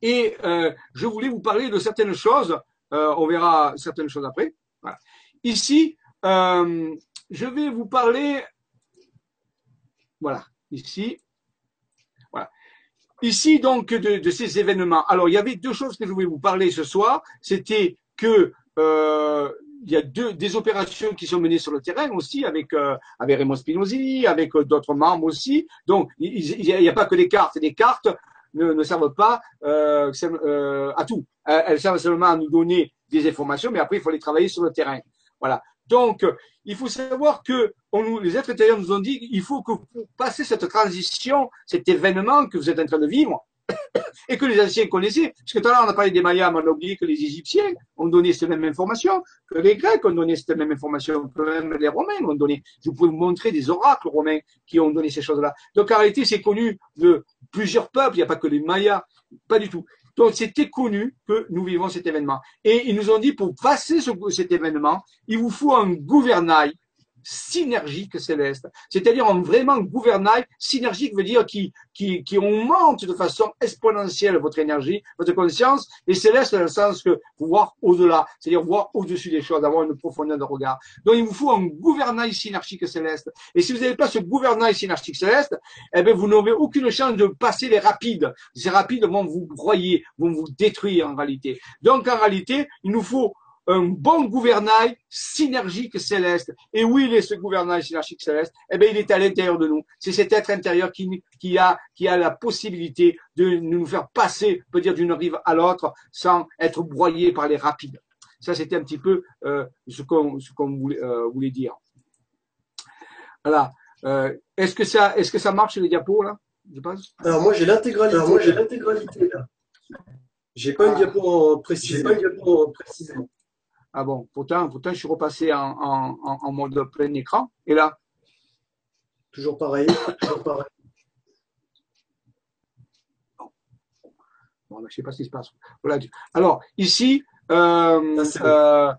Et euh, je voulais vous parler de certaines choses. Euh, on verra certaines choses après. Voilà. Ici, je vais vous parler. Voilà, ici, Ici, donc, de, ces événements. Alors, il y avait deux choses que je voulais vous parler ce soir. C'était que euh, il y a deux, des opérations qui sont menées sur le terrain aussi avec euh, avec Raymond Spinozzi, avec euh, d'autres membres aussi. Donc, il n'y a, pas que des cartes. Les cartes ne, ne servent pas euh, euh, à tout. Elles servent seulement à nous donner des informations, mais après, il faut les travailler sur le terrain. Voilà. Donc, il faut savoir que les êtres intérieurs nous ont dit il faut que pour passer cette transition, cet événement que vous êtes en train de vivre, et que les anciens connaissaient. Parce que tout à l'heure, on a parlé des Mayas, mais on a oublié que les Égyptiens ont donné cette même information, que les Grecs ont donné cette même information, que même les Romains ont donné. Je peux vous montrer des oracles romains qui ont donné ces choses-là. Donc, en réalité, c'est connu de plusieurs peuples. Il n'y a pas que les Mayas. Pas du tout. Donc, c'était connu que nous vivons cet événement. Et ils nous ont dit, pour passer cet événement, il vous faut un gouvernail synergique céleste, c'est-à-dire un vraiment gouvernail synergique veut dire qui, qui, qui augmente de façon exponentielle votre énergie, votre conscience, et céleste dans le sens que voir au-delà, c'est-à-dire voir au-dessus des choses, avoir une profondeur de regard. Donc il vous faut un gouvernail synergique céleste. Et si vous n'avez pas ce gouvernail synergique céleste, eh bien vous n'aurez aucune chance de passer les rapides. Ces rapides vont vous broyer, vont vous détruire en réalité. Donc en réalité, il nous faut un bon gouvernail synergique céleste. Et où il est ce gouvernail synergique céleste? Eh bien, il est à l'intérieur de nous. C'est cet être intérieur qui, qui, a, qui a la possibilité de nous faire passer, peut dire, d'une rive à l'autre sans être broyé par les rapides. Ça, c'était un petit peu euh, ce qu'on voulait, euh, voulait, dire. Voilà. Euh, est-ce que ça, est-ce que ça marche les diapos là Je pense? Alors moi j'ai l'intégralité. Alors moi j'ai l'intégralité là. J'ai pas, une ah. diapo précise. pas une diapo précisément. Ah bon, pourtant, pourtant je suis repassé en, en, en mode plein écran. Et là? Toujours pareil, toujours pareil. Bon, je ne sais pas ce qui se passe. Voilà. Alors, ici, euh, euh,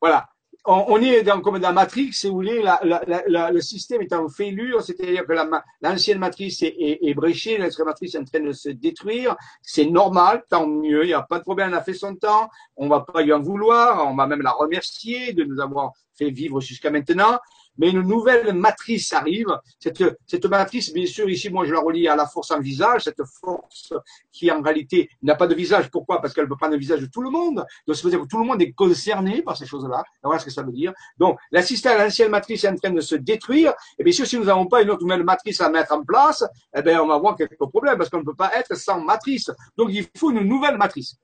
voilà, on, est dans, comme dans Matrix, si vous voulez, la, la, le système est en fêlure, c'est-à-dire que l'ancienne matrice est, est, est bréchée, l'ancienne matrice est en train de se détruire. C'est normal, tant mieux, il n'y a pas de problème, elle a fait son temps, on va pas lui en vouloir, on va même la remercier de nous avoir fait vivre jusqu'à maintenant mais une nouvelle matrice arrive. Cette, cette matrice, bien sûr, ici, moi, je la relie à la force en visage, cette force qui, en réalité, n'a pas de visage. Pourquoi? Parce qu'elle peut prendre le visage de tout le monde. Donc, ça veut dire que tout le monde est concerné par ces choses-là. Voilà ce que ça veut dire. Donc, l'assistant à l'ancienne matrice est en train de se détruire. Et bien sûr, si nous n'avons pas une autre nouvelle matrice à mettre en place, eh bien, on va avoir quelques problèmes parce qu'on ne peut pas être sans matrice. Donc, il faut une nouvelle matrice.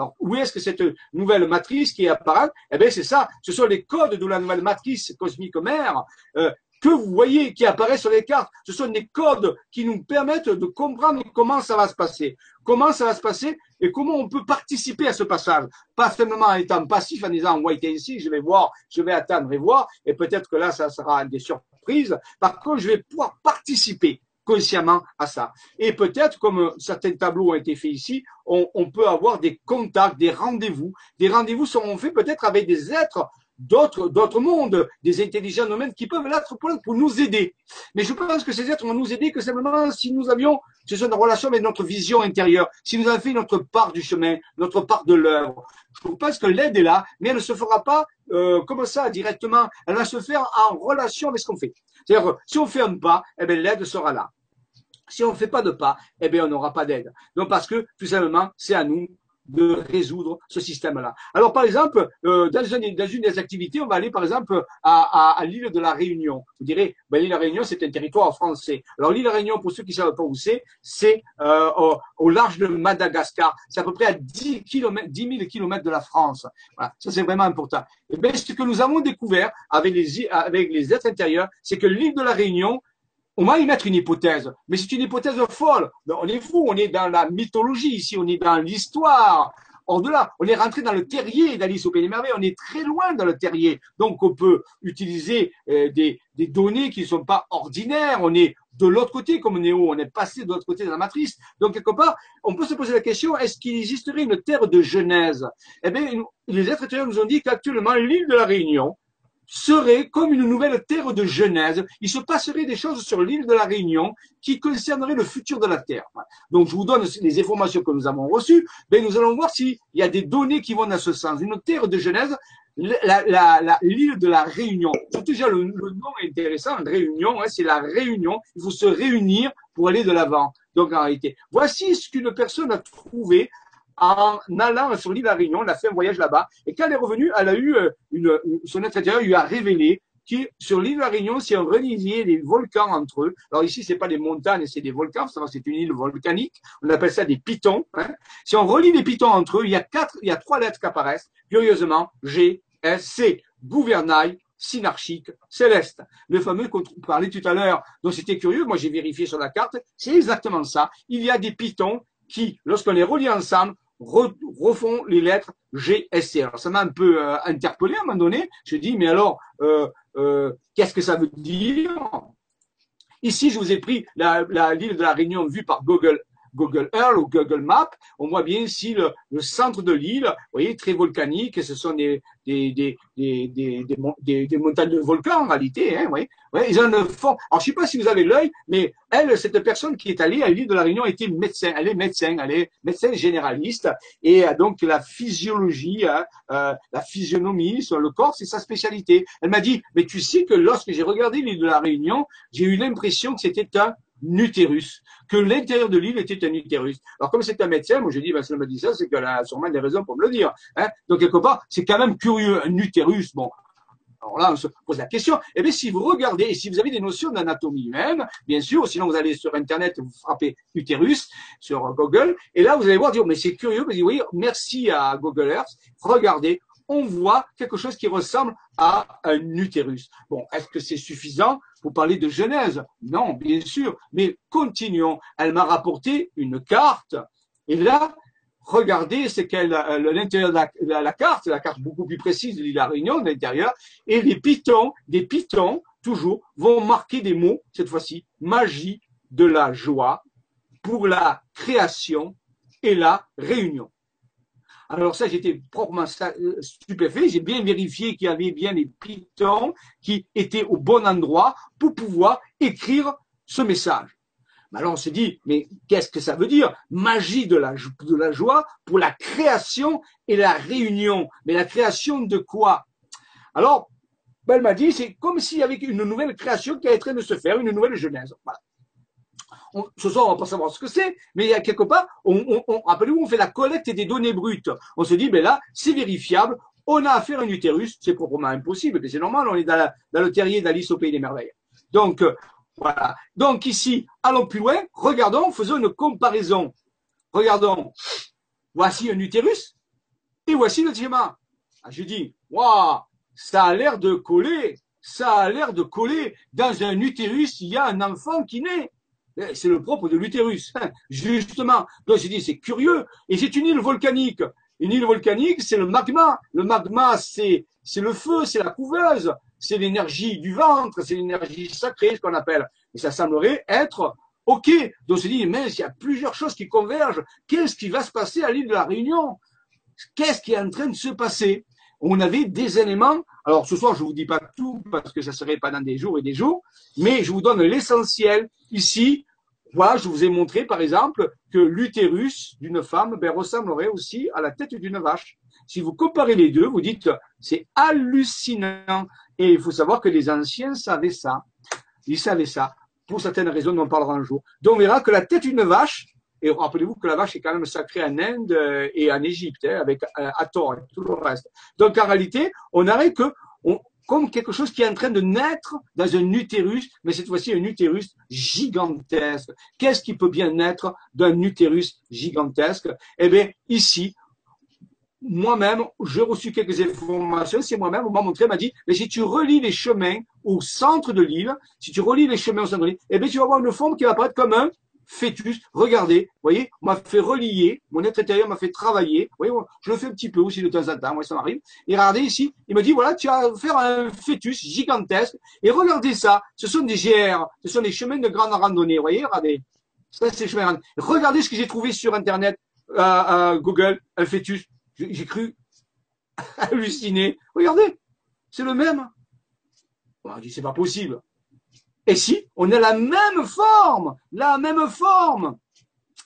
Alors, où est-ce que cette nouvelle matrice qui apparaît Eh bien, c'est ça. Ce sont les codes de la nouvelle matrice cosmique mère euh, que vous voyez qui apparaissent sur les cartes. Ce sont des codes qui nous permettent de comprendre comment ça va se passer, comment ça va se passer et comment on peut participer à ce passage. Pas seulement en étant passif en disant white ici, je vais voir, je vais attendre et voir, et peut-être que là, ça sera des surprises. Par contre, je vais pouvoir participer consciemment à ça. Et peut-être, comme certains tableaux ont été faits ici, on, peut avoir des contacts, des rendez-vous. Des rendez-vous seront faits peut-être avec des êtres d'autres d'autres mondes, des intelligents domaines qui peuvent l'être pour, nous aider. Mais je pense que ces êtres vont nous aider que simplement si nous avions, ce sont une relation avec notre vision intérieure, si nous avons fait notre part du chemin, notre part de l'œuvre. Je pense que l'aide est là, mais elle ne se fera pas euh, comme ça directement. Elle va se faire en relation avec ce qu'on fait. C'est-à-dire, si on fait un pas, eh l'aide sera là. Si on ne fait pas de pas, eh bien, on n'aura pas d'aide. Donc, parce que, tout simplement, c'est à nous de résoudre ce système-là. Alors, par exemple, euh, dans, une, des activités, on va aller, par exemple, à, à, à l'île de la Réunion. Vous direz, ben, l'île de la Réunion, c'est un territoire français. Alors, l'île de la Réunion, pour ceux qui ne savent pas où c'est, c'est euh, au, large de Madagascar. C'est à peu près à 10, km, 10 000 kilomètres de la France. Voilà, ça, c'est vraiment important. Et bien, ce que nous avons découvert avec les, avec les êtres intérieurs, c'est que l'île de la Réunion, on va y mettre une hypothèse, mais c'est une hypothèse folle. On est fou, on est dans la mythologie ici, on est dans l'histoire. Au-delà, on est rentré dans le terrier d'Alice au Pays des Merveilles, on est très loin dans le terrier. Donc on peut utiliser euh, des, des, données qui ne sont pas ordinaires, on est de l'autre côté comme Néo, on est passé de l'autre côté de la matrice. Donc quelque part, on peut se poser la question, est-ce qu'il existerait une terre de Genèse? Eh bien, les êtres nous ont dit qu'actuellement, l'île de la Réunion, serait comme une nouvelle terre de Genèse. Il se passerait des choses sur l'île de la Réunion qui concerneraient le futur de la Terre. Donc, je vous donne les informations que nous avons reçues. mais nous allons voir s'il y a des données qui vont dans ce sens. Une terre de Genèse, l'île de la Réunion. déjà, le, nom est intéressant. Réunion, hein, c'est la réunion. Il faut se réunir pour aller de l'avant. Donc, en réalité, voici ce qu'une personne a trouvé en allant sur l'île de Réunion, elle a fait un voyage là-bas, et quand elle est revenue, elle a eu euh, une, son être intérieur lui a révélé qui, sur l'île de la Réunion, si on reliait les volcans entre eux, alors ici, c'est pas des montagnes, c'est des volcans, c'est une île volcanique, on appelle ça des pitons, hein. si on relie les pitons entre eux, il y a quatre, il y a trois lettres qui apparaissent, curieusement, G, S, C, gouvernail, synarchique, céleste. Le fameux qu'on parlait tout à l'heure, donc c'était curieux, moi j'ai vérifié sur la carte, c'est exactement ça. Il y a des pitons qui, lorsqu'on les relie ensemble, refont les lettres G, S, C. Alors ça m'a un peu euh, interpellé à un moment donné. Je dis, mais alors, euh, euh, qu'est-ce que ça veut dire? Ici, je vous ai pris la, la l'île de la Réunion vue par Google Google Earth ou Google Maps, on voit bien ici le, le centre de l'île, vous voyez, très volcanique, ce sont des, des, des, des, des, montagnes de volcans en réalité. Hein, oui. Ouais, ils ont une forme. Alors, je sais pas si vous avez l'œil, mais elle, cette personne qui est allée à l'île de la Réunion était médecin. Elle est médecin, elle est médecin généraliste, et donc la physiologie, hein, euh, la physionomie sur le corps, c'est sa spécialité. Elle m'a dit, mais tu sais que lorsque j'ai regardé l'île de la Réunion, j'ai eu l'impression que c'était un utérus, que l'intérieur de l'île était un utérus. Alors comme c'est un médecin, moi je dis, ben, si elle me dit ça, c'est qu'elle a sûrement des raisons pour me le dire. Hein. Donc quelque part, c'est quand même curieux, un utérus. Bon, alors là, on se pose la question. Eh bien, si vous regardez, et si vous avez des notions d'anatomie humaine, bien sûr, sinon vous allez sur Internet, vous frappez utérus sur Google, et là, vous allez voir, dire, mais c'est curieux, vous oui, merci à Google Earth, regardez, on voit quelque chose qui ressemble à un utérus. Bon, est-ce que c'est suffisant pour parler de Genèse? Non, bien sûr, mais continuons. Elle m'a rapporté une carte, et là, regardez c'est qu'elle l'intérieur de la, carte, la carte beaucoup plus précise de la Réunion, de l'intérieur, et les pitons, des pitons, toujours, vont marquer des mots, cette fois-ci, magie de la joie pour la création et la réunion. Alors ça, j'étais proprement euh, stupéfait. J'ai bien vérifié qu'il y avait bien les pitons qui étaient au bon endroit pour pouvoir écrire ce message. Alors on s'est dit, mais qu'est-ce que ça veut dire? Magie de la, joie pour la création et la réunion. Mais la création de quoi? Alors, elle m'a dit, c'est comme s'il y avait une nouvelle création qui est en train de se faire, une nouvelle genèse. Ce soir, on va pas savoir ce que c'est, mais il y a quelque part, on, on, rappelez-vous, on fait la collecte des données brutes. On se dit, ben là, c'est vérifiable, on a affaire à un utérus, c'est proprement impossible, mais c'est normal, on est dans, le terrier d'Alice au Pays des Merveilles. Donc, euh, voilà. Donc ici, allons plus loin, regardons, faisons une comparaison. Regardons, voici un utérus, et voici le diamant. Ah, je dis, waouh, ça a l'air de coller, ça a l'air de coller. Dans un utérus, il y a un enfant qui naît. Eh, c'est le propre de l'utérus. Justement. Donc j'ai dit, c'est curieux. Et c'est une île volcanique. Une île volcanique, c'est le magma. Le magma, c'est, le feu, c'est la couveuse, c'est l'énergie du ventre, c'est l'énergie sacrée, ce qu'on appelle. Et ça semblerait être OK. Donc je dit, mais il y a plusieurs choses qui convergent. Qu'est-ce qui va se passer à l'île de la Réunion? Qu'est-ce qui est en train de se passer? On avait des éléments. Alors ce soir, je vous dis pas tout parce que ça serait pendant des jours et des jours, mais je vous donne l'essentiel Ici, voilà, je vous ai montré par exemple que l'utérus d'une femme ben, ressemblerait aussi à la tête d'une vache. Si vous comparez les deux, vous dites c'est hallucinant. Et il faut savoir que les anciens savaient ça. Ils savaient ça. Pour certaines raisons, on en parlera un jour. Donc on verra que la tête d'une vache, et rappelez-vous que la vache est quand même sacrée en Inde et en Égypte, hein, avec euh, Hathor et tout le reste. Donc en réalité, on n'aurait que comme quelque chose qui est en train de naître dans un utérus, mais cette fois-ci un utérus gigantesque. Qu'est-ce qui peut bien naître d'un utérus gigantesque? Eh bien, ici, moi-même, j'ai reçu quelques informations, c'est moi-même, on m'a montré, m'a dit, mais si tu relis les chemins au centre de l'île, si tu relis les chemins au centre de l'île, eh bien, tu vas avoir une forme qui va apparaître comme un fœtus. Regardez, voyez, on m'a fait relier, mon être intérieur m'a fait travailler. Voyez, je le fais un petit peu aussi de temps en temps, moi ça m'arrive. Et regardez ici, il me dit, voilà, tu vas faire un fœtus gigantesque. Et regardez ça, ce sont des GR, ce sont des chemins de grande randonnée. Voyez, regardez. Ça, c'est chemins Regardez ce que j'ai trouvé sur Internet, euh, Google, un fœtus. J'ai cru halluciner. Regardez, c'est le même. On dit, c'est pas possible. Et si, on a la même forme, la même forme.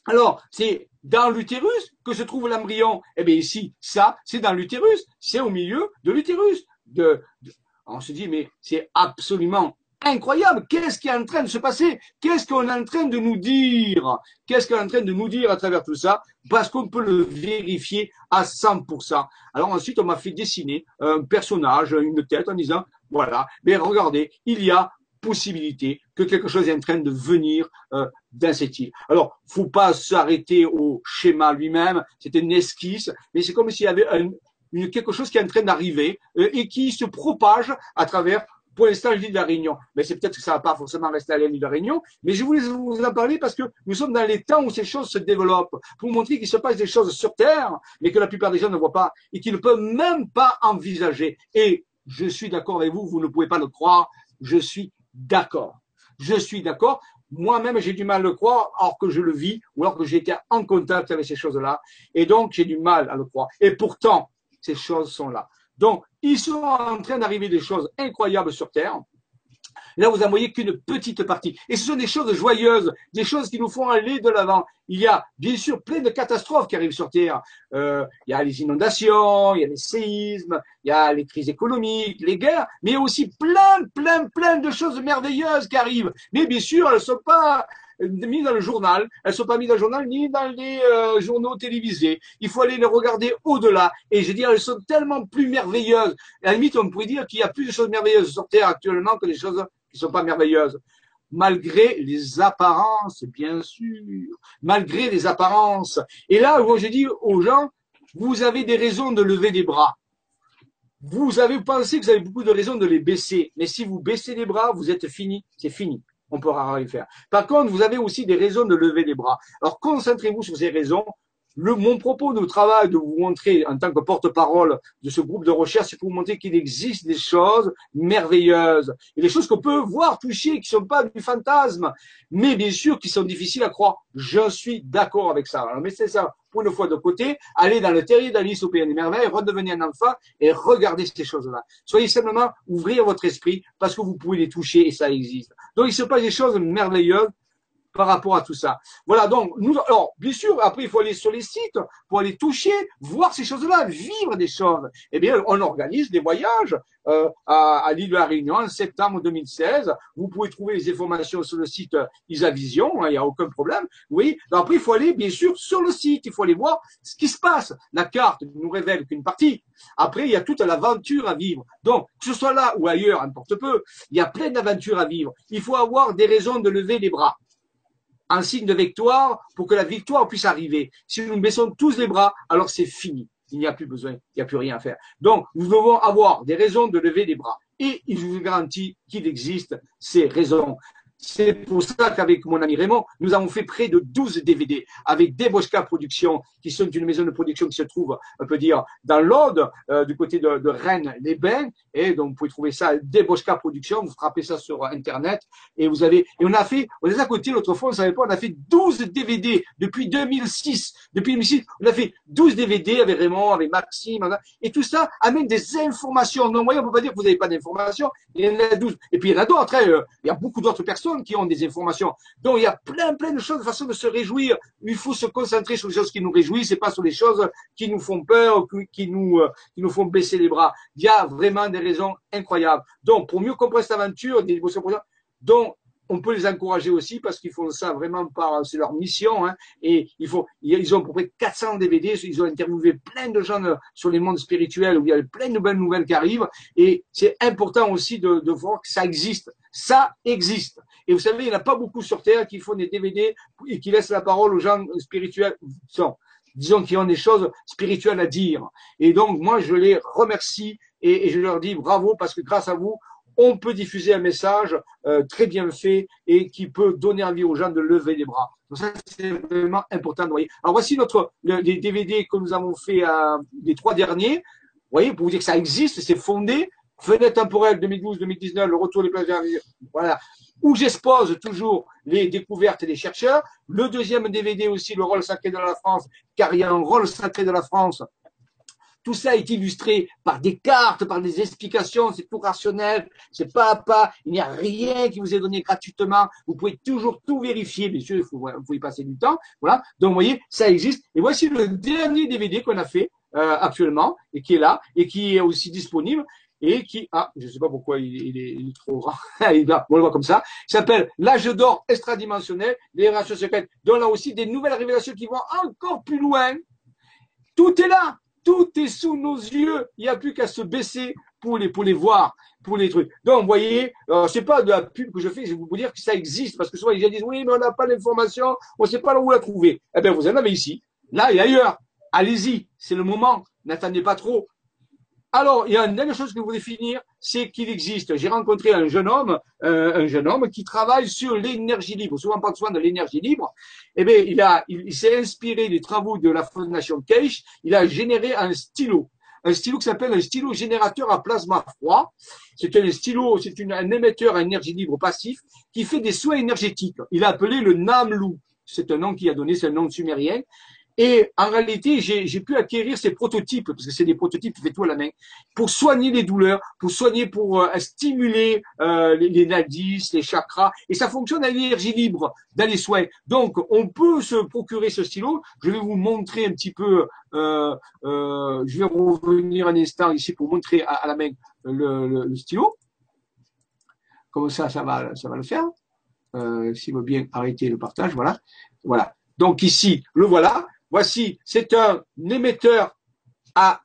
Alors, c'est dans l'utérus que se trouve l'embryon. Eh bien ici, ça, c'est dans l'utérus, c'est au milieu de l'utérus. On se dit, mais c'est absolument incroyable. Qu'est-ce qui est en train de se passer? Qu'est-ce qu'on est en train de nous dire? Qu'est-ce qu'on est en train de nous dire à travers tout ça? Parce qu'on peut le vérifier à 100%. Alors ensuite, on m'a fait dessiner un personnage, une tête en disant, Voilà. Mais regardez, il y a possibilité que quelque chose est en train de venir euh, dans cette île. Alors, faut pas s'arrêter au schéma lui-même, c'est une esquisse, mais c'est comme s'il y avait un, une, quelque chose qui est en train d'arriver euh, et qui se propage à travers pour l'instant l'île de la Réunion. Mais c'est peut-être que ça va pas forcément rester à l'île de la Réunion, mais je voulais vous en parler parce que nous sommes dans les temps où ces choses se développent, pour montrer qu'il se passe des choses sur Terre, mais que la plupart des gens ne voient pas et qu'ils ne peuvent même pas envisager. Et je suis d'accord avec vous, vous ne pouvez pas le croire, je suis d'accord. Je suis d'accord. Moi-même, j'ai du mal à le croire, alors que je le vis, ou alors que été en contact avec ces choses-là. Et donc, j'ai du mal à le croire. Et pourtant, ces choses sont là. Donc, ils sont en train d'arriver des choses incroyables sur Terre. Là, vous n'en voyez qu'une petite partie. Et ce sont des choses joyeuses, des choses qui nous font aller de l'avant. Il y a bien sûr plein de catastrophes qui arrivent sur Terre. Euh, il y a les inondations, il y a les séismes, il y a les crises économiques, les guerres, mais il y a aussi plein, plein, plein de choses merveilleuses qui arrivent. Mais bien sûr, elles ne sont pas mises dans le journal, elles ne sont pas mises dans le journal ni dans les euh, journaux télévisés. Il faut aller les regarder au-delà. Et je veux dire, elles sont tellement plus merveilleuses. À la limite, on pourrait dire qu'il y a plus de choses merveilleuses sur Terre actuellement que des choses qui sont pas merveilleuses. Malgré les apparences, bien sûr. Malgré les apparences. Et là, où je dis aux gens, vous avez des raisons de lever des bras. Vous avez pensé que vous avez beaucoup de raisons de les baisser. Mais si vous baissez les bras, vous êtes fini. C'est fini. On pourra rien faire. Par contre, vous avez aussi des raisons de lever les bras. Alors, concentrez-vous sur ces raisons le, mon propos de travail de vous montrer en tant que porte-parole de ce groupe de recherche, c'est pour vous montrer qu'il existe des choses merveilleuses et des choses qu'on peut voir, toucher, qui sont pas du fantasme, mais bien sûr qui sont difficiles à croire. Je suis d'accord avec ça. Alors, mettez ça pour une fois de côté, allez dans le terrier d'Alice au pays des merveilles, redevenez un enfant et regardez ces choses-là. Soyez simplement ouvrir votre esprit parce que vous pouvez les toucher et ça existe. Donc il se passe des choses merveilleuses par rapport à tout ça. Voilà, donc, nous, alors, bien sûr, après, il faut aller sur les sites pour aller toucher, voir ces choses-là, vivre des choses. Eh bien, on organise des voyages euh, à, à l'île de la Réunion en septembre 2016. Vous pouvez trouver les informations sur le site Isavision, hein, il n'y a aucun problème. Oui, après, il faut aller, bien sûr, sur le site, il faut aller voir ce qui se passe. La carte nous révèle qu'une partie. Après, il y a toute l'aventure à vivre. Donc, que ce soit là ou ailleurs, importe peu, il y a plein d'aventures à vivre. Il faut avoir des raisons de lever les bras un signe de victoire pour que la victoire puisse arriver. Si nous baissons tous les bras, alors c'est fini. Il n'y a plus besoin, il n'y a plus rien à faire. Donc, nous devons avoir des raisons de lever les bras. Et il vous garantit qu'il existe ces raisons. C'est pour ça qu'avec mon ami Raymond, nous avons fait près de 12 DVD avec Debosca Productions, qui sont une maison de production qui se trouve, on peut dire, dans l'Aude, euh, du côté de, de Rennes-les-Bains. Et donc, vous pouvez trouver ça, Debosca Productions, vous frappez ça sur Internet. Et vous avez, et on a fait, on est à côté l'autre fois, on ne savait pas, on a fait 12 DVD depuis 2006. Depuis 2006, on a fait 12 DVD avec Raymond, avec Maxime, et tout ça amène des informations. Non, moi, on peut pas dire que vous n'avez pas d'informations. Il y en a 12. Et puis, il y en a d'autres, hein, il y a beaucoup d'autres personnes qui ont des informations. Donc il y a plein, plein de choses, de façon de se réjouir. Il faut se concentrer sur les choses qui nous réjouissent et pas sur les choses qui nous font peur, qui nous, euh, qui nous font baisser les bras. Il y a vraiment des raisons incroyables. Donc pour mieux comprendre cette aventure, des dont on peut les encourager aussi parce qu'ils font ça vraiment par, c'est leur mission, hein, et il faut, ils ont à peu près 400 DVD, ils ont interviewé plein de gens euh, sur les mondes spirituels où il y a plein de nouvelles nouvelles qui arrivent, et c'est important aussi de voir que ça existe. Ça existe. Et vous savez, il n'y en a pas beaucoup sur Terre qui font des DVD et qui laissent la parole aux gens spirituels, disons, qui ont des choses spirituelles à dire. Et donc, moi, je les remercie et, je leur dis bravo parce que grâce à vous, on peut diffuser un message euh, très bien fait et qui peut donner envie aux gens de lever les bras. Donc ça, c'est vraiment important de voyez. Alors voici notre les DVD que nous avons fait euh, les trois derniers. Vous voyez, pour vous dire que ça existe, c'est fondé. Fenêtre temporelle 2012-2019, le retour des plages voilà, où j'expose toujours les découvertes des chercheurs. Le deuxième DVD aussi, le rôle sacré de la France, car il y a un rôle sacré de la France tout ça est illustré par des cartes, par des explications, c'est tout rationnel, c'est pas à pas, il n'y a rien qui vous est donné gratuitement, vous pouvez toujours tout vérifier, bien sûr, il faut, passer du temps, voilà. Donc, vous voyez, ça existe. Et voici le dernier DVD qu'on a fait euh, actuellement, et qui est là, et qui est aussi disponible, et qui, ah, je sais pas pourquoi il, est, trop grand, on le voit comme ça, il s'appelle L'âge d'or extradimensionnel, les relations secrètes, dont là aussi des nouvelles révélations qui vont encore plus loin. Tout est là, tout est sous nos yeux. Il n'y a plus qu'à se baisser pour les, pour les voir, pour les trucs. Donc, vous voyez, c'est pas de la pub que je fais, je vais vous dire que ça existe, parce que souvent, les gens disent, oui, mais on n'a pas l'information, on ne sait pas où la trouver. Eh bien, vous en avez ici, là et ailleurs. Allez-y, c'est le moment. N'attendez pas trop. Alors, il y a une dernière chose que je voulais finir, c'est qu'il existe. J'ai rencontré un jeune homme, euh, un jeune homme qui travaille sur l'énergie libre. Souvent, on parle souvent de l'énergie libre. Eh bien, il a, il, s'est inspiré des travaux de la Fondation Cage. Il a généré un stylo, un stylo qui s'appelle un stylo générateur à plasma froid. C'est un stylo, c'est un émetteur à énergie libre passif qui fait des soins énergétiques. Il a appelé le Namlou. C'est un nom qu'il a donné, c'est un nom sumérien. Et en réalité, j'ai pu acquérir ces prototypes, parce que c'est des prototypes fait tout à la main, pour soigner les douleurs, pour soigner, pour euh, stimuler euh, les, les, nadis, les chakras, et ça fonctionne à l'énergie libre dans les soins. Donc, on peut se procurer ce stylo. Je vais vous montrer un petit peu. Euh, euh je vais revenir un instant ici pour montrer à, la main le, le, le, stylo. Comme ça, ça va, ça va le faire. Euh, S'il veut bien arrêter le partage, voilà, voilà. Donc ici, le voilà. Voici, c'est un émetteur à,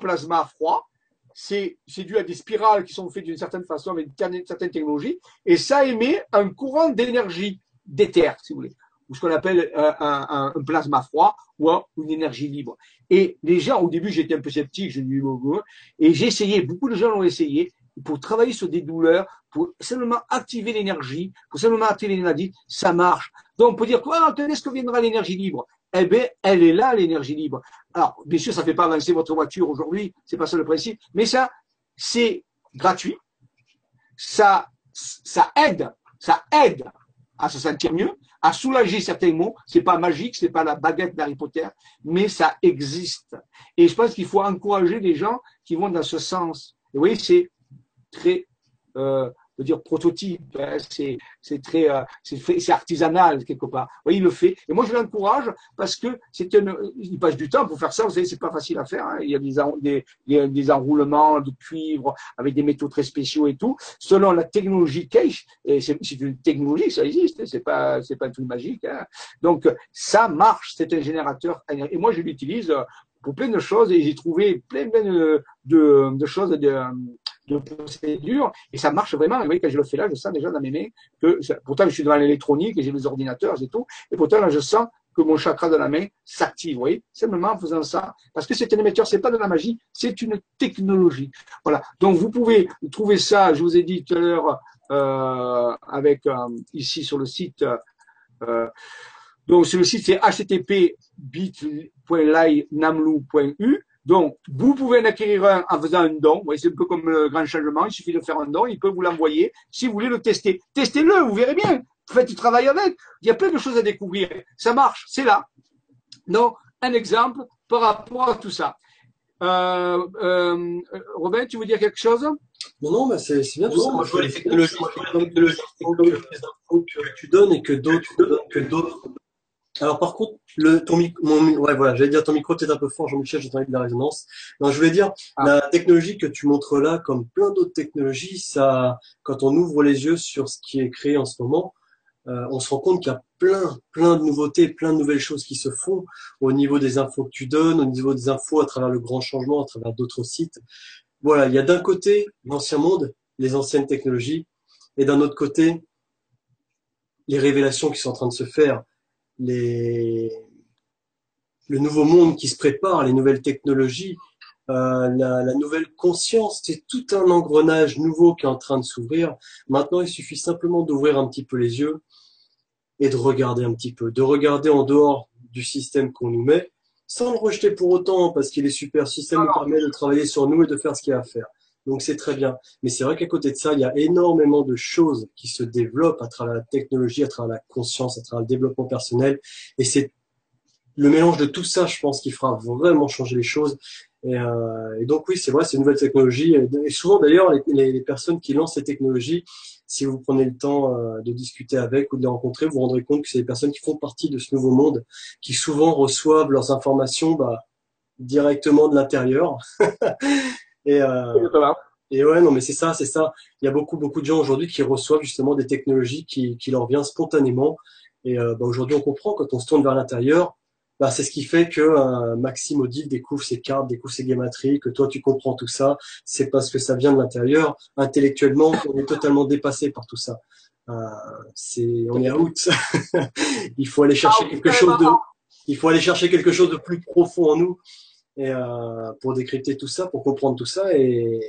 plasma froid. C'est dû à des spirales qui sont faites d'une certaine façon avec une certaine technologie. Et ça émet un courant d'énergie d'éther, si vous voulez, ou ce qu'on appelle euh, un, plasma froid ou une énergie libre. Et gens, au début, j'étais un peu sceptique, je dis, et j'ai essayé, beaucoup de gens l'ont essayé, pour travailler sur des douleurs, pour simplement activer l'énergie, pour simplement activer l'énergie, ça marche. Donc on peut dire quoi, ah, est-ce que viendra l'énergie libre? Eh bien, elle est là, l'énergie libre. Alors, bien sûr, ça ne fait pas avancer votre voiture aujourd'hui, c'est pas ça le principe, mais ça, c'est gratuit. Ça, aide, ça aide à se sentir mieux, à soulager certains mots. C'est pas magique, c'est pas la baguette d'Harry Potter, mais ça existe. Et je pense qu'il faut encourager les gens qui vont dans ce sens. Vous voyez, c'est très euh, veux dire prototype, hein, c'est très euh, c'est artisanal quelque part. Oui, il le fait. Et moi je l'encourage parce que c'est il passe du temps pour faire ça. Vous savez, c'est pas facile à faire. Hein. Il y a des, des, des enroulements de cuivre avec des métaux très spéciaux et tout. Selon la technologie Cage, et c'est une technologie, ça existe. C'est pas c'est pas tout magique. Hein. Donc ça marche. C'est un générateur. Et moi je l'utilise pour plein de choses et j'ai trouvé plein, plein de, de, de choses de, de procédure et ça marche vraiment. Et quand je le fais là, je sens déjà dans mes mains que, pourtant je suis devant l'électronique j'ai les ordinateurs et tout, et pourtant là je sens que mon chakra de la main s'active, vous voyez, simplement en faisant ça, parce que c'est un émetteur, c'est pas de la magie, c'est une technologie. Voilà. Donc vous pouvez trouver ça, je vous ai dit tout à l'heure, euh, avec euh, ici sur le site. Euh, donc sur le site c'est http bit.ly.namlu.u donc, vous pouvez en acquérir un en faisant un don. Oui, c'est un peu comme le grand changement. Il suffit de faire un don. Il peut vous l'envoyer si vous voulez le tester. Testez-le, vous verrez bien. Faites du travail avec. Il y a plein de choses à découvrir. Ça marche, c'est là. Donc, un exemple par rapport à tout ça. Euh, euh, Robin, tu veux dire quelque chose? Non, non, mais c'est bien tout ça. Moi, je vois les technologies, que tu donnes et que d'autres que d'autres alors par contre, le, ton micro, ouais voilà, j'allais dire ton micro est un peu fort, Jean-Michel, j'ai entendu de la résonance. Non, je voulais dire ah. la technologie que tu montres là, comme plein d'autres technologies, ça, quand on ouvre les yeux sur ce qui est créé en ce moment, euh, on se rend compte qu'il y a plein, plein de nouveautés, plein de nouvelles choses qui se font au niveau des infos que tu donnes, au niveau des infos à travers le grand changement, à travers d'autres sites. Voilà, il y a d'un côté l'ancien monde, les anciennes technologies, et d'un autre côté les révélations qui sont en train de se faire les, le nouveau monde qui se prépare, les nouvelles technologies, euh, la, la, nouvelle conscience, c'est tout un engrenage nouveau qui est en train de s'ouvrir. Maintenant, il suffit simplement d'ouvrir un petit peu les yeux et de regarder un petit peu, de regarder en dehors du système qu'on nous met, sans le rejeter pour autant, parce qu'il est super. Le système nous permet de travailler sur nous et de faire ce qu'il y a à faire. Donc c'est très bien. Mais c'est vrai qu'à côté de ça, il y a énormément de choses qui se développent à travers la technologie, à travers la conscience, à travers le développement personnel. Et c'est le mélange de tout ça, je pense, qui fera vraiment changer les choses. Et, euh, donc oui, c'est vrai, c'est une nouvelle technologie. Et souvent d'ailleurs, les, les, personnes qui lancent ces technologies, si vous prenez le temps euh, de discuter avec ou de les rencontrer, vous vous rendrez compte que c'est des personnes qui font partie de ce nouveau monde, qui souvent reçoivent leurs informations bah, directement de l'intérieur. Et, euh, et ouais, non, mais c'est ça, c'est ça. Il y a beaucoup, beaucoup de gens aujourd'hui qui reçoivent justement des technologies qui, qui leur viennent spontanément. Et euh, bah, aujourd'hui, on comprend quand on se tourne vers l'intérieur, bah, c'est ce qui fait que euh, Maxime Odile découvre ses cartes, découvre ses guématries, que toi tu comprends tout ça. C'est parce que ça vient de l'intérieur. Intellectuellement, on est totalement dépassé par tout ça. Euh, c'est, on est out. il faut aller chercher ah, quelque chose de, il faut aller chercher quelque chose de plus profond en nous et euh, pour décrypter tout ça, pour comprendre tout ça, et,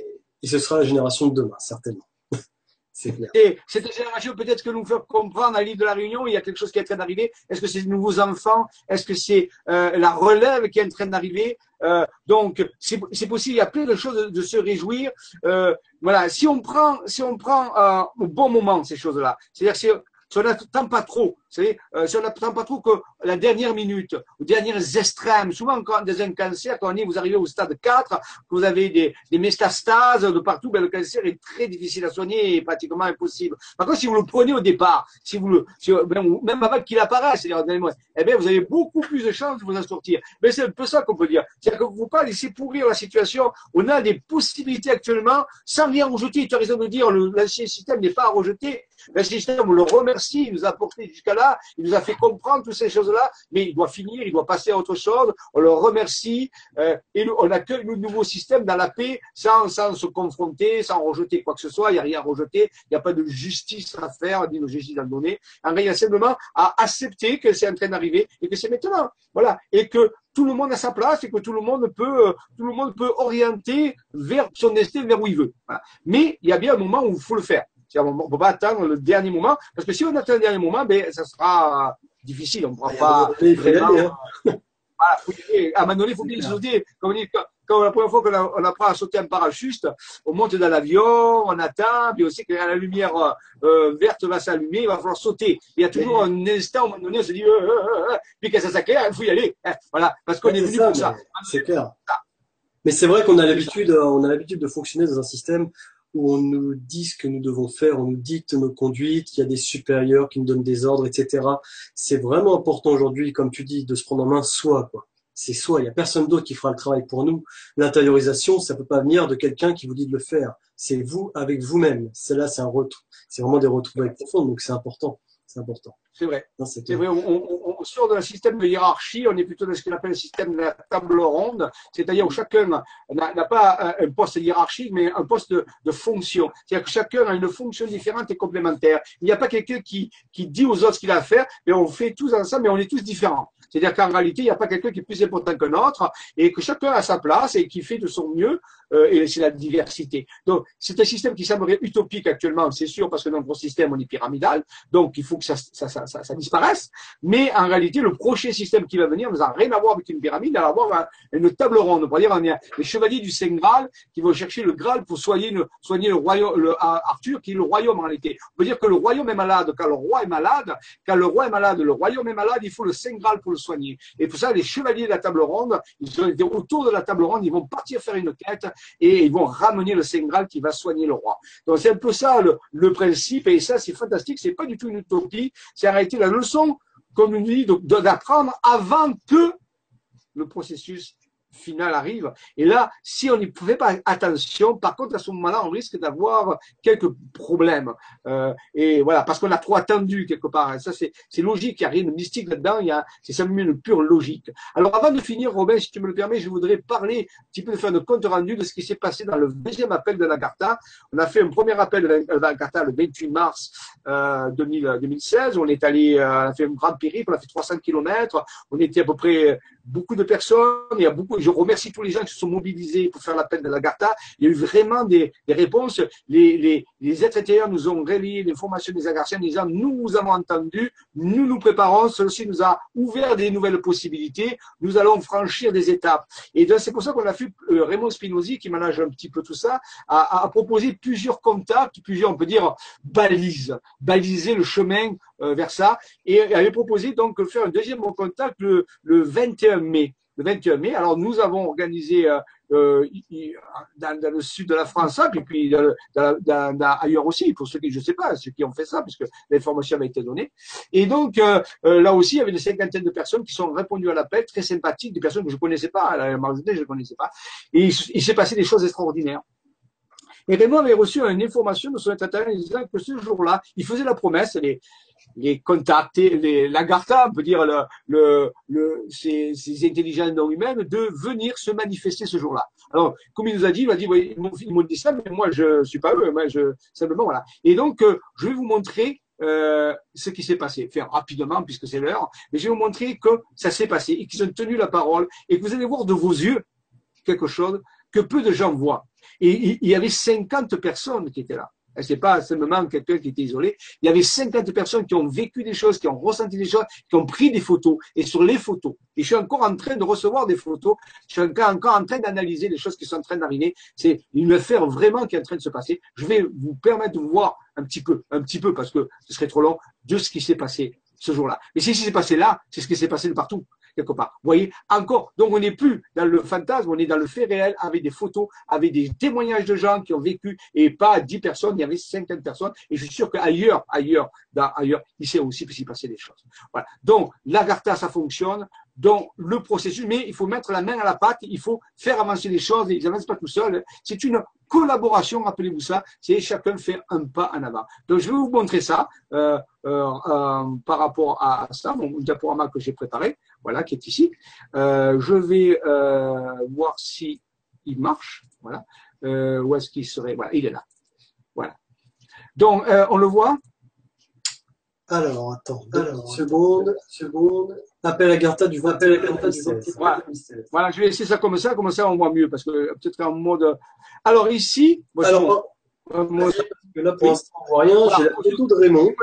et ce sera la génération de demain, certainement. Et cette génération, peut-être que nous faire comprendre à l'île de la Réunion, il y a quelque chose qui est en train d'arriver. Est-ce que c'est de nouveaux enfants? Est-ce que c'est euh, la relève qui est en train d'arriver? Euh, Donc, c'est possible. Il y a plein de choses de, se réjouir. Euh, voilà, si on prend, si on prend euh, au bon moment ces choses-là, c'est-à-dire si si on n'attend pas trop, savez, euh, si on n'attend pas trop que la dernière minute, aux dernières extrêmes, souvent quand dans un cancer, quand on est, vous arrivez au stade 4, que vous avez des, des métastases de partout, ben, le cancer est très difficile à soigner et pratiquement impossible. Par contre, si vous le prenez au départ, si vous le, ben, même avant qu'il apparaisse, c'est-à-dire, eh bien, vous avez beaucoup plus de chances de vous en sortir. Mais c'est un peu ça qu'on peut dire. C'est-à-dire que vous pas laisser pourrir la situation. On a des possibilités actuellement, sans rien rejeter. Tu as raison de dire, l'ancien système n'est pas à rejeter. L'ancien système, on le remet il nous a porté jusqu'à là, il nous a fait comprendre toutes ces choses-là, mais il doit finir, il doit passer à autre chose. On le remercie euh, et on accueille le nouveau système dans la paix, sans, se confronter, sans rejeter quoi que ce soit. Il n'y a rien à rejeter, il n'y a pas de justice à faire, ni de justice à donner. En rien, simplement à accepter que c'est en train d'arriver et que c'est maintenant. Voilà, et que tout le monde a sa place et que tout le monde peut, tout le monde peut orienter vers son destin, vers où il veut. Mais il y a bien un moment où il faut le faire. On ne peut pas attendre le dernier moment, parce que si on attend le dernier moment, ben, ça sera difficile. On ne pourra pas. Hein. à un moment donné, il faut bien sauter. Comme, quand la première fois qu'on on apprend à sauter un parachute, on monte dans l'avion, on attend, puis aussi quand la lumière euh, verte va s'allumer, il va falloir sauter. Il y a toujours un instant, à un moment donné, on se dit, euh, euh, euh puis quand ça s'éclaire, il faut y aller. Hein, voilà, parce qu'on est, venu pour ça. C'est clair. Mais c'est vrai qu'on a l'habitude, on a l'habitude de fonctionner dans un système où on nous dit ce que nous devons faire, on nous dicte nos conduites, il y a des supérieurs qui nous donnent des ordres, etc. C'est vraiment important aujourd'hui, comme tu dis, de se prendre en main soi, quoi. C'est soi, il n'y a personne d'autre qui fera le travail pour nous. L'intériorisation, ça peut pas venir de quelqu'un qui vous dit de le faire. C'est vous avec vous-même. C'est là, c'est un retour. C'est vraiment des retrouvailles profondes, donc c'est important. C'est important. C'est vrai. C'est vrai. On, sort d'un système de hiérarchie, on est plutôt dans ce qu'on appelle le système de la table ronde, c'est-à-dire où chacun n'a pas un poste hiérarchique, mais un poste de, fonction. C'est-à-dire que chacun a une fonction différente et complémentaire. Il n'y a pas quelqu'un qui, qui dit aux autres ce qu'il a à faire, mais on fait tous ensemble, mais on est tous différents. C'est-à-dire qu'en réalité, il n'y a pas quelqu'un qui est plus important qu'un autre et que chacun a sa place et qui fait de son mieux euh, et c'est la diversité. Donc, c'est un système qui semblerait utopique actuellement, c'est sûr, parce que dans notre système, on est pyramidal, donc il faut que ça, ça, ça, ça, disparaisse. Mais en réalité, le prochain système qui va venir n'a rien à voir avec une pyramide, il va avoir une table ronde. On va dire, on a les chevaliers du Saint Graal qui vont chercher le Graal pour soigner le, soigner le royaume, le, Arthur, qui est le royaume en réalité. On peut dire que le royaume est malade. Quand le roi est malade, quand le roi est malade, le royaume est malade, il faut le Saint Graal pour le Et pour ça, les chevaliers de la table ronde, ils sont autour de la table ronde, ils vont partir faire une quête et ils vont ramener le Saint Graal qui va soigner le roi. Donc c'est un peu ça le, principe et ça c'est fantastique, c'est pas du tout une utopie, c'est arrêter la leçon, comme on dit, d'apprendre avant que le processus final arrive. Et là, si on n'y fait pas attention, par contre, à ce moment-là, on risque d'avoir quelques problèmes. Euh, et voilà, parce qu'on a trop attendu quelque part. ça, c'est, logique. Il n'y a rien de mystique là-dedans. Il y a, c'est simplement une pure logique. Alors, avant de finir, Robin, si tu me le permets, je voudrais parler un petit peu de faire un compte rendu de ce qui s'est passé dans le deuxième appel de la Garta. On a fait un premier appel de la Garta le 28 mars euh, 2016. On est allé, euh, on a fait un grand périple, on a fait 300 kilomètres. On était à peu près beaucoup de personnes. Il y a beaucoup, je remercie tous les gens qui se sont mobilisés pour faire l'appel de la Garta. Il y a eu vraiment des, des réponses. Les, les, les êtres intérieurs nous ont relayé l'information des Agartiens en disant nous vous avons entendu, nous nous préparons, ceci nous a ouvert des nouvelles possibilités, nous allons franchir des étapes. Et c'est pour ça qu'on a fait euh, Raymond Spinozzi, qui manage un petit peu tout ça, a, a proposé plusieurs contacts, plusieurs, on peut dire, balises, baliser le chemin euh, vers ça, et avait proposé donc de faire un deuxième contact le, le 21 mai le 21 mai. Alors nous avons organisé euh, euh dans, le sud de la France, et puis dans, ailleurs aussi, pour ceux qui, je sais pas, ceux qui ont fait ça, puisque l'information avait été donnée. Et donc euh, là aussi, il y avait une cinquantaine de personnes qui sont répondues à l'appel, très sympathiques, des personnes que je connaissais pas, la majorité je ne connaissais pas. Et il s'est passé des choses extraordinaires. Et Raymond avait reçu une information de son internet disant que ce jour-là, il faisait la promesse, les, les contacts, les Lagarta, on peut dire le, le, le, ces, ces intelligences non humaines, de venir se manifester ce jour-là. Alors, comme il nous a dit, il m'a dit, oui, ils m'ont dit ça, mais moi je suis pas eux, moi je simplement voilà. Et donc, euh, je vais vous montrer euh, ce qui s'est passé, faire rapidement puisque c'est l'heure, mais je vais vous montrer que ça s'est passé et qu'ils ont tenu la parole et que vous allez voir de vos yeux quelque chose que peu de gens voient. Et il y avait 50 personnes qui étaient là. C'est pas seulement quelqu'un qui était isolé. Il y avait 50 personnes qui ont vécu des choses, qui ont ressenti des choses, qui ont pris des photos. Et sur les photos, et je suis encore en train de recevoir des photos, je suis encore en train d'analyser les choses qui sont en train d'arriver. C'est une affaire vraiment qui est en train de se passer. Je vais vous permettre de voir un petit peu, un petit peu, parce que ce serait trop long, de ce qui s'est passé ce jour-là. Mais si ce qui s'est passé là, c'est ce qui s'est passé de partout quelque part. Vous voyez, encore, donc on n'est plus dans le fantasme, on est dans le fait réel, avec des photos, avec des témoignages de gens qui ont vécu, et pas 10 personnes, il y avait 50 personnes, et je suis sûr qu'ailleurs, ailleurs, ailleurs, il s'est aussi s'y passer des choses. Voilà. Donc, l'Agartha, ça fonctionne, donc le processus, mais il faut mettre la main à la pâte, il faut faire avancer les choses, ils n'avancent pas tout seuls. C'est une collaboration, rappelez-vous ça, c'est chacun fait un pas en avant. Donc je vais vous montrer ça euh, euh, euh, par rapport à ça, mon diaporama que j'ai préparé, voilà, qui est ici. je vais voir si il marche, voilà. où est-ce qu'il serait Voilà, il est là. Voilà. Donc on le voit alors, attends, deux secondes, seconde. Appel à Garta du 21 du voilà. voilà, je vais essayer ça comme ça, comme ça on voit mieux, parce que peut-être en mode. Alors ici, alors, moi, là pour l'instant on voit rien, j'ai la photo de Raymond.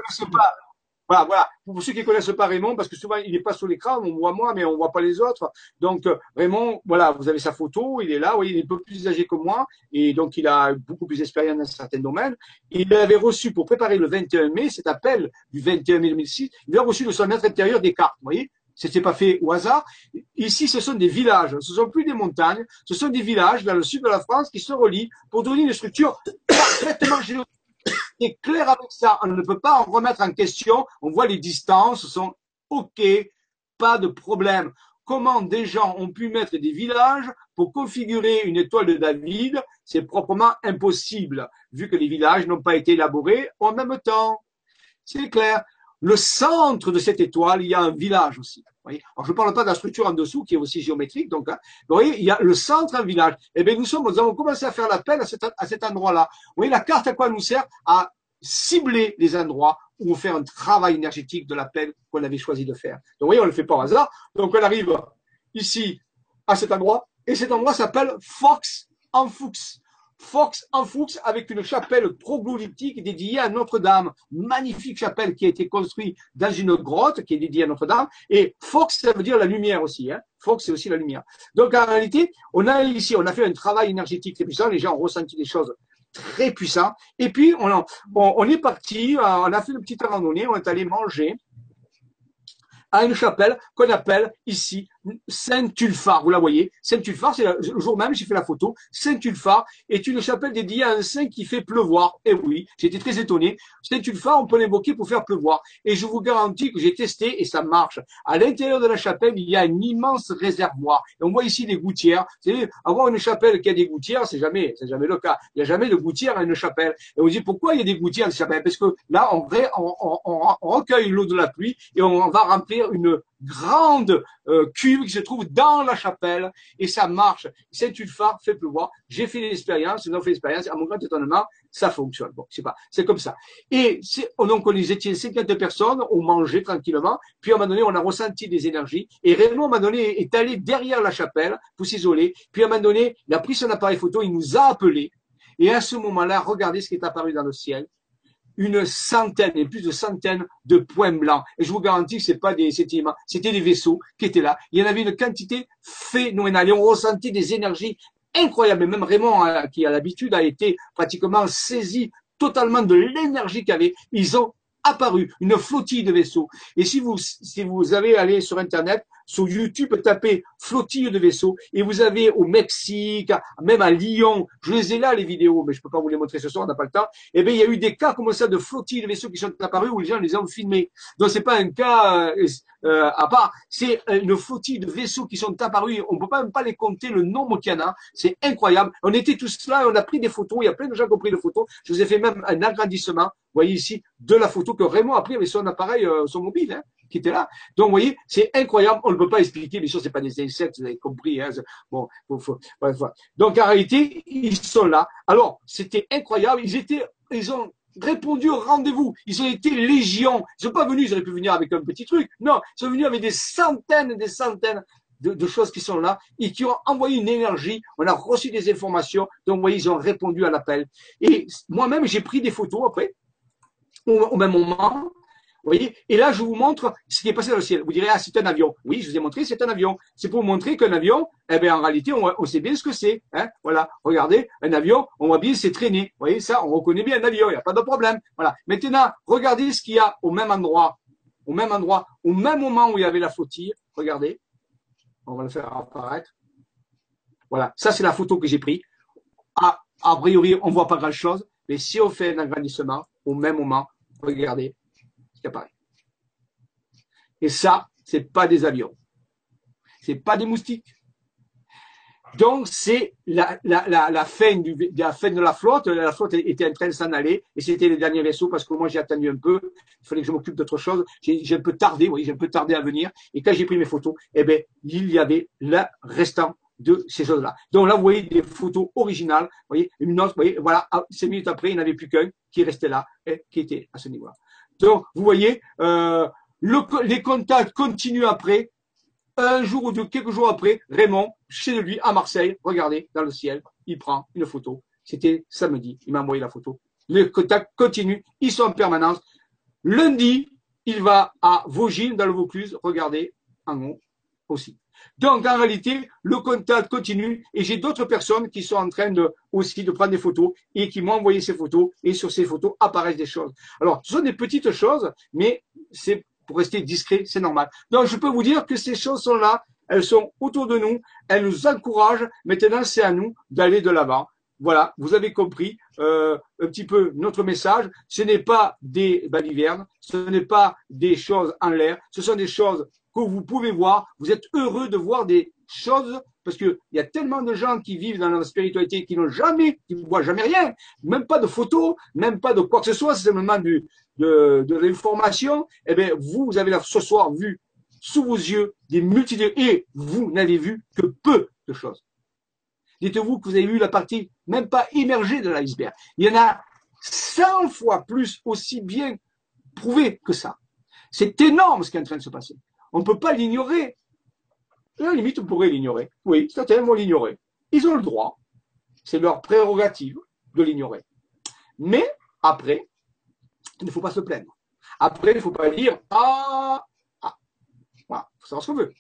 Voilà, voilà. Pour ceux qui connaissent pas Raymond, parce que souvent il n'est pas sur l'écran, on voit moi, mais on voit pas les autres. Donc euh, Raymond, voilà, vous avez sa photo, il est là, oui, il est un peu plus âgé que moi, et donc il a beaucoup plus d'expérience dans certains domaines. Il avait reçu pour préparer le 21 mai cet appel du 21 mai 2006. Il a reçu de son maître intérieur des cartes, vous voyez. C'était pas fait au hasard. Ici, ce sont des villages. Ce sont plus des montagnes. Ce sont des villages dans le sud de la France qui se relient pour donner une structure parfaitement géographique c'est clair avec ça. On ne peut pas en remettre en question. On voit les distances sont OK, pas de problème. Comment des gens ont pu mettre des villages pour configurer une étoile de David C'est proprement impossible, vu que les villages n'ont pas été élaborés en même temps. C'est clair. Le centre de cette étoile, il y a un village aussi. Alors, je ne parle pas de la structure en dessous qui est aussi géométrique. Donc, hein. vous voyez, il y a le centre, un village. Eh bien, nous sommes, nous avons commencé à faire l'appel à cet, à cet endroit-là. Vous voyez, la carte à quoi elle nous sert À cibler les endroits où on fait un travail énergétique de l'appel qu'on avait choisi de faire. Donc, vous voyez, on ne le fait pas au hasard. Donc, on arrive ici, à cet endroit. Et cet endroit s'appelle Fox en Fuchs. Fox en Fuchs avec une chapelle troglodytique dédiée à Notre-Dame. Magnifique chapelle qui a été construite dans une grotte qui est dédiée à Notre-Dame. Et Fox, ça veut dire la lumière aussi. Hein. Fox, c'est aussi la lumière. Donc en réalité, on a ici, on a fait un travail énergétique très puissant. Les gens ont ressenti des choses très puissantes. Et puis, on, on est parti, on a fait une petite randonnée, on est allé manger à une chapelle qu'on appelle ici Saint-Tulfar. Vous la voyez Saint-Tulfar, c'est le jour même, j'ai fait la photo. Saint-Tulfar est une chapelle dédiée à un saint qui fait pleuvoir. Et eh oui, j'étais très étonné. Saint-Tulfar, on peut l'invoquer pour faire pleuvoir. Et je vous garantis que j'ai testé et ça marche. À l'intérieur de la chapelle, il y a un immense réservoir. Et on voit ici des gouttières. Vous avoir une chapelle qui a des gouttières, c'est jamais, c'est jamais le cas. Il n'y a jamais de gouttières à une chapelle. Et on dit pourquoi il y a des gouttières à une chapelle? Parce que là, on, on, on, on recueille l'eau de la pluie et on va remplir une grande euh, cube qui se trouve dans la chapelle et ça marche. Saint-Ulphard fait pleuvoir. J'ai fait l'expérience, nous avons fait l'expérience. À mon grand étonnement, ça fonctionne. Bon, c'est pas, c'est comme ça. Et donc on était 50 personnes, on mangeait tranquillement. Puis à un moment donné, on a ressenti des énergies. Et Raymond, à un moment donné, est allé derrière la chapelle pour s'isoler. Puis à un moment donné, il a pris son appareil photo, il nous a appelés. Et à ce moment-là, regardez ce qui est apparu dans le ciel une centaine et plus de centaines de points blancs. Et je vous garantis que c'est pas des sédiments, c'était des vaisseaux qui étaient là. Il y en avait une quantité phénoménale. Et on ressentait des énergies incroyables. Et même Raymond, hein, qui a l'habitude, a été pratiquement saisi totalement de l'énergie qu'il avait. Ils ont apparu une flottille de vaisseaux. Et si vous, si vous avez allé sur Internet, sur YouTube, tapez flottille de vaisseaux et vous avez au Mexique, même à Lyon, je les ai là les vidéos, mais je peux pas vous les montrer ce soir, on n'a pas le temps. Eh bien, il y a eu des cas comme ça de flottille de vaisseaux qui sont apparus où les gens les ont filmés. Donc c'est pas un cas euh, euh, à part, c'est une flottille de vaisseaux qui sont apparus. On peut pas même pas les compter le nombre qu'il y en a. C'est incroyable. On était tous là, on a pris des photos. Il y a plein de gens qui ont pris des photos. Je vous ai fait même un agrandissement. Voyez ici de la photo que Raymond a pris avec son appareil, euh, son mobile, hein, qui était là. Donc, vous voyez, c'est incroyable. On ne peut pas expliquer. Bien sûr, c'est pas des insectes, vous avez compris. Hein. Bon, faut, donc en réalité, ils sont là. Alors, c'était incroyable. Ils étaient, ils ont répondu au rendez-vous. Ils ont été légion. Ils sont pas venus, ils auraient pu venir avec un petit truc. Non, ils sont venus avec des centaines et des centaines de, choses qui sont là et qui ont envoyé une énergie. On a reçu des informations. Donc, vous voyez, ils ont répondu à l'appel. Et moi-même, j'ai pris des photos après, au même moment. Vous voyez Et là, je vous montre ce qui est passé dans le ciel. Vous direz, ah, c'est un avion. Oui, je vous ai montré, c'est un avion. C'est pour vous montrer qu'un avion, eh bien, en réalité, on, sait bien ce que c'est. Hein voilà, regardez, un avion, on voit bien c'est traîné. Vous voyez, ça, on reconnaît bien un avion, il n'y a pas de problème. Voilà. Maintenant, regardez ce qu'il y a au même endroit, au même endroit, au même moment où il y avait la flottille. Regardez. On va le faire apparaître. Voilà, ça, c'est la photo que j'ai prise. A, priori, on voit pas grand-chose, mais si on fait un agrandissement, au même moment, regardez, apparaît. Et ça, c'est pas des avions. C'est pas des moustiques. Donc, c'est la fin de la flotte. La flotte était en train de s'en aller et c'était les derniers vaisseaux parce que moi, j'ai attendu un peu. Il fallait que je m'occupe d'autre chose. J'ai un peu tardé, oui, j'ai un peu tardé à venir. Et quand j'ai pris mes photos, eh ben, il y avait le restant de ces choses-là. Donc là, vous voyez des photos originales. Vous voyez, une autre, vous voyez, voilà, cinq minutes après, il n'y en avait plus qu'un qui restait là et qui était à ce niveau-là. Donc, vous voyez, euh, les contacts continuent après. Un jour ou deux, quelques jours après, Raymond, chez lui, à Marseille, regardez, dans le ciel, il prend une photo. C'était samedi, il m'a envoyé la photo. Les contacts continuent, ils sont en permanence. Lundi, il va à Vaugines, dans le Vaucluse, regardez, en haut aussi. Donc, en réalité, le contact continue et j'ai d'autres personnes qui sont en train de, aussi de prendre des photos et qui m'ont envoyé ces photos et sur ces photos apparaissent des choses. Alors, ce sont des petites choses, mais c'est pour rester discret, c'est normal. Donc, je peux vous dire que ces choses sont là, elles sont autour de nous, elles nous encouragent. Maintenant, c'est à nous d'aller de l'avant. Voilà, vous avez compris euh, un petit peu notre message. Ce n'est pas des balivernes, ce n'est pas des choses en l'air, ce sont des choses que vous pouvez voir. Vous êtes heureux de voir des choses parce qu'il y a tellement de gens qui vivent dans la spiritualité qui n'ont jamais, qui ne voient jamais rien, même pas de photos, même pas de quoi que ce soit, c'est simplement du, de, de l'information. Eh bien, vous, vous avez là, ce soir vu sous vos yeux des multitudes et vous n'avez vu que peu de choses. Dites-vous que vous avez vu la partie même pas immergée de l'iceberg. Il y en a 100 fois plus aussi bien prouvé que ça. C'est énorme ce qui est en train de se passer. On ne peut pas l'ignorer. À la limite, on pourrait l'ignorer. Oui, certains vont l'ignorer. Ils ont le droit. C'est leur prérogative de l'ignorer. Mais après, il ne faut pas se plaindre. Après, il ne faut pas dire Ah, ah. Voilà, il faut savoir ce qu'on veut.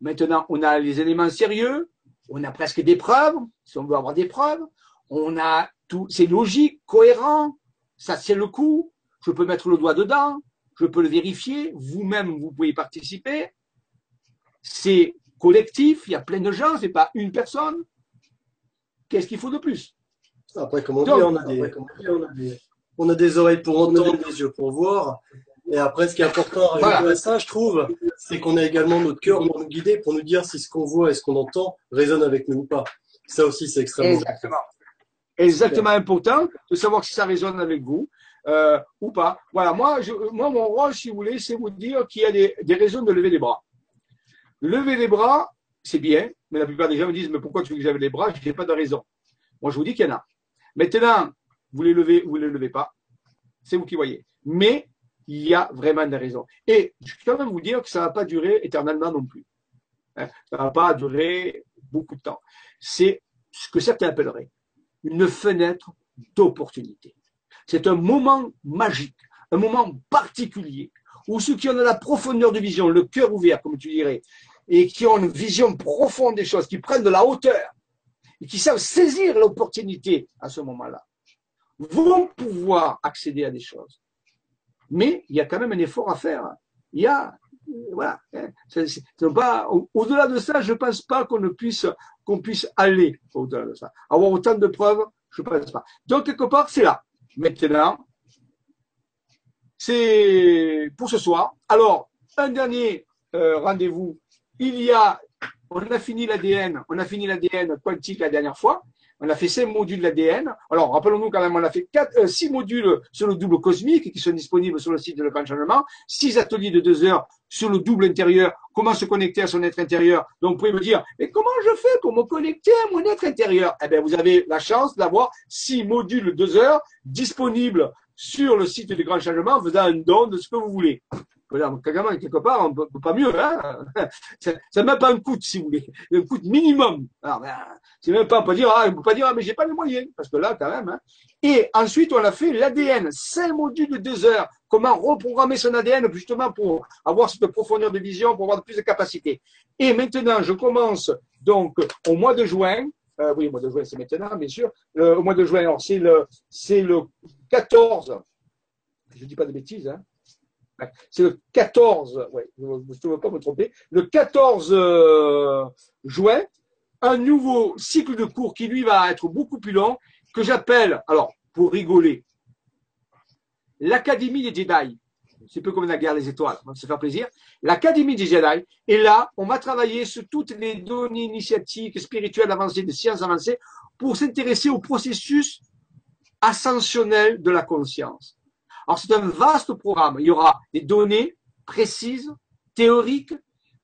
Maintenant, on a les éléments sérieux, on a presque des preuves, si on veut avoir des preuves, on a tout, c'est logique, cohérent, ça tient le coup, je peux mettre le doigt dedans, je peux le vérifier, vous-même, vous pouvez y participer. C'est collectif, il y a plein de gens, c'est pas une personne. Qu'est-ce qu'il faut de plus? Après, comme on dit, on a, des, on, a des, oreilles pour entendre, des yeux pour voir. Et après, ce qui est important à ça, je trouve, c'est qu'on a également notre cœur pour nous guider, pour nous dire si ce qu'on voit et ce qu'on entend résonne avec nous ou pas. Ça aussi, c'est extrêmement Exactement. Exactement important de savoir si ça résonne avec vous. Euh, ou pas. Voilà, moi, je, moi, mon rôle, si vous voulez, c'est vous dire qu'il y a des, des, raisons de lever les bras. Lever les bras, c'est bien, mais la plupart des gens me disent, mais pourquoi tu veux que j'avais les bras? Je n'ai pas de raison. Moi, je vous dis qu'il y en a. Maintenant, vous les levez ou vous les levez pas, c'est vous qui voyez. Mais il y a vraiment des raisons. Et je peux quand même vous dire que ça ne va pas durer éternellement non plus. Hein, ça ne va pas durer beaucoup de temps. C'est ce que certains appelleraient une fenêtre d'opportunité. C'est un moment magique, un moment particulier, où ceux qui ont la profondeur de vision, le cœur ouvert, comme tu dirais, et qui ont une vision profonde des choses, qui prennent de la hauteur, et qui savent saisir l'opportunité à ce moment-là, vont pouvoir accéder à des choses. Mais il y a quand même un effort à faire. Il y a voilà. Au-delà de ça, je ne pense pas qu'on puisse, qu'on puisse aller au-delà de ça. Avoir autant de preuves, je ne pense pas. Donc, quelque part, c'est là. Maintenant, c'est pour ce soir. Alors, un dernier euh, rendez-vous. Il y a, on a fini l'ADN, on a fini l'ADN quantique la dernière fois. On a fait cinq modules d'ADN. Alors, rappelons-nous quand même, on a fait quatre, euh, six modules sur le double cosmique qui sont disponibles sur le site de Grand Changement, six ateliers de deux heures sur le double intérieur, comment se connecter à son être intérieur? Donc, vous pouvez me dire, mais comment je fais pour me connecter à mon être intérieur? Eh bien, vous avez la chance d'avoir six modules de deux heures disponibles sur le site du Grand Changement, faisant un don de ce que vous voulez quelque part, on ne peut pas mieux. Hein c'est même pas un coût, si vous voulez. Un coût minimum. Alors, ben, c'est même pas, on peut dire, ah, on peut pas dire, ah, mais j'ai pas les moyens. Parce que là, quand même. Hein. Et ensuite, on a fait l'ADN. Cinq modules de deux heures. Comment reprogrammer son ADN, justement, pour avoir cette profondeur de vision, pour avoir plus de capacité. Et maintenant, je commence, donc, au mois de juin. Euh, oui, au mois de juin, c'est maintenant, bien sûr. au mois de juin, alors, c'est le, c'est le 14. Je dis pas de bêtises, hein c'est le 14, ouais, je ne veux pas le 14 euh, juin, un nouveau cycle de cours qui lui va être beaucoup plus long, que j'appelle, alors pour rigoler, l'Académie des Jedi. C'est un peu comme la guerre des étoiles, on va se faire plaisir. L'Académie des Jedi. Et là, on va travailler sur toutes les données initiatiques, spirituelles avancées, de sciences avancées, pour s'intéresser au processus ascensionnel de la conscience. Alors c'est un vaste programme. Il y aura des données précises, théoriques,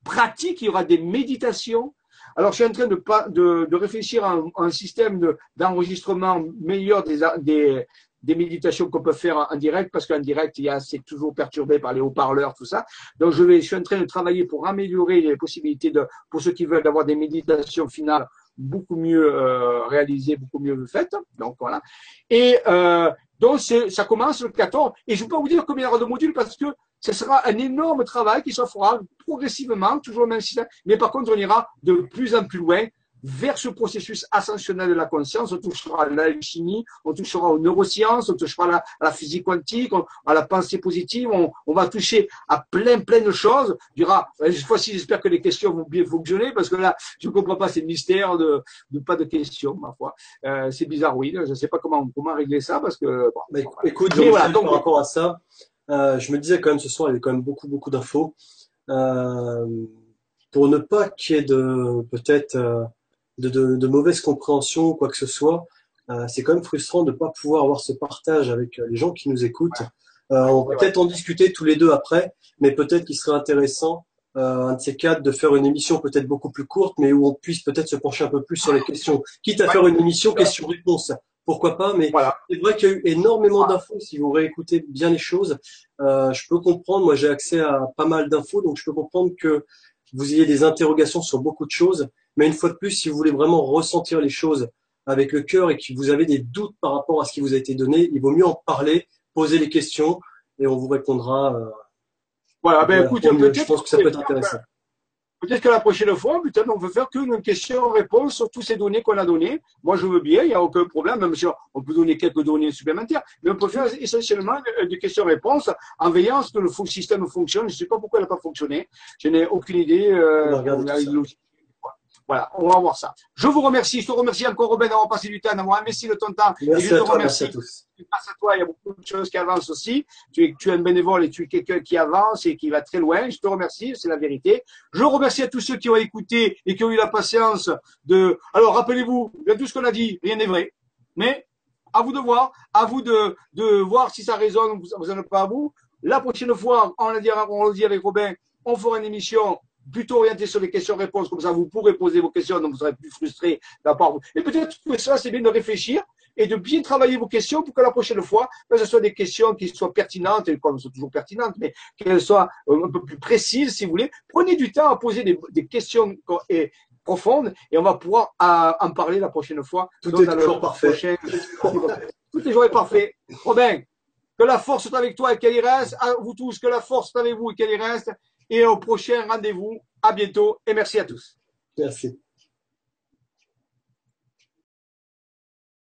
pratiques. Il y aura des méditations. Alors je suis en train de, de, de réfléchir à un, système d'enregistrement meilleur des, des, des méditations qu'on peut faire en direct parce qu'en direct il y a c'est toujours perturbé par les haut-parleurs tout ça donc je vais je suis en train de travailler pour améliorer les possibilités de pour ceux qui veulent avoir des méditations finales beaucoup mieux euh, beaucoup mieux faites donc voilà et euh, donc, ça commence le 14. Et je ne peux pas vous dire combien il y aura de modules parce que ce sera un énorme travail qui se fera progressivement, toujours le même système. Mais par contre, on ira de plus en plus loin vers ce processus ascensionnel de la conscience. On touchera à l'alchimie, on touchera aux neurosciences, on touchera à la, physique quantique, à la pensée positive. On, va toucher à plein, plein de choses. Il y aura, euh, cette fois-ci, j'espère que les questions vont bien fonctionner parce que là, je ne comprends pas ces mystères de, de pas de questions, ma foi. Euh, c'est bizarre, oui. Je ne sais pas comment, comment régler ça parce que. Bon, écoute, voilà, donc, par rapport à ça, euh, je me disais quand même ce soir, il y a quand même beaucoup, beaucoup d'infos. Euh, pour ne pas qu'il y ait de peut-être de, de, de mauvaise compréhension ou quoi que ce soit, euh, c'est quand même frustrant de ne pas pouvoir avoir ce partage avec euh, les gens qui nous écoutent. Euh, on va peut-être en discuter tous les deux après, mais peut-être qu'il serait intéressant, euh, un de ces quatre, de faire une émission peut-être beaucoup plus courte, mais où on puisse peut-être se pencher un peu plus sur les questions. Quitte à faire une émission question-réponse, pourquoi pas, mais c'est vrai qu'il y a eu énormément d'infos. Si vous réécoutez bien les choses, euh, je peux comprendre. Moi, j'ai accès à pas mal d'infos, donc je peux comprendre que vous ayez des interrogations sur beaucoup de choses. Mais une fois de plus, si vous voulez vraiment ressentir les choses avec le cœur et que vous avez des doutes par rapport à ce qui vous a été donné, il vaut mieux en parler, poser les questions et on vous répondra. Euh, voilà, ben écoute, je pense que ça peut être intéressant. Peut-être que la prochaine fois, peut-être on veut faire qu'une question-réponse sur toutes ces données qu'on a données. Moi, je veux bien, il n'y a aucun problème, même si on peut donner quelques données supplémentaires, mais on peut faire essentiellement des questions-réponses en veillant à ce que le système fonctionne. Je ne sais pas pourquoi il n'a pas fonctionné. Je n'ai aucune idée. Euh, voilà, on va voir ça. Je vous remercie. Je te remercie encore, Robin, d'avoir passé du temps, d'avoir investi de ton temps. Merci et je te toi, remercie. Merci à tous. Grâce à toi, il y a beaucoup de choses qui avancent aussi. Tu es, tu es un bénévole et tu es quelqu'un qui avance et qui va très loin. Je te remercie, c'est la vérité. Je remercie à tous ceux qui ont écouté et qui ont eu la patience de. Alors, rappelez-vous, bien tout ce qu'on a dit, rien n'est vrai. Mais à vous de voir, à vous de, de voir si ça résonne ou ça ne résonne pas à vous. La prochaine fois, on le dit, on le dit avec Robin, on fera une émission plutôt orienté sur les questions-réponses, comme ça vous pourrez poser vos questions, donc vous serez plus frustré d'avoir. Et peut-être que ça, c'est bien de réfléchir et de bien travailler vos questions pour que la prochaine fois, ben, ce soit des questions qui soient pertinentes, et comme elles sont toujours pertinentes, mais qu'elles soient euh, un peu plus précises, si vous voulez. Prenez du temps à poser des, questions et, profondes et on va pouvoir euh, en parler la prochaine fois. Tout est toujours parfait. Tout est toujours parfait. Robin, que la force soit avec toi et qu'elle y reste. À vous tous, que la force soit avec vous et qu'elle y reste et au prochain rendez-vous. À bientôt et merci à tous. Merci.